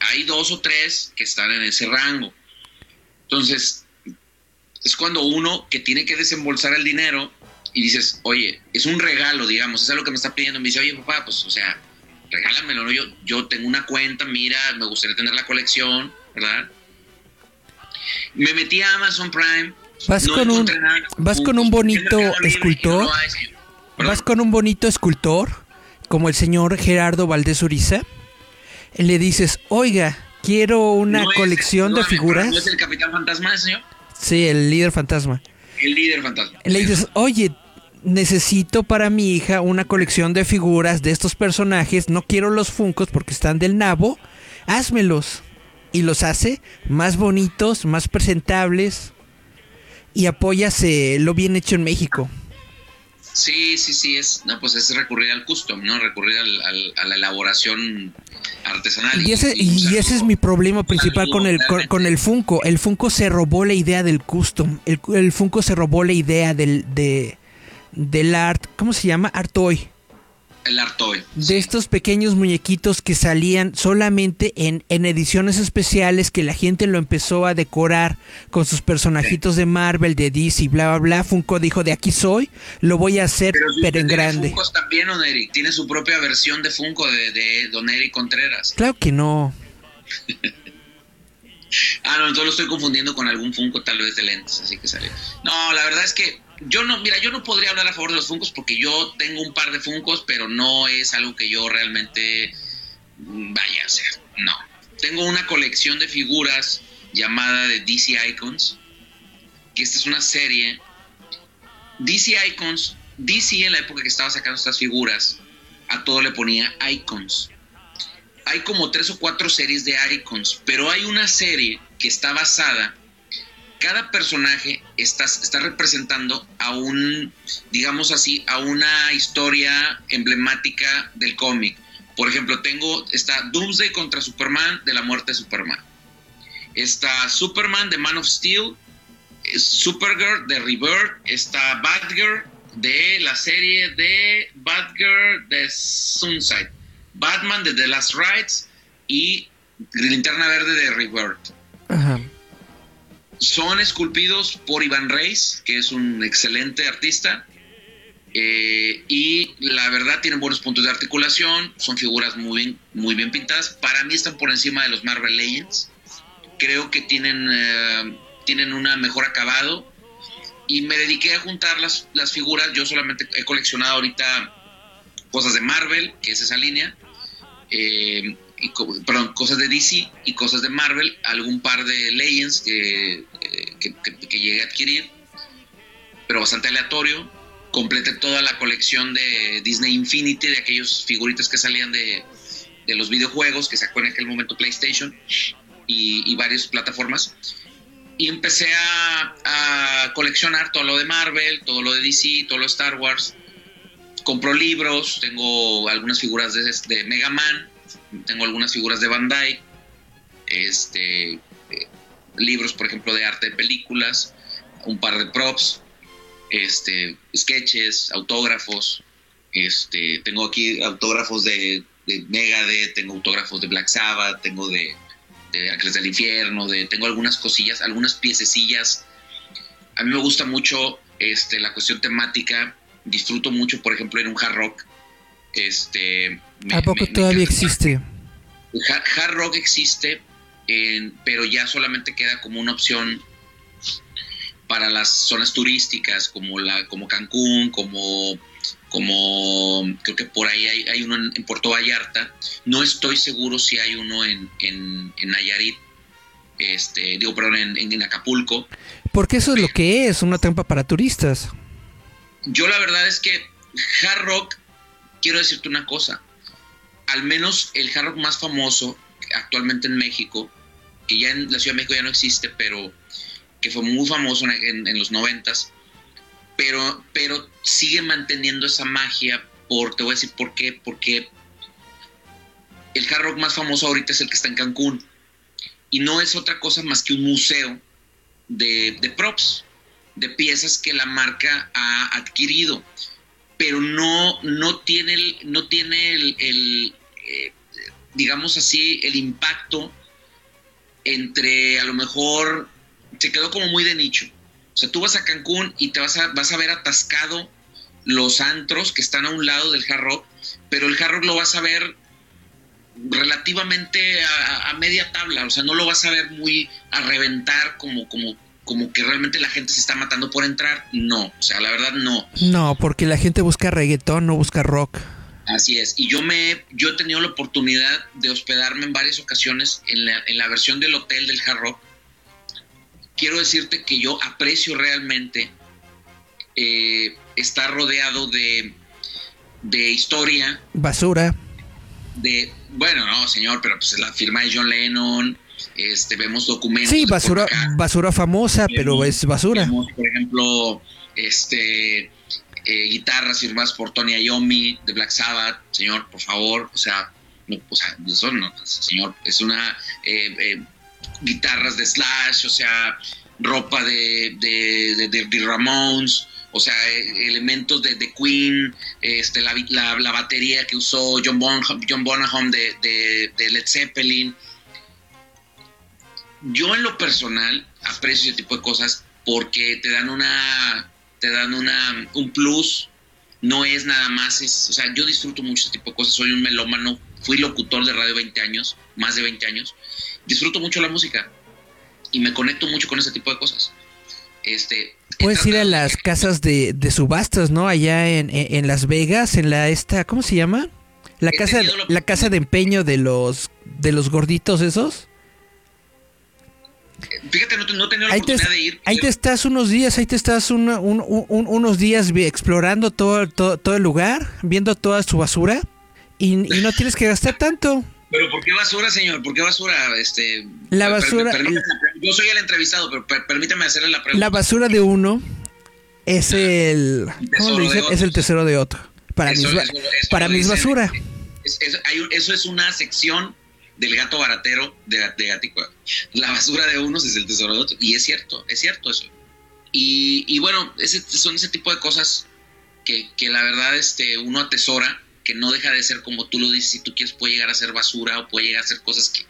hay dos o tres que están en ese rango. Entonces, es cuando uno que tiene que desembolsar el dinero y dices, oye, es un regalo, digamos, es algo que me está pidiendo. Me dice, oye, papá, pues, o sea, regálamelo, ¿no? Yo, yo tengo una cuenta, mira, me gustaría tener la colección, ¿verdad? Me metí a Amazon Prime. Vas con un vas con un bonito escultor. vas con un bonito escultor como el señor Gerardo Valdés Uriza. Le dices, "Oiga, quiero una colección de figuras." ¿No es el Capitán Fantasma, señor? Sí, el líder fantasma. El líder fantasma. Le dices, "Oye, necesito para mi hija una colección de figuras de estos personajes. No quiero los Funcos porque están del nabo. Házmelos." Y los hace más bonitos, más presentables y apoyas lo bien hecho en México. Sí, sí, sí, es, no, pues es recurrir al custom, ¿no? Recurrir a la elaboración artesanal. Y ese, y, ese es mi problema principal con el, con, el Funko. El Funko se robó la idea del custom. El, el Funko se robó la idea del, de, del art. ¿Cómo se llama? Art Toy. El Artoy. De estos pequeños muñequitos que salían solamente en, en, ediciones especiales que la gente lo empezó a decorar con sus personajitos de Marvel, de DC, bla, bla, bla. Funko dijo, de aquí soy, lo voy a hacer, pero, en grande. Funko también, Don Eric. Tiene su propia versión de Funko de, de Don Eric Contreras. Claro que no. ah, no, entonces lo estoy confundiendo con algún Funko tal vez de lentes, así que sale. No, la verdad es que yo no, mira, yo no podría hablar a favor de los Funcos porque yo tengo un par de Funcos, pero no es algo que yo realmente vaya a hacer. No. Tengo una colección de figuras llamada de DC Icons, que esta es una serie. DC Icons, DC en la época que estaba sacando estas figuras, a todo le ponía Icons. Hay como tres o cuatro series de Icons, pero hay una serie que está basada cada personaje está, está representando a un, digamos así, a una historia emblemática del cómic. Por ejemplo, tengo, está Doomsday contra Superman de la muerte de Superman. Está Superman de Man of Steel, Supergirl de Rebirth, está Batgirl de la serie de Batgirl de Sunside, Batman de The Last Rides y Linterna Verde de Rebirth. Ajá. Son esculpidos por Iván Reis, que es un excelente artista. Eh, y la verdad tienen buenos puntos de articulación, son figuras muy bien, muy bien pintadas. Para mí están por encima de los Marvel Legends. Creo que tienen, eh, tienen un mejor acabado. Y me dediqué a juntar las, las figuras. Yo solamente he coleccionado ahorita cosas de Marvel, que es esa línea. Eh, y, perdón, cosas de DC y cosas de Marvel, algún par de Legends que, que, que, llegué a adquirir, pero bastante aleatorio. Completé toda la colección de Disney Infinity, de aquellos figuritas que salían de, de los videojuegos que sacó en aquel momento PlayStation y, y varias plataformas. Y empecé a, a, coleccionar todo lo de Marvel, todo lo de DC, todo lo de Star Wars. Compro libros, tengo algunas figuras de, de Mega Man, tengo algunas figuras de Bandai, este, eh, libros, por ejemplo, de arte de películas, un par de props, este, sketches, autógrafos. Este, tengo aquí autógrafos de, de Megadeth, tengo autógrafos de Black Sabbath, tengo de, de Ángeles del Infierno, de, tengo algunas cosillas, algunas piececillas. A mí me gusta mucho este, la cuestión temática. Disfruto mucho, por ejemplo, en un hard rock. Este, ¿A poco todavía existe? Hard, rock existe, pero ya solamente queda como una opción para las zonas turísticas, como la, como Cancún, como, como creo que por ahí hay, uno en, Puerto Vallarta. No estoy seguro si hay uno en, en, Nayarit. este, digo, perdón, en, en Acapulco. Porque eso es lo que es, una trampa para turistas. Yo la verdad es que hard rock, quiero decirte una cosa, al menos el hard rock más famoso actualmente en México, que ya en la Ciudad de México ya no existe, pero que fue muy famoso en, los noventas, pero, pero sigue manteniendo esa magia por, te voy a decir por qué, porque el hard rock más famoso ahorita es el que está en Cancún. Y no es otra cosa más que un museo de, de props, de piezas que la marca ha adquirido, pero no, no tiene no tiene el, digamos así, el impacto entre a lo mejor se quedó como muy de nicho. O sea, tú vas a Cancún y te vas a, vas a ver atascado los antros que están a un lado del hard rock, pero el hard rock lo vas a ver relativamente a, media tabla, o sea, no lo vas a ver muy a reventar como, como, como que realmente la gente se está matando por entrar, no, o sea, la verdad no. No, porque la gente busca reggaetón, no busca rock. Así es, y yo me yo he tenido la oportunidad de hospedarme en varias ocasiones en la, en la versión del hotel del Hard Rock. Quiero decirte que yo aprecio realmente eh, estar rodeado de, de historia. Basura. De, bueno, no, señor, pero pues la firma de John Lennon, este, vemos documentos. Sí, basura, basura famosa, pero es basura. por ejemplo, este, eh, guitarras firmadas por Tony Iommi de Black Sabbath, señor, por favor, o sea, no, o sea, eso no, señor, es una eh, eh, guitarras de Slash, o sea, ropa de, de, de, Ramones, o sea, elementos de, de Queen, este, la, la, batería que usó John, Bonham, John Bonham de, de, Led Zeppelin. Yo en lo personal aprecio ese tipo de cosas porque te dan una te dan una, un plus, no es nada más, es, o sea, yo disfruto mucho ese tipo de cosas, soy un melómano, fui locutor de radio 20 años, más de 20 años, disfruto mucho la música y me conecto mucho con ese tipo de cosas. Este, Puedes ir a las casas de, de subastas, ¿no? Allá en, en, Las Vegas, en la esta, ¿cómo se llama? La casa, la casa de empeño de los de los gorditos esos. Fíjate, no, no tenido la oportunidad de ir. Ahí te estás unos días, ahí te estás unos días explorando todo, todo, el lugar, viendo toda su basura y, no tienes que gastar tanto. Pero ¿por qué basura, señor? ¿Por qué basura? Este, la basura. yo soy el entrevistado, pero permítame hacerle la pregunta. La basura de uno es el. ¿Cómo le dicen? Es el tesoro de otro. Para, mis, para mis basura. eso es una sección del gato baratero de, de La basura de unos es el tesoro de otros. Y es cierto, es cierto eso. Y, bueno, ese, son ese tipo de cosas que, la verdad este, uno atesora, que no deja de ser como tú lo dices, si tú quieres puede llegar a ser basura o puede llegar a ser cosas que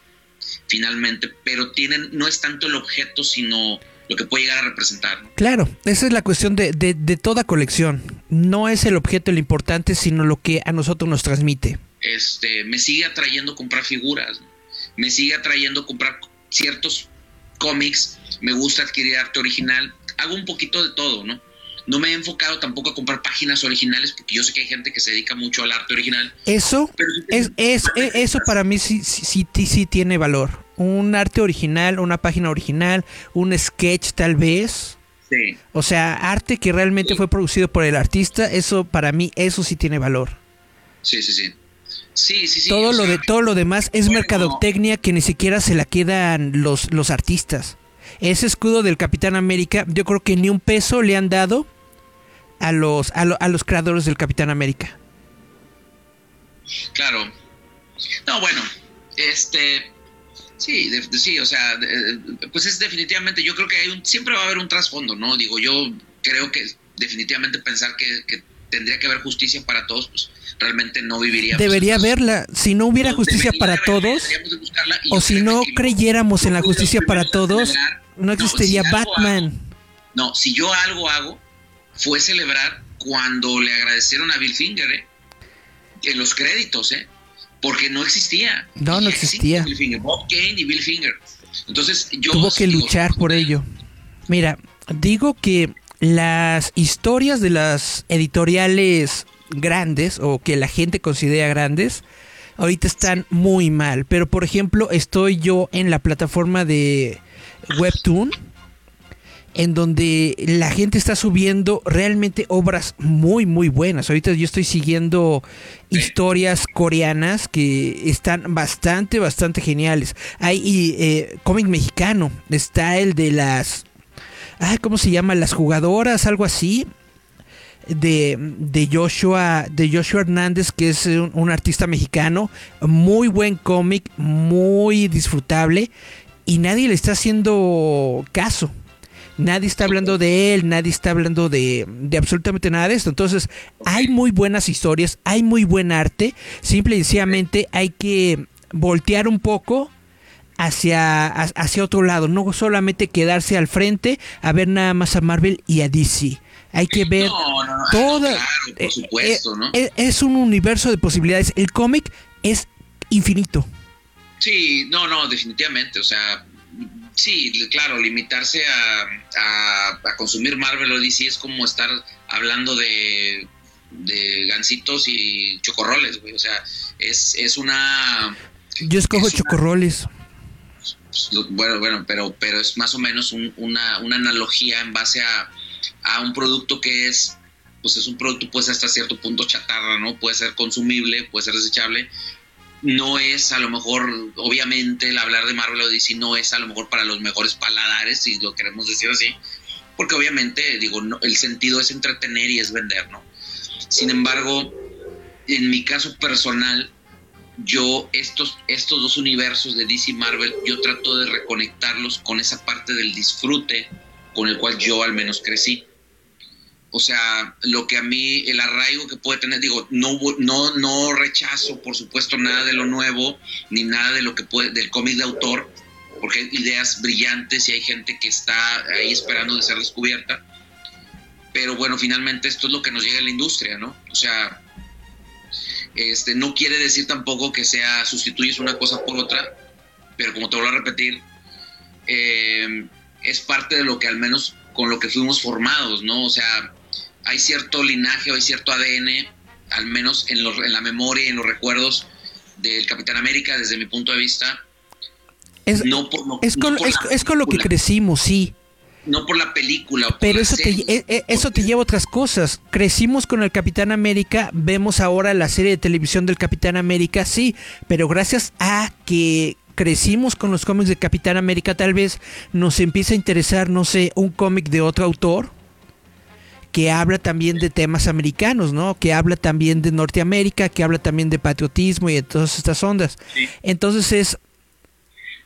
finalmente, pero tienen, no es tanto el objeto, sino lo que puede llegar a representar. Claro, esa es la cuestión de, de toda colección. No es el objeto lo importante, sino lo que a nosotros nos transmite este, me sigue atrayendo comprar figuras, me sigue atrayendo comprar ciertos cómics, me gusta adquirir arte original, hago un poquito de todo, ¿no? No me he enfocado tampoco a comprar páginas originales porque yo sé que hay gente que se dedica mucho al arte original. Eso es, es, eso para mí sí, sí, sí, tiene valor. Un arte original, una página original, un sketch tal vez. Sí. O sea, arte que realmente fue producido por el artista, eso para mí, eso sí tiene valor. Sí, sí, sí. Sí, sí, sí. Todo lo de todo lo demás es mercadotecnia que ni siquiera se la quedan los, los artistas. Ese escudo del Capitán América, yo creo que ni un peso le han dado a los a, a los creadores del Capitán América. Claro. No, bueno, este sí, sí, o sea, pues es definitivamente, yo creo que hay un, siempre va a haber un trasfondo, ¿no? Digo, yo creo que definitivamente pensar que, que tendría que haber justicia para todos, pues realmente no viviríamos. Debería haberla. Si no hubiera justicia para todos, o si no creyéramos en la justicia para todos, no existiría Batman. no, si yo algo hago, fue celebrar cuando le agradecieron a Bill Finger, ¿eh? En los créditos, ¿eh? Porque no existía. No, no existía. Bob Kane y Bill Finger. Entonces yo... Tuvo que luchar por ello. Mira, digo que las historias de las editoriales grandes o que la gente considera grandes, ahorita están muy mal. Pero por ejemplo, estoy yo en la plataforma de Webtoon en donde la gente está subiendo realmente obras muy muy buenas. Ahorita yo estoy siguiendo historias coreanas que están bastante bastante geniales. Hay eh, cómic mexicano, está el de las ¿cómo se llama? Las jugadoras, algo así. De, de, Joshua de Joshua Hernández que es un, un artista mexicano muy buen cómic muy disfrutable y nadie le está haciendo caso Nadie está hablando de él, nadie está hablando de, absolutamente nada de esto. Entonces, hay muy buenas historias, hay muy buen arte. Simple y sencillamente hay que voltear un poco hacia, hacia otro lado, no solamente quedarse al frente a ver nada más a Marvel y a DC. Hay que ver no, toda. por eh, supuesto, ¿no? Eh, es un universo de posibilidades. El cómic es infinito. Sí, no, no, definitivamente. O sea, Sí, claro, limitarse a, consumir Marvel o DC es como estar hablando de, de gancitos y chocorroles, güey. O sea, es, es una... Yo escojo chocorroles. Bueno, bueno, pero, pero es más o menos una, una analogía en base a, a un producto que es pues es un producto pues hasta cierto punto chatarra, ¿no? Puede ser consumible, puede ser desechable, no es a lo mejor, obviamente, el hablar de Marvel o DC no es a lo mejor para los mejores paladares, si lo queremos decir así, porque obviamente, digo, el sentido es entretener y es vender, ¿no? Sin embargo, en mi caso personal, yo estos, estos dos universos de DC y Marvel, yo trato de reconectarlos con esa parte del disfrute con el cual yo al menos crecí o sea, lo que a mí, el arraigo que puede tener, digo, no, no, no rechazo, por supuesto, nada de lo nuevo, ni nada de lo que puede, del cómic de autor, porque hay ideas brillantes y hay gente que está ahí esperando de ser descubierta. Pero bueno, finalmente esto es lo que nos llega a la industria, ¿no? O sea, este, no quiere decir tampoco que sea sustituyes una cosa por otra, pero como te vuelvo a repetir, eh, es parte de lo que al menos con lo que fuimos formados, ¿no? O sea, hay cierto linaje o hay cierto ADN, al menos en, en la memoria y en los recuerdos del Capitán América, desde mi punto de vista. Es, es, con, es, con, lo que crecimos, sí. No por la película. Pero eso, te, e, e, eso te lleva a otras cosas. Crecimos con el Capitán América, vemos ahora la serie de televisión del Capitán América, sí, pero gracias a que crecimos con los cómics de Capitán América, tal vez nos empieza a interesar, no sé, un cómic de otro autor que habla también de temas americanos, ¿no? Que habla también de Norteamérica, que habla también de patriotismo y de todas estas ondas. Entonces es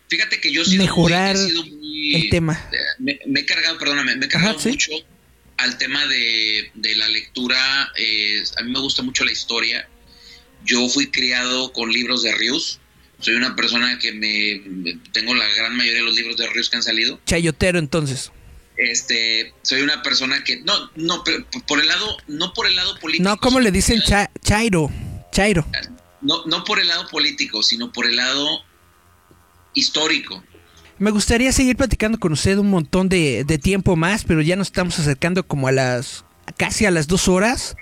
Fíjate que yo mejorar el tema. Me, he cargado, perdóname, me he cargado mucho al tema de, la lectura. Eh, a mí me gusta mucho la historia. Yo fui criado con libros de Rius. Soy una persona que me tengo la gran mayoría de los libros de Rius que han salido. Chayotero entonces este soy una persona que no no pero por el lado no por el lado político no como le dicen chairo chairo no no por el lado político sino por el lado histórico. Me gustaría seguir platicando con usted un montón de, tiempo más pero ya nos estamos acercando como a las casi a las dos horas.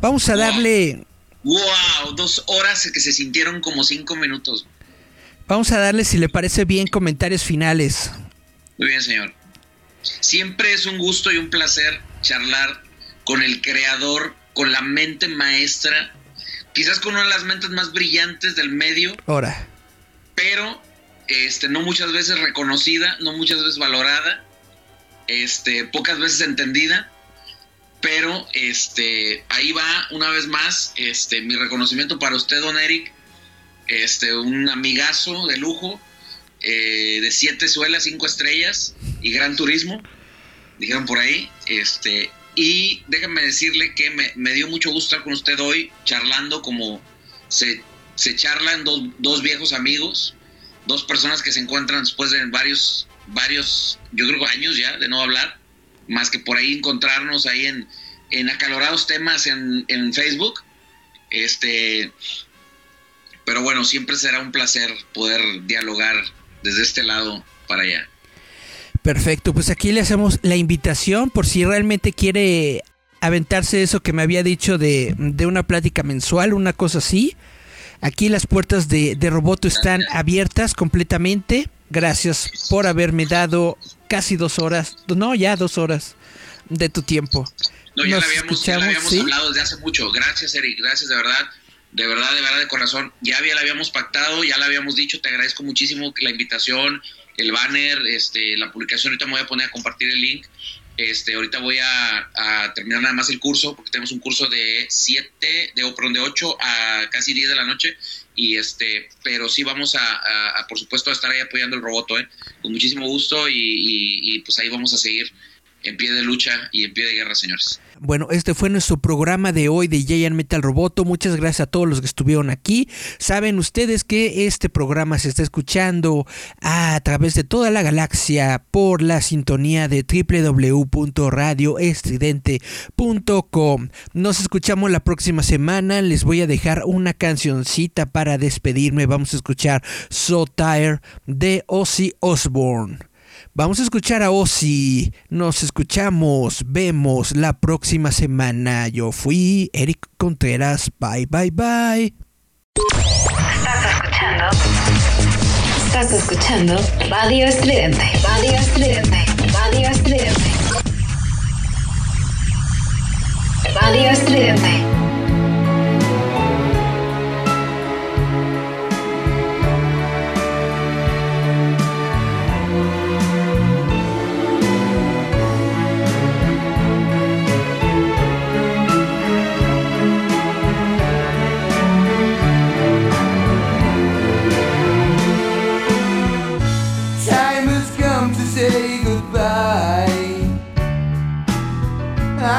Vamos a darle wow dos horas que se sintieron como cinco minutos. Vamos a darle si le parece bien comentarios finales. Muy bien señor. Siempre es un gusto y un placer charlar con el creador, con la mente maestra, quizás con una de las mentes más brillantes del medio. Ahora. Pero este, no muchas veces reconocida, no muchas veces valorada, este, pocas veces entendida. Pero este, ahí va una vez más este, mi reconocimiento para usted, don Eric. Este, un amigazo de lujo eh, de siete suelas, cinco estrellas y gran turismo, dijeron por ahí. Este, y déjenme decirle que me, dio mucho gusto estar con usted hoy, charlando como se, charlan dos, viejos amigos, dos personas que se encuentran después de varios, varios, yo creo años ya de no hablar, más que por ahí encontrarnos ahí en, en acalorados temas en, en Facebook. Este, pero bueno, siempre será un placer poder dialogar desde este lado para allá. Perfecto, pues aquí le hacemos la invitación por si realmente quiere aventarse eso que me había dicho de, una plática mensual, una cosa así. Aquí las puertas de, de Roboto están abiertas completamente. Gracias por haberme dado casi dos horas, no, ya dos horas de tu tiempo. No, ya, Nos habíamos, ya habíamos hablado desde hace mucho. Gracias, Eric, gracias de verdad. De verdad, de verdad, de corazón. Ya había, la habíamos pactado, ya la habíamos dicho. Te agradezco muchísimo la invitación, el banner, este, la publicación. Ahorita me voy a poner a compartir el link. Este, ahorita voy a, terminar nada más el curso, porque tenemos un curso de 7, de, perdón, de 8 a casi 10 de la noche. Y este, pero sí vamos a, por supuesto, a estar ahí apoyando el roboto, ¿eh? con muchísimo gusto. y pues ahí vamos a seguir en pie de lucha y en pie de guerra, señores. Bueno, este fue nuestro programa de hoy de Giant Metal Roboto. Muchas gracias a todos los que estuvieron aquí. Saben ustedes que este programa se está escuchando a través de toda la galaxia por la sintonía de www.radioestridente.com. Nos escuchamos la próxima semana. Les voy a dejar una cancioncita para despedirme. Vamos a escuchar So Tired de Ozzy Osbourne. Vamos a escuchar a Ozzy. Nos escuchamos, vemos la próxima semana. Yo fui Eric Contreras. Bye, bye, bye. Estás escuchando. Estás escuchando Radio Estridente. Radio Estridente. Radio Estridente. Radio Estridente.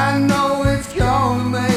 I know it's gonna make